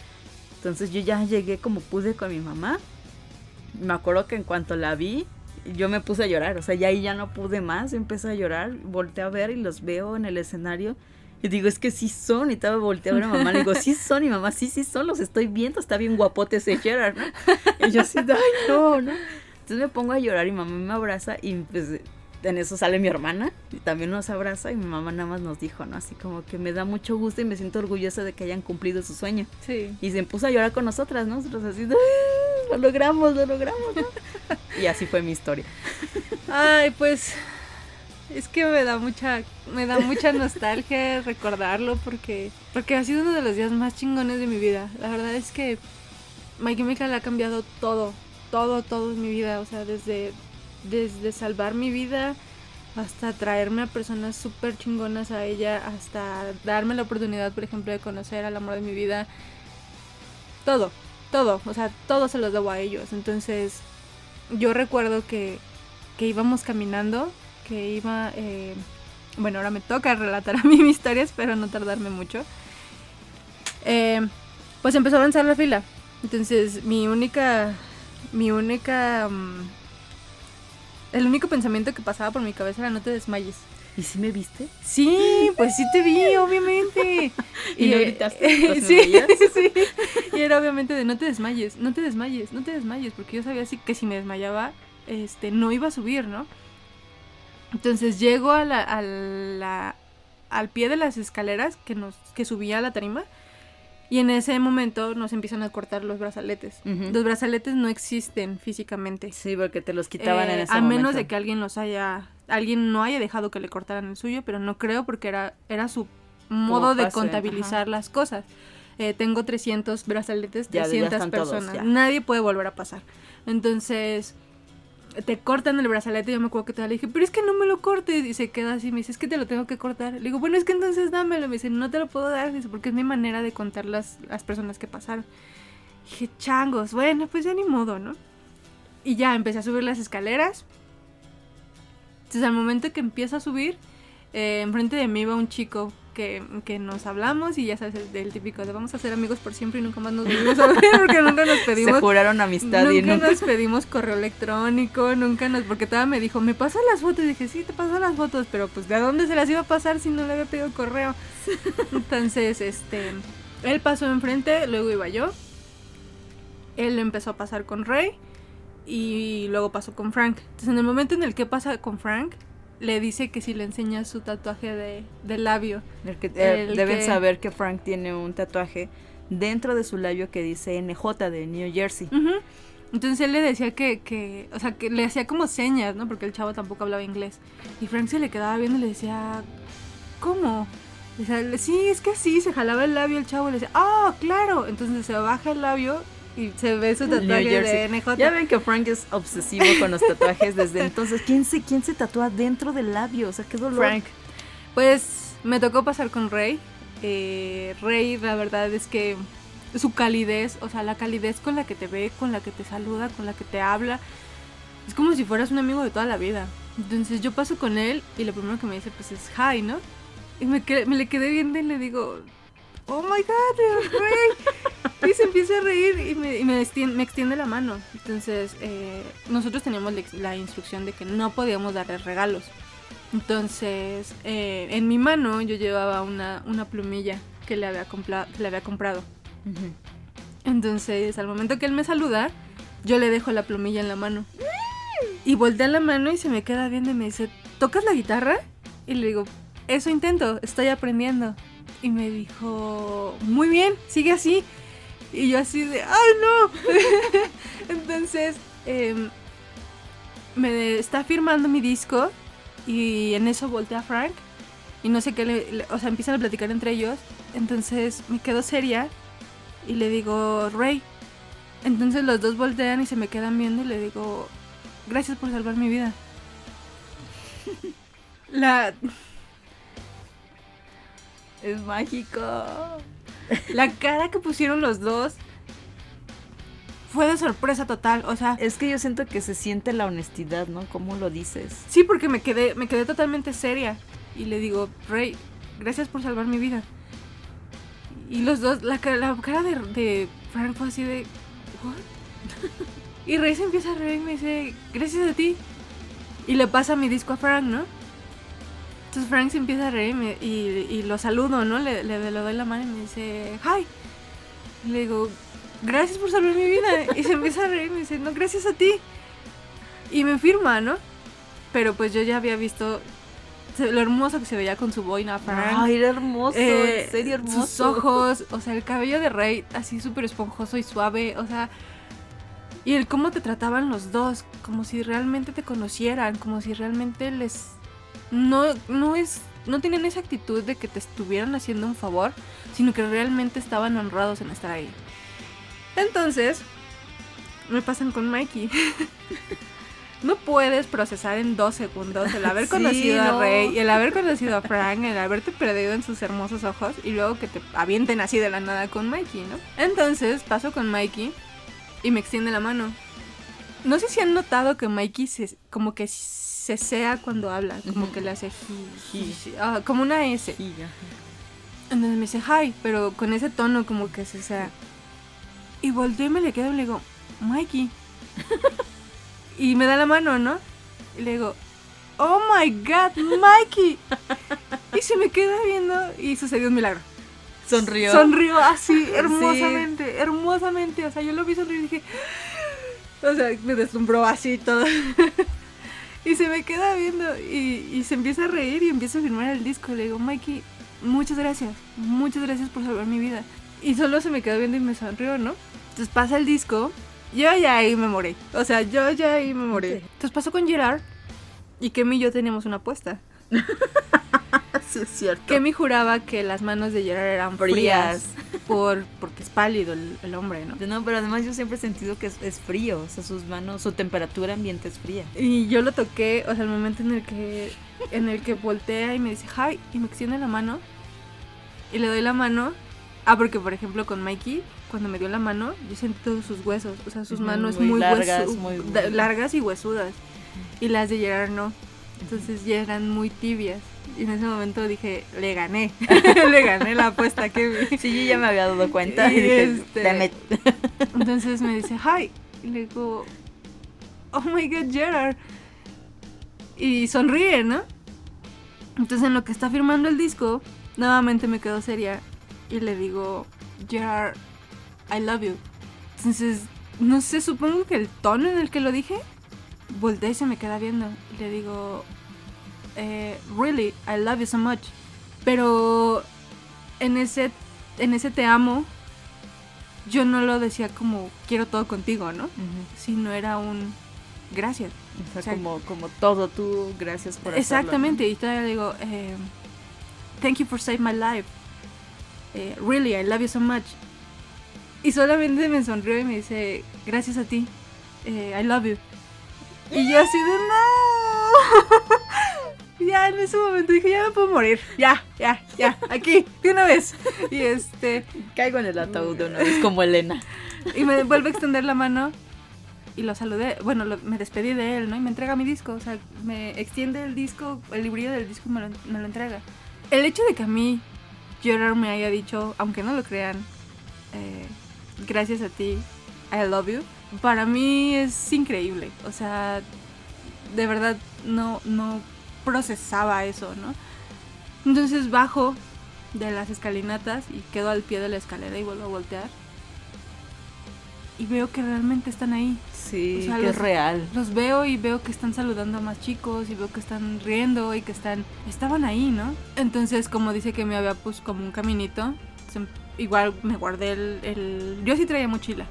Entonces yo ya llegué como pude con mi mamá. Me acuerdo que en cuanto la vi, yo me puse a llorar, o sea, ya ahí ya no pude más, empecé a llorar, volteé a ver y los veo en el escenario y digo, es que sí son. Y estaba volteando a ver a mamá. Le digo, sí son. Y mamá, sí, sí son. Los estoy viendo. Está bien guapote ese Gerard, ¿no? Y yo así, ay, no, ¿no? Entonces me pongo a llorar y mamá me abraza. Y pues en eso sale mi hermana. Y también nos abraza. Y mi mamá nada más nos dijo, ¿no? Así como que me da mucho gusto y me siento orgullosa de que hayan cumplido su sueño. Sí. Y se puso a llorar con nosotras, ¿no? Nosotros así, lo logramos, lo logramos, ¿no? y así fue mi historia. Ay, pues es que me da mucha, me da mucha nostalgia recordarlo porque, porque ha sido uno de los días más chingones de mi vida. La verdad es que My Chemical ha cambiado todo, todo, todo en mi vida. O sea, desde, desde salvar mi vida hasta traerme a personas súper chingonas a ella, hasta darme la oportunidad, por ejemplo, de conocer al amor de mi vida. Todo, todo, o sea, todo se lo debo a ellos. Entonces, yo recuerdo que, que íbamos caminando que iba, eh, bueno, ahora me toca relatar a mí mis historias, pero no tardarme mucho. Eh, pues empezó a avanzar la fila. Entonces mi única mi única... mm, el único pensamiento que pasaba por mi cabeza era no te desmayes. ¿Y si me viste? Sí, pues sí te vi, obviamente. ¿Y no eh, gritaste? ¿Los sí, veías? sí. Y era obviamente de no te desmayes, no te desmayes, no te desmayes, porque yo sabía así que si me desmayaba, este, no iba a subir, ¿no? Entonces llego a la, a la- al pie de las escaleras que nos, que subía a la tarima. Y en ese momento nos empiezan a cortar los brazaletes. Ujú. Los brazaletes no existen físicamente. Sí, porque te los quitaban en Eh, ese a momento. menos de que alguien los haya alguien no haya dejado que le cortaran el suyo pero no creo porque era era su modo de contabilizar las cosas Eh, tengo 300 brazaletes Ya, ya 300 están todos, personas ya. nadie puede volver a pasar entonces te cortan el brazalete yo me acuerdo que te le dije pero es que no me lo cortes y se queda así me dice es que te lo tengo que cortar le digo bueno es que entonces dámelo me dice no te lo puedo dar dice porque es mi manera de contar las, las personas que pasaron dije changos bueno pues ya ni modo no y ya empecé a subir las escaleras. Entonces al momento que empiezo a subir, eh, enfrente de mí iba un chico que, que nos hablamos y ya sabes, el, típico de vamos a ser amigos por siempre y nunca más nos a ver porque nunca nos Se pedimos. juraron amistad y Nunca nunca... nos pedimos correo electrónico, nunca nos... Porque todavía me dijo, ¿me pasas las fotos? Y dije, sí, te paso las fotos, pero pues ¿de dónde se las iba a pasar si no le había pedido correo? Entonces, este... Él pasó enfrente, luego iba yo. Él empezó a pasar con Rey y luego pasó con Frank. Entonces, en el momento en el que pasa con Frank, le dice que si le enseña su tatuaje de, de labio. El que- eh, El deben que- saber que Frank tiene un tatuaje dentro de su labio que dice NJ de New Jersey. Entonces él le decía que, que, o sea, que le hacía como señas, ¿no? Porque el chavo tampoco hablaba inglés. Y Frank se le quedaba viendo y le decía, ¿cómo? Le decía, sí, es que así, se jalaba el labio el chavo y le decía, ¡ah, claro! Entonces se baja el labio y se ve su tatuaje de. NJ. Ya ven que Frank es obsesivo con los tatuajes desde entonces. ¿Quién se, quién se tatúa dentro del labio? O sea, qué dolor. Frank. Pues me tocó pasar con Rey. Eh, Rey, la verdad es que su calidez, o sea, la calidez con la que te ve, con la que te saluda, con la que te habla, es como si fueras un amigo de toda la vida. Entonces yo paso con él y lo primero que me dice pues es hi, ¿no? Y me, me le quedé viendo y le digo, oh my god, Rey. Y se empieza a reír y me, y me, extiende, me extiende la mano. Entonces eh, nosotros teníamos la, la instrucción de que no podíamos darle regalos. Entonces, eh, en mi mano yo llevaba una, una plumilla que le había, compla- que le había comprado. Ujú. Entonces, al momento que él me saluda, yo le dejo la plumilla en la mano. Y voltea la mano y se me queda viendo y me dice, ¿tocas la guitarra? Y le digo, eso intento, estoy aprendiendo. Y me dijo, muy bien, sigue así. Y yo así de, ¡ay no! Entonces, em, me está firmando mi disco y en eso voltea Frank y no sé qué, le, o sea, empiezan a platicar entre ellos. Entonces me quedo seria y le digo, Rey. Entonces los dos voltean y se me quedan viendo y le digo, gracias por salvar mi vida. La, Es mágico. la cara que pusieron los dos fue de sorpresa total. O sea, Es que yo siento que se siente la honestidad, ¿no? ¿Cómo lo dices? sí, porque me quedé, me quedé totalmente seria. Y le digo, Rey, gracias por salvar mi vida. Y los dos, la, cara- la cara de, de Frank fue así de, ¿what? Y Rey se empieza a reír y me dice, gracias a ti. Y le pasa mi disco a Frank, ¿no? Entonces Frank se empieza a reír y, me- y, y lo saludo, ¿no? Le, le, le doy la mano y me dice, hi. Y le digo, gracias por salvar mi vida. Y se empieza a reír y me dice, no, gracias a ti. Y me firma, ¿no? Pero pues yo ya había visto lo hermoso que se veía con su boina Frank. Ay, era hermoso, Eh, en serio hermoso. Sus ojos, o sea, el cabello de Rey así súper esponjoso y suave, o sea, y el cómo te trataban los dos, como si realmente te conocieran, como si realmente les no no es no tenían esa actitud de que te estuvieran haciendo un favor, sino que realmente estaban honrados en estar ahí. Entonces, me pasan con Mikey. No puedes procesar en dos segundos el haber Sí, conocido no. a Rey, el haber conocido a Frank, el haberte perdido en sus hermosos ojos y luego que te avienten así de la nada con Mikey, ¿no? Entonces paso con Mikey y me extiende la mano. No sé si han notado que Mikey se, como que se sea cuando habla, como que le hace Ji. ji, ah, como una S. Sí. Entonces me dice hi, pero con ese tono como que se sea. Y volteo y me le quedo y le digo, Mikey. y me da la mano, ¿no? Y le digo, oh my god, Mikey. y se me queda viendo y sucedió un milagro. Sonrió. Sonrió así, hermosamente, hermosamente. O sea, yo lo vi sonreír y dije, o sea, me deslumbró así todo. y se me queda viendo y, y se empieza a reír y empieza a firmar el disco. Le digo, Mikey, muchas gracias, muchas gracias por salvar mi vida. Y solo se me quedó viendo y me sonrió, ¿no? Entonces pasa el disco, yo ya ahí me moré. O sea, yo ya ahí me moré. Entonces pasó con Gerard y Kemi y yo teníamos una apuesta. sí, es cierto. Kemi juraba que las manos de Gerard eran frías, Frías. por, porque es pálido el, el hombre, ¿no? No, pero además yo siempre he sentido que es, es frío, o sea, sus manos, su temperatura ambiente es fría. Y yo lo toqué, o sea, el momento en el que en el que voltea y me dice hi y me extiende la mano y le doy la mano. Ah, porque por ejemplo con Mikey, cuando me dio la mano, yo sentí todos sus huesos, o sea, sus manos muy muy, largas, huesu- muy- da- largas y huesudas. Y las de Gerard no. Entonces ya eran muy tibias. Y en ese momento dije, le gané. le gané la apuesta que vi. Sí, yo ya me había dado cuenta. Y este-. Entonces me dice, hi. Y le digo, oh my god, Gerard. Y sonríe, ¿no? Entonces en lo que está firmando el disco, nuevamente me quedo seria y le digo, Gerard, I love you. Entonces, no sé, supongo que el tono en el que lo dije, voltea y se me queda viendo. Y le digo, eh, really, I love you so much. Pero en ese, en ese te amo, yo no lo decía como quiero todo contigo, ¿no? Ujú. Sino era un gracias. O sea, O sea, como, como todo tú, gracias por hacerlo, Exactamente, y todavía le digo, eh, thank you for saving my life. Eh, really, I love you so much. Y solamente me sonrió y me dice, gracias a ti, eh, I love you. Y yo así de no. ya en ese momento dije, ya me puedo morir. Ya, ya, ya, aquí, de una vez. Y este. Caigo en el ataúd de una vez como Elena. y me vuelve a extender la mano y lo saludé. Bueno, lo- me despedí de él, ¿no? Y me entrega mi disco. O sea, me extiende el disco, el librillo del disco y me lo, me lo entrega. El hecho de que a mí Gerard me haya dicho, aunque no lo crean, eh, gracias a ti, I love you, para mí es increíble. O sea, de verdad no, no procesaba eso, ¿no? Entonces bajo de las escalinatas y quedo al pie de la escalera y vuelvo a voltear. Y veo que realmente están ahí. Sí, O sea, que los- es real. Los veo y veo que están saludando a más chicos y veo que están riendo y que están... Estaban ahí, ¿no? Entonces, como dice que me había pues como un caminito, se- igual me guardé el, el- Yo sí traía mochila.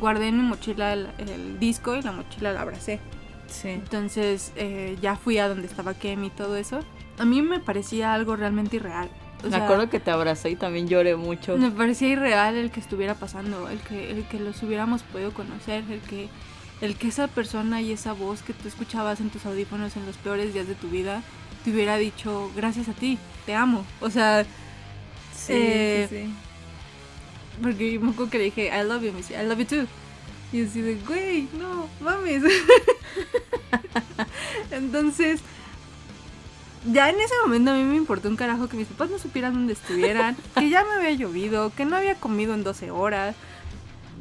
Guardé en mi mochila el, el disco y la mochila la abracé. Sí. Entonces eh, ya fui a donde estaba Kem y todo eso. A mí me parecía algo realmente irreal. O Me sea, acuerdo que te abracé y también lloré mucho. me parecía irreal el que estuviera pasando, el que, el que los hubiéramos podido conocer, el que, el que esa persona y esa voz que tú escuchabas en tus audífonos en los peores días de tu vida te hubiera dicho gracias a ti, te amo. O sea, Sí, eh, sí, sí. Porque yo me acuerdo que le dije I love you, me dice I love you too. Y así de, güey, no, mames. Entonces, ya en ese momento a mí me importó un carajo que mis papás no supieran dónde estuvieran, que ya me había llovido, que no había comido en 12 horas,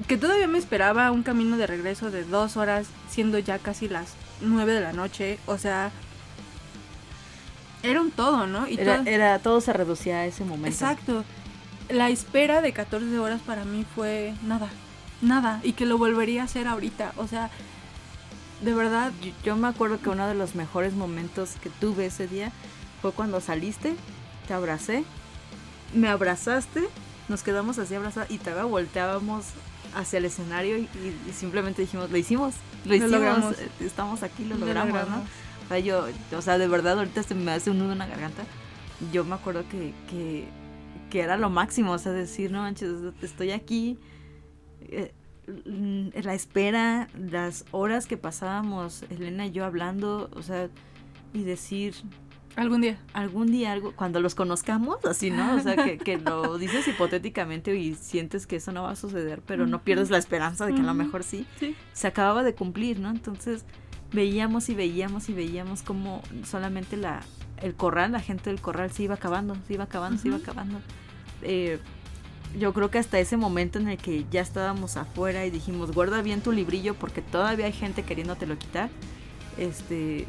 que todavía me esperaba un camino de regreso de dos horas, siendo ya casi las 9 de la noche. O sea, era un todo, ¿no? Y Era, todo- era, todo se reducía a ese momento. Exacto. La espera de 14 horas para mí fue nada, nada. Y que lo volvería a hacer ahorita. O sea, de verdad, Yo, yo me acuerdo que uno de los mejores momentos que tuve ese día fue cuando saliste, te abracé, me abrazaste, nos quedamos así abrazados y todavía volteábamos hacia el escenario y, y simplemente dijimos, lo hicimos, lo Lo hicimos, logramos. estamos aquí, lo, Lo logramos, logramos. ¿no? O sea, yo, o sea, de verdad ahorita se me hace un nudo en la garganta. Yo me acuerdo que, que, que era lo máximo, o sea, decir, no manches, estoy aquí. eh, mm, la espera, las horas que pasábamos, Elena y yo hablando, o sea, y decir algún día. algún día algo, cuando los conozcamos, así, ¿no? O sea, que, que lo dices hipotéticamente y sientes que eso no va a suceder, pero no pierdes la esperanza de que a lo mejor sí. Sí. Se acababa de cumplir, ¿no? Entonces veíamos y veíamos y veíamos como solamente la, el corral, la gente del corral se iba acabando, se iba acabando, se iba acabando. Eh, yo creo que hasta ese momento en el que ya estábamos afuera y dijimos, guarda bien tu librillo porque todavía hay gente queriéndotelo quitar, este,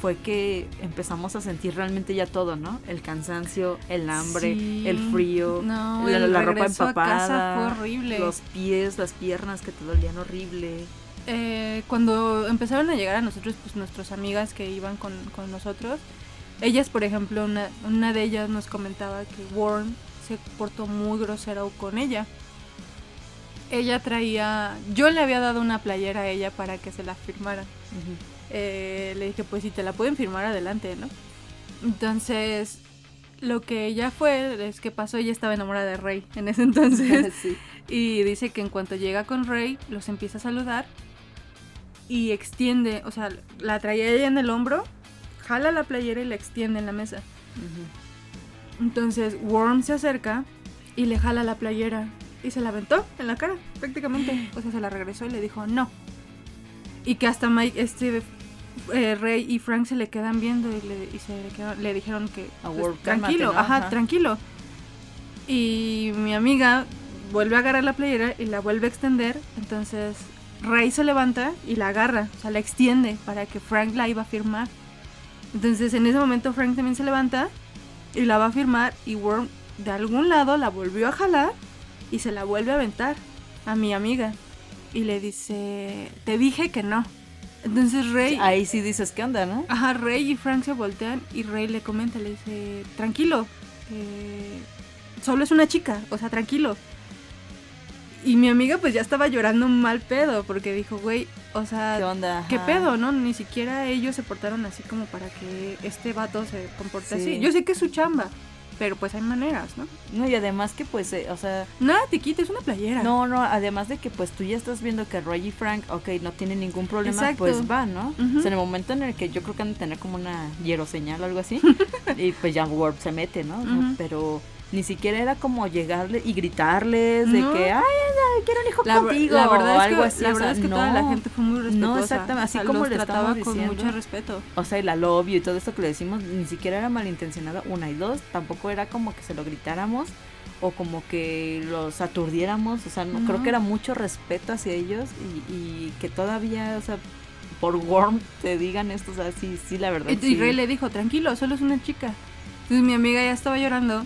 fue que empezamos a sentir realmente ya todo, ¿no? El cansancio, el hambre, Sí. el frío, No, la, el la ropa empapada, fue horrible. los pies, las piernas que te dolían horrible. Eh, cuando empezaron a llegar a nosotros, pues nuestras amigas que iban con, con nosotros, ellas, por ejemplo, una, una de ellas nos comentaba que Warren se portó muy grosero con ella. Ella traía, yo le había dado una playera a ella para que se la firmara. Eh, le dije, pues si te la pueden firmar adelante, ¿no? Entonces, lo que ella fue, es que pasó, ella estaba enamorada de Rey en ese entonces. sí. Y dice que en cuanto llega con Rey, los empieza a saludar y extiende, o sea, la traía ella en el hombro, jala la playera y la extiende en la mesa. Ujú. Entonces Worm se acerca y le jala la playera y se la aventó en la cara, prácticamente. O sea, se la regresó y le dijo no. Y que hasta Mike, este eh, Rey y Frank se le quedan viendo y le, y se le, quedan- le dijeron que A pues, Worm, tranquilo, cálmate, ¿no? ajá, Ajá. tranquilo. Y mi amiga vuelve a agarrar la playera y la vuelve a extender. Entonces Rey se levanta y la agarra, o sea, la extiende para que Frank la iba a firmar. Entonces en ese momento Frank también se levanta y la va a firmar y Worm de algún lado la volvió a jalar y se la vuelve a aventar a mi amiga. Y le dice, te dije que no. Entonces Rey... Ahí sí dices, ¿qué onda, no? Ajá, Rey y Frank se voltean y Rey le comenta, le dice, tranquilo, eh, solo es una chica, o sea, tranquilo. Y mi amiga pues ya estaba llorando un mal pedo porque dijo, güey, o sea, ¿Qué onda? ¿qué pedo, no? Ni siquiera ellos se portaron así como para que este vato se comporte Sí. así. Yo sé que es su chamba, pero pues hay maneras, ¿no? No, y además que pues, eh, o sea, Nada te quita, es una playera. no, no, además de que pues tú ya estás viendo que Roy y Frank, ok, no tienen ningún problema, Exacto. pues van, ¿no? O sea, en el momento en el que yo creo que han de tener como una hieroseñal o algo así, y pues ya Warp se mete, ¿no? Pero ni siquiera era como llegarle y gritarles de No. que, ay, quiero un hijo La, contigo, la verdad o es algo que, así. la o verdad sea, es que no. toda la gente fue muy respetuosa. exactamente, así o sea, como le trataba con diciendo. mucho respeto. O sea, y la love you y todo esto que le decimos ni siquiera era malintencionado, una y dos, tampoco era como que se lo gritáramos o como que los aturdiéramos, o sea, no, creo No. que era mucho respeto hacia ellos y, y que todavía, o sea, por Worm te digan esto, o sea, sí, sí, la verdad. Y, sí. Rey le dijo, tranquilo, solo es una chica. Entonces mi amiga ya estaba llorando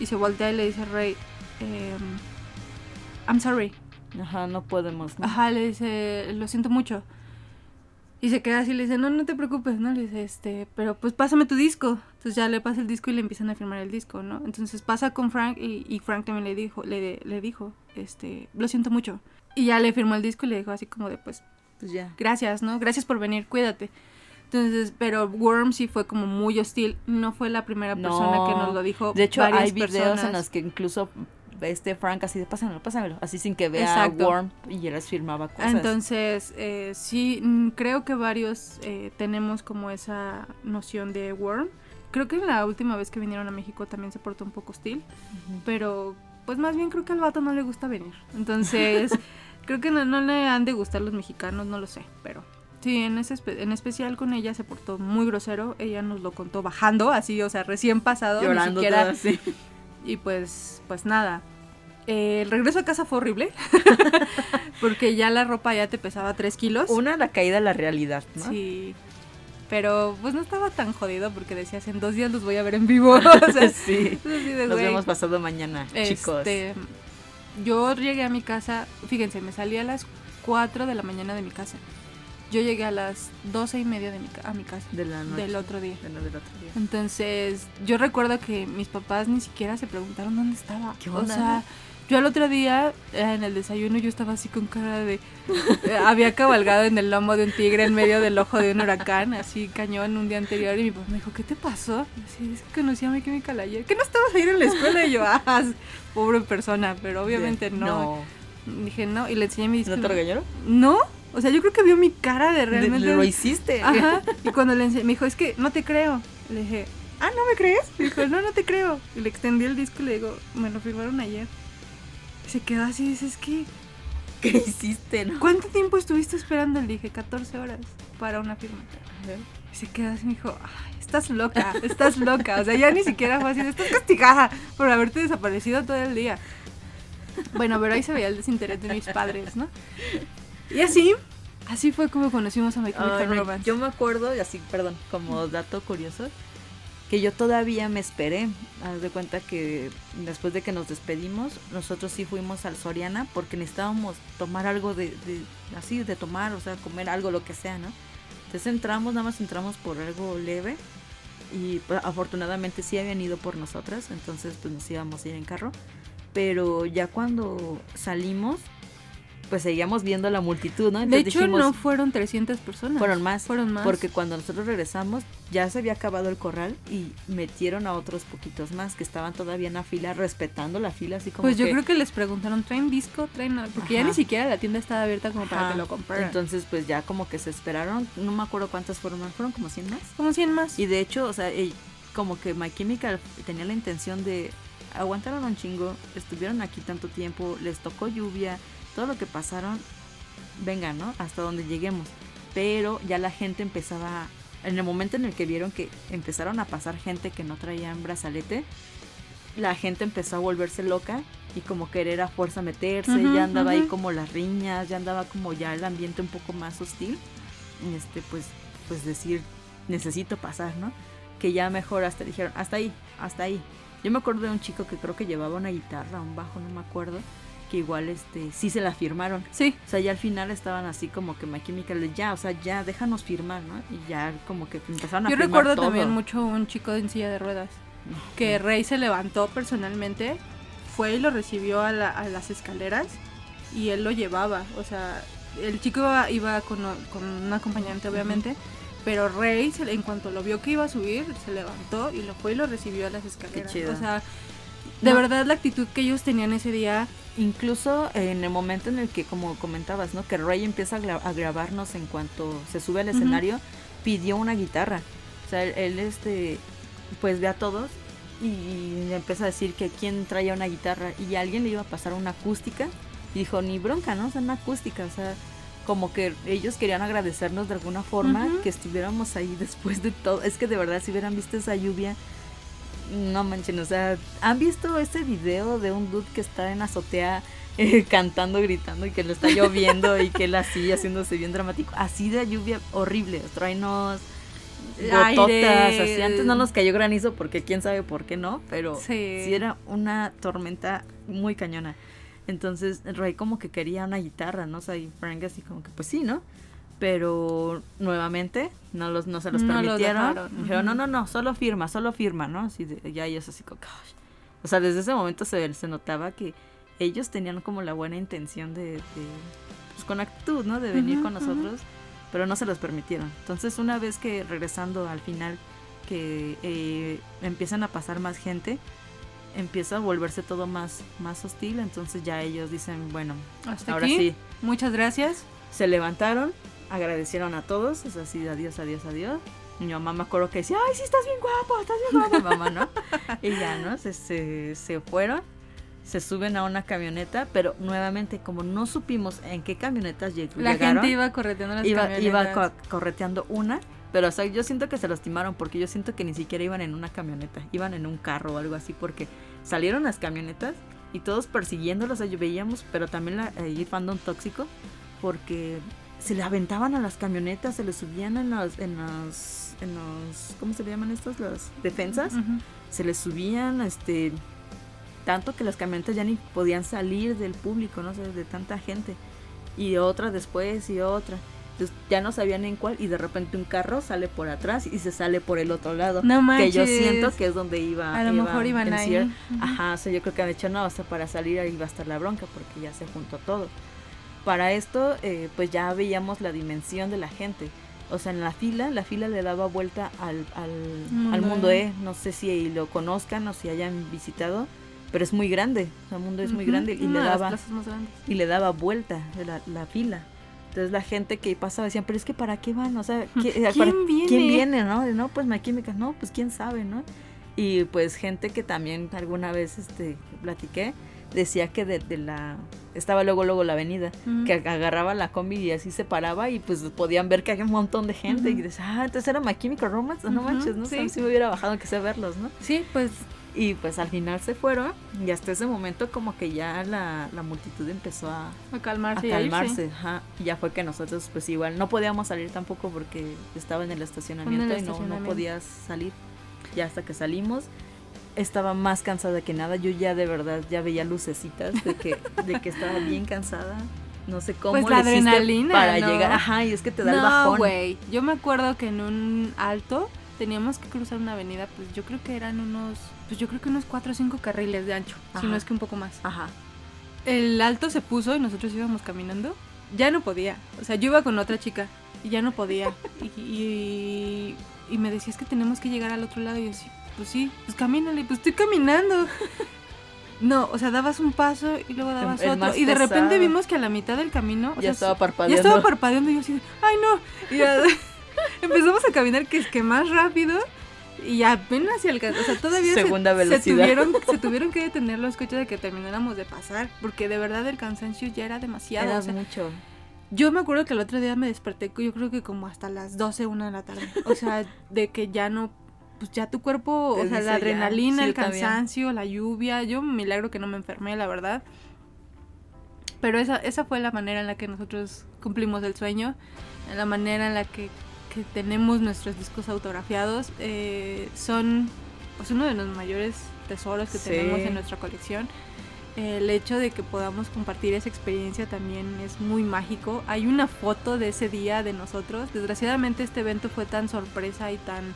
y se voltea y le dice Rey, em, I'm sorry. Ajá, no podemos. ¿no? Ajá, le dice, lo siento mucho. Y se queda así, le dice, no, no te preocupes, ¿no? Le dice, este, pero pues pásame tu disco. Entonces ya le pasa el disco y le empiezan a firmar el disco, ¿no? Entonces pasa con Frank y, y Frank también le dijo, le, le dijo, este, lo siento mucho. Y ya le firmó el disco y le dijo así como de, pues, Pues ya. gracias, ¿no? Gracias por venir, cuídate. Entonces, pero Worm sí fue como muy hostil. No fue la primera persona No. que nos lo dijo. De hecho, hay videos personas. en los que incluso este Frank así de pásamelo, pásamelo, así sin que vea Exacto. a Worm y él les firmaba cosas. Entonces, eh, sí, mm, creo que varios eh, tenemos como esa noción de Worm. Creo que la última vez que vinieron a México también se portó un poco hostil, pero pues más bien creo que al vato no le gusta venir. Entonces, creo que no, no le han de gustar los mexicanos, no lo sé, pero sí, en, ese espe- en especial con ella se portó muy grosero. Ella nos lo contó bajando, así, o sea, recién pasado, llorando ni siquiera y pues, pues nada. Eh, el regreso a casa fue horrible. porque ya la ropa ya te pesaba 3 kilos. Una, la caída de la realidad, ¿no? Sí. Pero pues no estaba tan jodido porque decías en dos días los voy a ver en vivo. o sea, sí. de, Nos güey. vemos pasado mañana, chicos. Este, yo llegué a mi casa, fíjense, me salí a las 4 de la mañana de mi casa. Yo llegué a las 12 y media de mi, a mi casa De la noche. del otro día. de lo del otro día. Entonces, yo recuerdo que mis papás ni siquiera se preguntaron dónde estaba. ¿Qué O onda? sea, yo al otro día, eh, en el desayuno, yo estaba así con cara de... eh, había cabalgado en el lomo de un tigre en medio del ojo de un huracán, así cañón un día anterior. Y mi papá me dijo, ¿qué te pasó? Y así, es que conocí a mi Chemical ayer. ¿Que no estabas ahí en la escuela? Y yo, ah, pobre persona. Pero obviamente no. Dije, no. Y le enseñé mi disco. ¿No te regañaron? No. O sea, yo creo que vio mi cara de De- realmente... Lo hiciste. Ajá. Y cuando le enseñé, me dijo, es que no te creo. Le dije, ah, ¿no me crees? Y dijo, no, no te creo. Y le extendí el disco y le digo, me lo firmaron ayer. Y se quedó así, dice, es que, ¿Qué hiciste, no? ¿cuánto tiempo estuviste esperando? Le dije, 14 horas para una firma. Y se quedó así, me dijo, ay, estás loca, estás loca. O sea, ya ni siquiera fue así, estás castigada por haberte desaparecido todo el día. Bueno, pero ahí se veía el desinterés de mis padres, ¿no? Y así, así fue como conocimos a My Chemical Romance. yo me acuerdo, y así, perdón, como dato curioso, que yo todavía me esperé. Haz de cuenta que después de que nos despedimos, nosotros sí fuimos al Soriana porque necesitábamos tomar algo de, de- así, de tomar, o sea, comer algo, lo que sea, ¿no? Entonces entramos, nada más entramos por algo leve y pues, afortunadamente sí habían ido por nosotras, entonces pues nos íbamos a ir en carro. Pero ya cuando salimos, pues seguíamos viendo la multitud, ¿no? de Entonces hecho, dijimos, no fueron 300 personas. fueron más. Fueron más. Porque cuando nosotros regresamos ya se había acabado el corral y metieron a otros poquitos más que estaban todavía en la fila, respetando la fila, así como Pues yo que- creo que les preguntaron, ¿traen disco? ¿Traen algo? Porque ya Ajá. ni siquiera la tienda estaba abierta como para Ajá. que lo compraran. Entonces pues ya como que se esperaron, no me acuerdo cuántas fueron, más, fueron como 100 más. como 100 más. Y de hecho, o sea, como que My Chemical tenía la intención de aguantaron un chingo, estuvieron aquí tanto tiempo, les tocó lluvia, todo lo que pasaron, venga, ¿no? Hasta donde lleguemos. Pero ya la gente empezaba, en el momento en el que vieron que empezaron a pasar gente que no traían brazalete, la gente empezó a volverse loca y como querer a fuerza meterse, ya andaba ahí ujú. como las riñas, ya andaba como ya el ambiente un poco más hostil. Este, pues, pues decir, necesito pasar, ¿no? Que ya mejor hasta dijeron, hasta ahí, hasta ahí. Yo me acuerdo de un chico que creo que llevaba una guitarra, un bajo, no me acuerdo, que igual este sí se la firmaron. Sí, O sea, ya al final estaban así como que My Chemical ya, o sea, ya déjanos firmar, ¿no? Y ya como que empezaron a yo firmar recuerdo todo. también mucho un chico en silla de ruedas. Que Rey se levantó personalmente, fue y lo recibió a, la- a las escaleras y él lo llevaba. O sea, el chico iba, iba con, con un acompañante, obviamente. Pero Rey, en cuanto lo vio que iba a subir, se levantó y lo fue y lo recibió a las escaleras. chido. O sea, de No. verdad la actitud que ellos tenían ese día Incluso en el momento en el que, como comentabas, ¿no? Que Ray empieza a, gra- a grabarnos en cuanto se sube al escenario, pidió una guitarra. O sea, él, él, este, pues ve a todos y empieza a decir que quién traía una guitarra y alguien le iba a pasar una acústica y dijo, ni bronca, ¿no? O sea, una acústica, o sea, como que ellos querían agradecernos de alguna forma que estuviéramos ahí después de todo. Es que de verdad, si hubieran visto esa lluvia, no manchen, o sea, ¿han visto ese video de un dude que está en azotea eh, cantando, gritando y que lo está lloviendo y que él así haciéndose bien dramático? Así de lluvia horrible, truenos, gototas, así. Antes no nos cayó granizo porque quién sabe por qué no, pero Sí. sí era una tormenta muy cañona. Entonces Ray como que quería una guitarra, ¿no? O sea, y Frank así como que pues sí, ¿no? Pero nuevamente no los no se los No los permitieron. Dijeron, no, no, no, solo firma, solo firma, ¿no? Así de, ya ellos así como, "Gosh". O sea, desde ese momento se, se notaba que ellos tenían como la buena intención de, de, pues con actitud, ¿no? De venir Ujú, con ujú. nosotros, pero no se los permitieron. Entonces, una vez que regresando al final, que eh, empiezan a pasar más gente, empieza a volverse todo más, más hostil, entonces ya ellos dicen, bueno, hasta ahora aquí. sí, Muchas gracias. se levantaron, agradecieron a todos, es así, adiós, adiós, adiós. Y mi mamá me acuerdo que decía, ay, sí, estás bien guapo, estás bien guapo, mamá, ¿no? y ya, ¿no? Se, se, se fueron, se suben a una camioneta, pero nuevamente, como no supimos en qué camionetas lleg- La llegaron, gente iba correteando las iba, iba camionetas. co- correteando una, pero o sea, yo siento que se los timaron porque yo siento que ni siquiera iban en una camioneta, iban en un carro o algo así porque salieron las camionetas y todos persiguiéndolos, o sea, yo veíamos, pero también la, ahí fandom tóxico porque se le aventaban a las camionetas, se le subían en los, en los, en los, ¿cómo se le llaman estos? Las defensas, se les subían, este, tanto que las camionetas ya ni podían salir del público, no sé, de tanta gente. Y otra después y otra. Entonces ya no sabían en cuál y de repente un carro sale por atrás y se sale por el otro lado. No que yo manches. siento que es donde iba. A lo iba mejor iban ahí. Ujú. Ajá, o sea, yo creo que han dicho, no, o sea, para salir ahí va a estar la bronca porque ya se juntó todo. Para esto, eh, pues ya veíamos la dimensión de la gente. O sea, en la fila, la fila le daba vuelta al, al, Mundo al mundo E. No sé si lo conozcan o si hayan visitado, pero es muy grande. O sea, el mundo es muy Ujú. grande y Una le daba y le daba vuelta la, la fila. Entonces la gente que pasaba decían, pero es que ¿para qué van? O sea, ¿qué- ¿Quién para- viene? ¿quién viene? ¿No? No, pues My Chemical, no, pues quién sabe, ¿no? Y pues gente que también alguna vez este, platiqué, decía que de, de la... Estaba luego, luego la avenida, que agarraba la combi y así se paraba y pues podían ver que había un montón de gente y dices, ah, entonces era My Chemical Romance, no manches, ¿no? sí. Sí. Si me hubiera bajado que sé verlos, ¿no? Sí, pues Y pues al final se fueron y hasta ese momento como que ya la, la multitud empezó a, A calmarse. a y calmarse. ajá. Y ya fue que nosotros pues igual no podíamos salir tampoco porque estaba en el estacionamiento En el y no, no estacionamiento. podías salir. Ya hasta que salimos estaba más cansada que nada. Yo ya de verdad ya veía lucecitas de que, de que estaba bien cansada. No sé cómo Pues la le adrenalina, para ¿no? llegar. Ajá, y es que te da el bajón. güey. Yo me acuerdo que en un alto teníamos que cruzar una avenida, pues yo creo que eran unos, pues yo creo que unos 4 o 5 carriles de ancho, si no es que un poco más. Ajá. El alto se puso y nosotros íbamos caminando. Ya no podía. O sea, yo iba con otra chica y ya no podía. Y, y, y me decía, es que tenemos que llegar al otro lado. Y yo decía, pues sí, pues camínale, pues estoy caminando. No, o sea, dabas un paso y luego dabas El otro. Y de repente vimos que a la mitad del camino. o Ya sea, estaba ya parpadeando. estaba parpadeando y yo así, ay no. Y ya empezamos a caminar que es que más rápido y apenas se alcanzó. O sea, todavía se- Segunda se, velocidad. tuvieron, se tuvieron que detener los coches de que termináramos de pasar. Porque de verdad el cansancio ya era demasiado. Era o sea, mucho. yo me acuerdo que el otro día me desperté, yo creo que como hasta las 12, una de la tarde. O sea, de que ya no. Pues ya tu cuerpo, Te o sea, la adrenalina, sí, el yo también. cansancio, la lluvia. Yo milagro que no me enfermé, la verdad. Pero esa, esa fue la manera en la que nosotros cumplimos el sueño, la manera en la que, que tenemos nuestros discos autografiados. eh, son pues uno de los mayores tesoros que Sí. tenemos en nuestra colección. El hecho de que podamos compartir esa experiencia también es muy mágico. Hay una foto de ese día de nosotros. Desgraciadamente este evento fue tan sorpresa y tan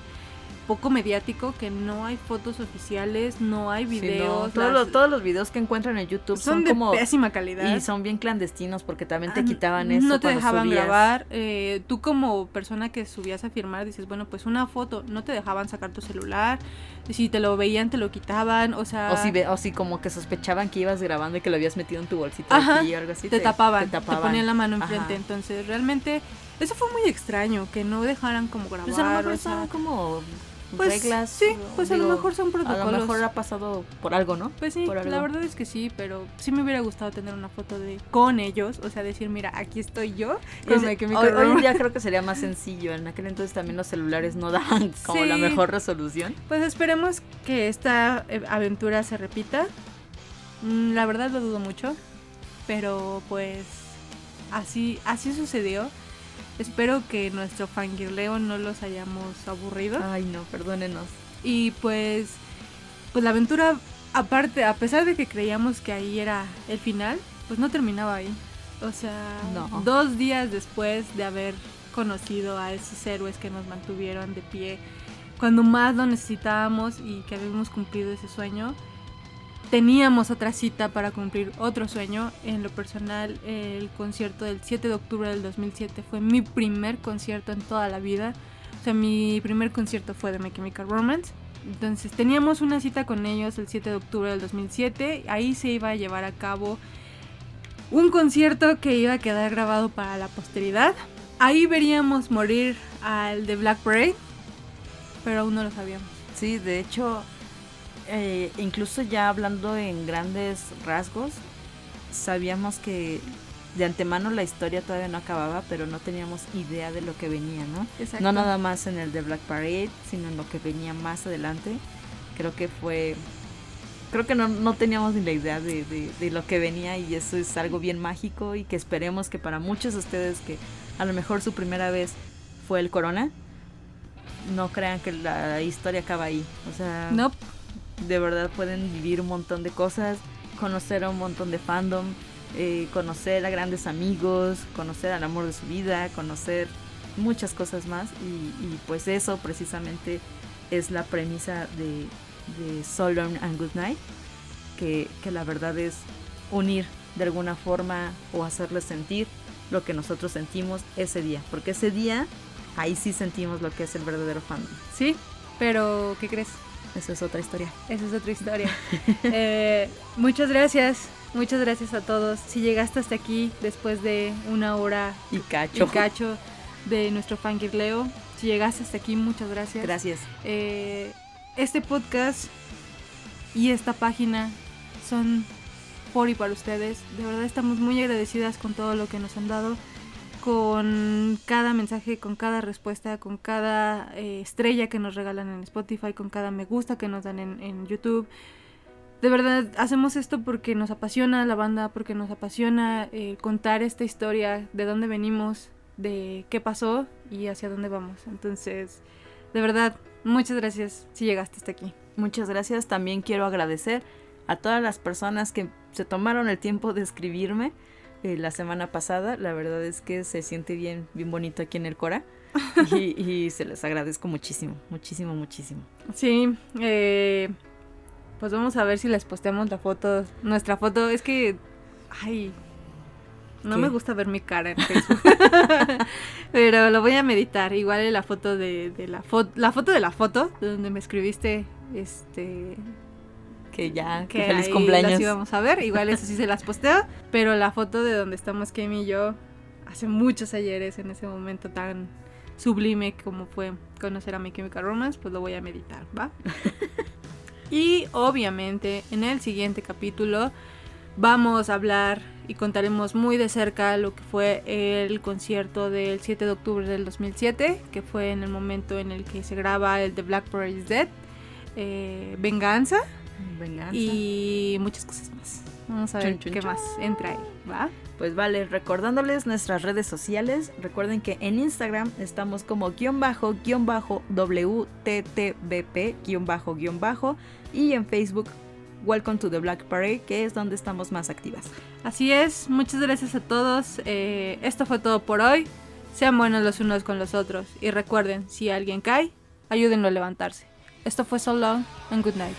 poco mediático que no hay fotos oficiales, no hay Sí, no, videos. todos, las- los, todos los videos que encuentran en YouTube son, son, de como pésima calidad. y son bien clandestinos porque también te Ah, quitaban eso No te dejaban subías. grabar. eh, tú como persona que subías a firmar dices, bueno, pues una foto. No te dejaban sacar tu celular. Si te lo veían, te lo quitaban. O sea, O si, ve- o si como que sospechaban que ibas grabando y que lo habías metido en tu bolsita Ajá, aquí o algo así. te, tapaban, te tapaban. ponían la mano Ajá. enfrente. Entonces, realmente, eso fue muy extraño, que no dejaran como grabar. Pues a lo mejor o sea, como pues, reglas. Sí, o- pues a lo mejor son A protocolos. lo mejor ha pasado por algo, ¿no? Pues sí, por algo. la verdad es que sí, pero sí me hubiera gustado tener una foto de con ellos, o sea, decir, mira, aquí estoy yo. Es- con My Chemical hoy, hoy en Romance. día creo que sería más sencillo. En aquel entonces también los celulares no daban como la mejor resolución. Pues esperemos que esta eh, aventura se repita. Mm, La verdad lo dudo mucho, pero pues así así sucedió. Espero que nuestro fangirleo no los hayamos aburrido. Ay, no, perdónenos. Y pues pues la aventura aparte, a pesar de que creíamos que ahí era el final, pues no terminaba ahí. O sea, No. dos días después de haber conocido a esos héroes que nos mantuvieron de pie, cuando más lo necesitábamos y que habíamos cumplido ese sueño, teníamos otra cita para cumplir otro sueño. En lo personal, el concierto del 7 de octubre del 2007 fue mi primer concierto en toda la vida. O sea, mi primer concierto fue de My Chemical Romance. Entonces teníamos una cita con ellos el 7 de octubre del 2007. Ahí se iba a llevar a cabo un concierto que iba a quedar grabado para la posteridad. Ahí veríamos morir al de Black Parade, pero aún no lo sabíamos. Sí, de hecho, eh, incluso ya hablando en grandes rasgos, sabíamos que de antemano la historia todavía no acababa, pero no teníamos idea de lo que venía, ¿no? Exacto. No nada más en el de Black Parade, sino en lo que venía más adelante. Creo que fue... Creo que no, no teníamos ni la idea de, de- de lo que venía y eso es algo bien mágico y que esperemos que para muchos de ustedes que a lo mejor su primera vez fue el corona, no crean que la historia acaba ahí. O sea, No, de verdad pueden vivir un montón de cosas, conocer a un montón de fandom, eh, conocer a grandes amigos, conocer al amor de su vida, conocer muchas cosas más y, pues eso precisamente es la premisa de, de So and Good Night, que, que la verdad es unir de alguna forma o hacerles sentir lo que nosotros sentimos ese día, porque ese día ahí sí sentimos lo que es el verdadero fandom. sí, pero ¿qué crees? Eso es otra historia. Esa es otra historia. Eh, muchas gracias, muchas gracias a todos. Si llegaste hasta aquí después de una hora Y y cacho. cacho de nuestro fangirleo, si llegaste hasta aquí, muchas gracias. Gracias. Eh, este podcast y esta página son por y para ustedes. De verdad estamos muy agradecidas con todo lo que nos han dado, con cada mensaje, con cada respuesta, con cada eh, estrella que nos regalan en Spotify, con cada me gusta que nos dan en, YouTube. De verdad, hacemos esto porque nos apasiona la banda, porque nos apasiona eh, contar esta historia, de dónde venimos, de qué pasó y hacia dónde vamos. Entonces, de verdad, muchas gracias si llegaste hasta aquí. Muchas gracias. También quiero agradecer a todas las personas que se tomaron el tiempo de escribirme eh, la semana pasada. La verdad es que se siente bien, bien bonito aquí en el Cora. y, y se les agradezco muchísimo, muchísimo, muchísimo. Sí, eh, pues vamos a ver si les posteamos la foto, nuestra foto. Es que, ay, no ¿Qué? me gusta ver mi cara en Facebook. Pero lo voy a meditar. Igual la foto de, de la foto, la foto de la foto, de donde me escribiste, este, Que ya, que que feliz ahí cumpleaños. las íbamos a ver. Igual eso sí se las posteo. Pero la foto de donde estamos Kemi y yo hace muchos ayeres en ese momento tan sublime como fue conocer a mi Chemical Romance, pues lo voy a meditar, ¿va? y obviamente en el siguiente capítulo vamos a hablar y contaremos muy de cerca lo que fue el concierto del 7 de octubre del 2007, que fue en el momento en el que se graba el The Black Parade is Dead, eh, Venganza Venganza. y muchas cosas más. Vamos a ver Chun, chun, qué chun. más entra ahí, ¿va? Pues vale, recordándoles nuestras redes sociales, recuerden que en Instagram estamos como guion bajo, guion bajo, WTTBP, guion bajo, guion bajo, y en Facebook, Welcome to the Black Parade, que es donde estamos más activas. Así es, muchas gracias a todos. eh, esto fue todo por hoy. Sean buenos los unos con los otros. Y recuerden, si alguien cae, ayúdenlo a levantarse. Esto fue So Long and Good Night.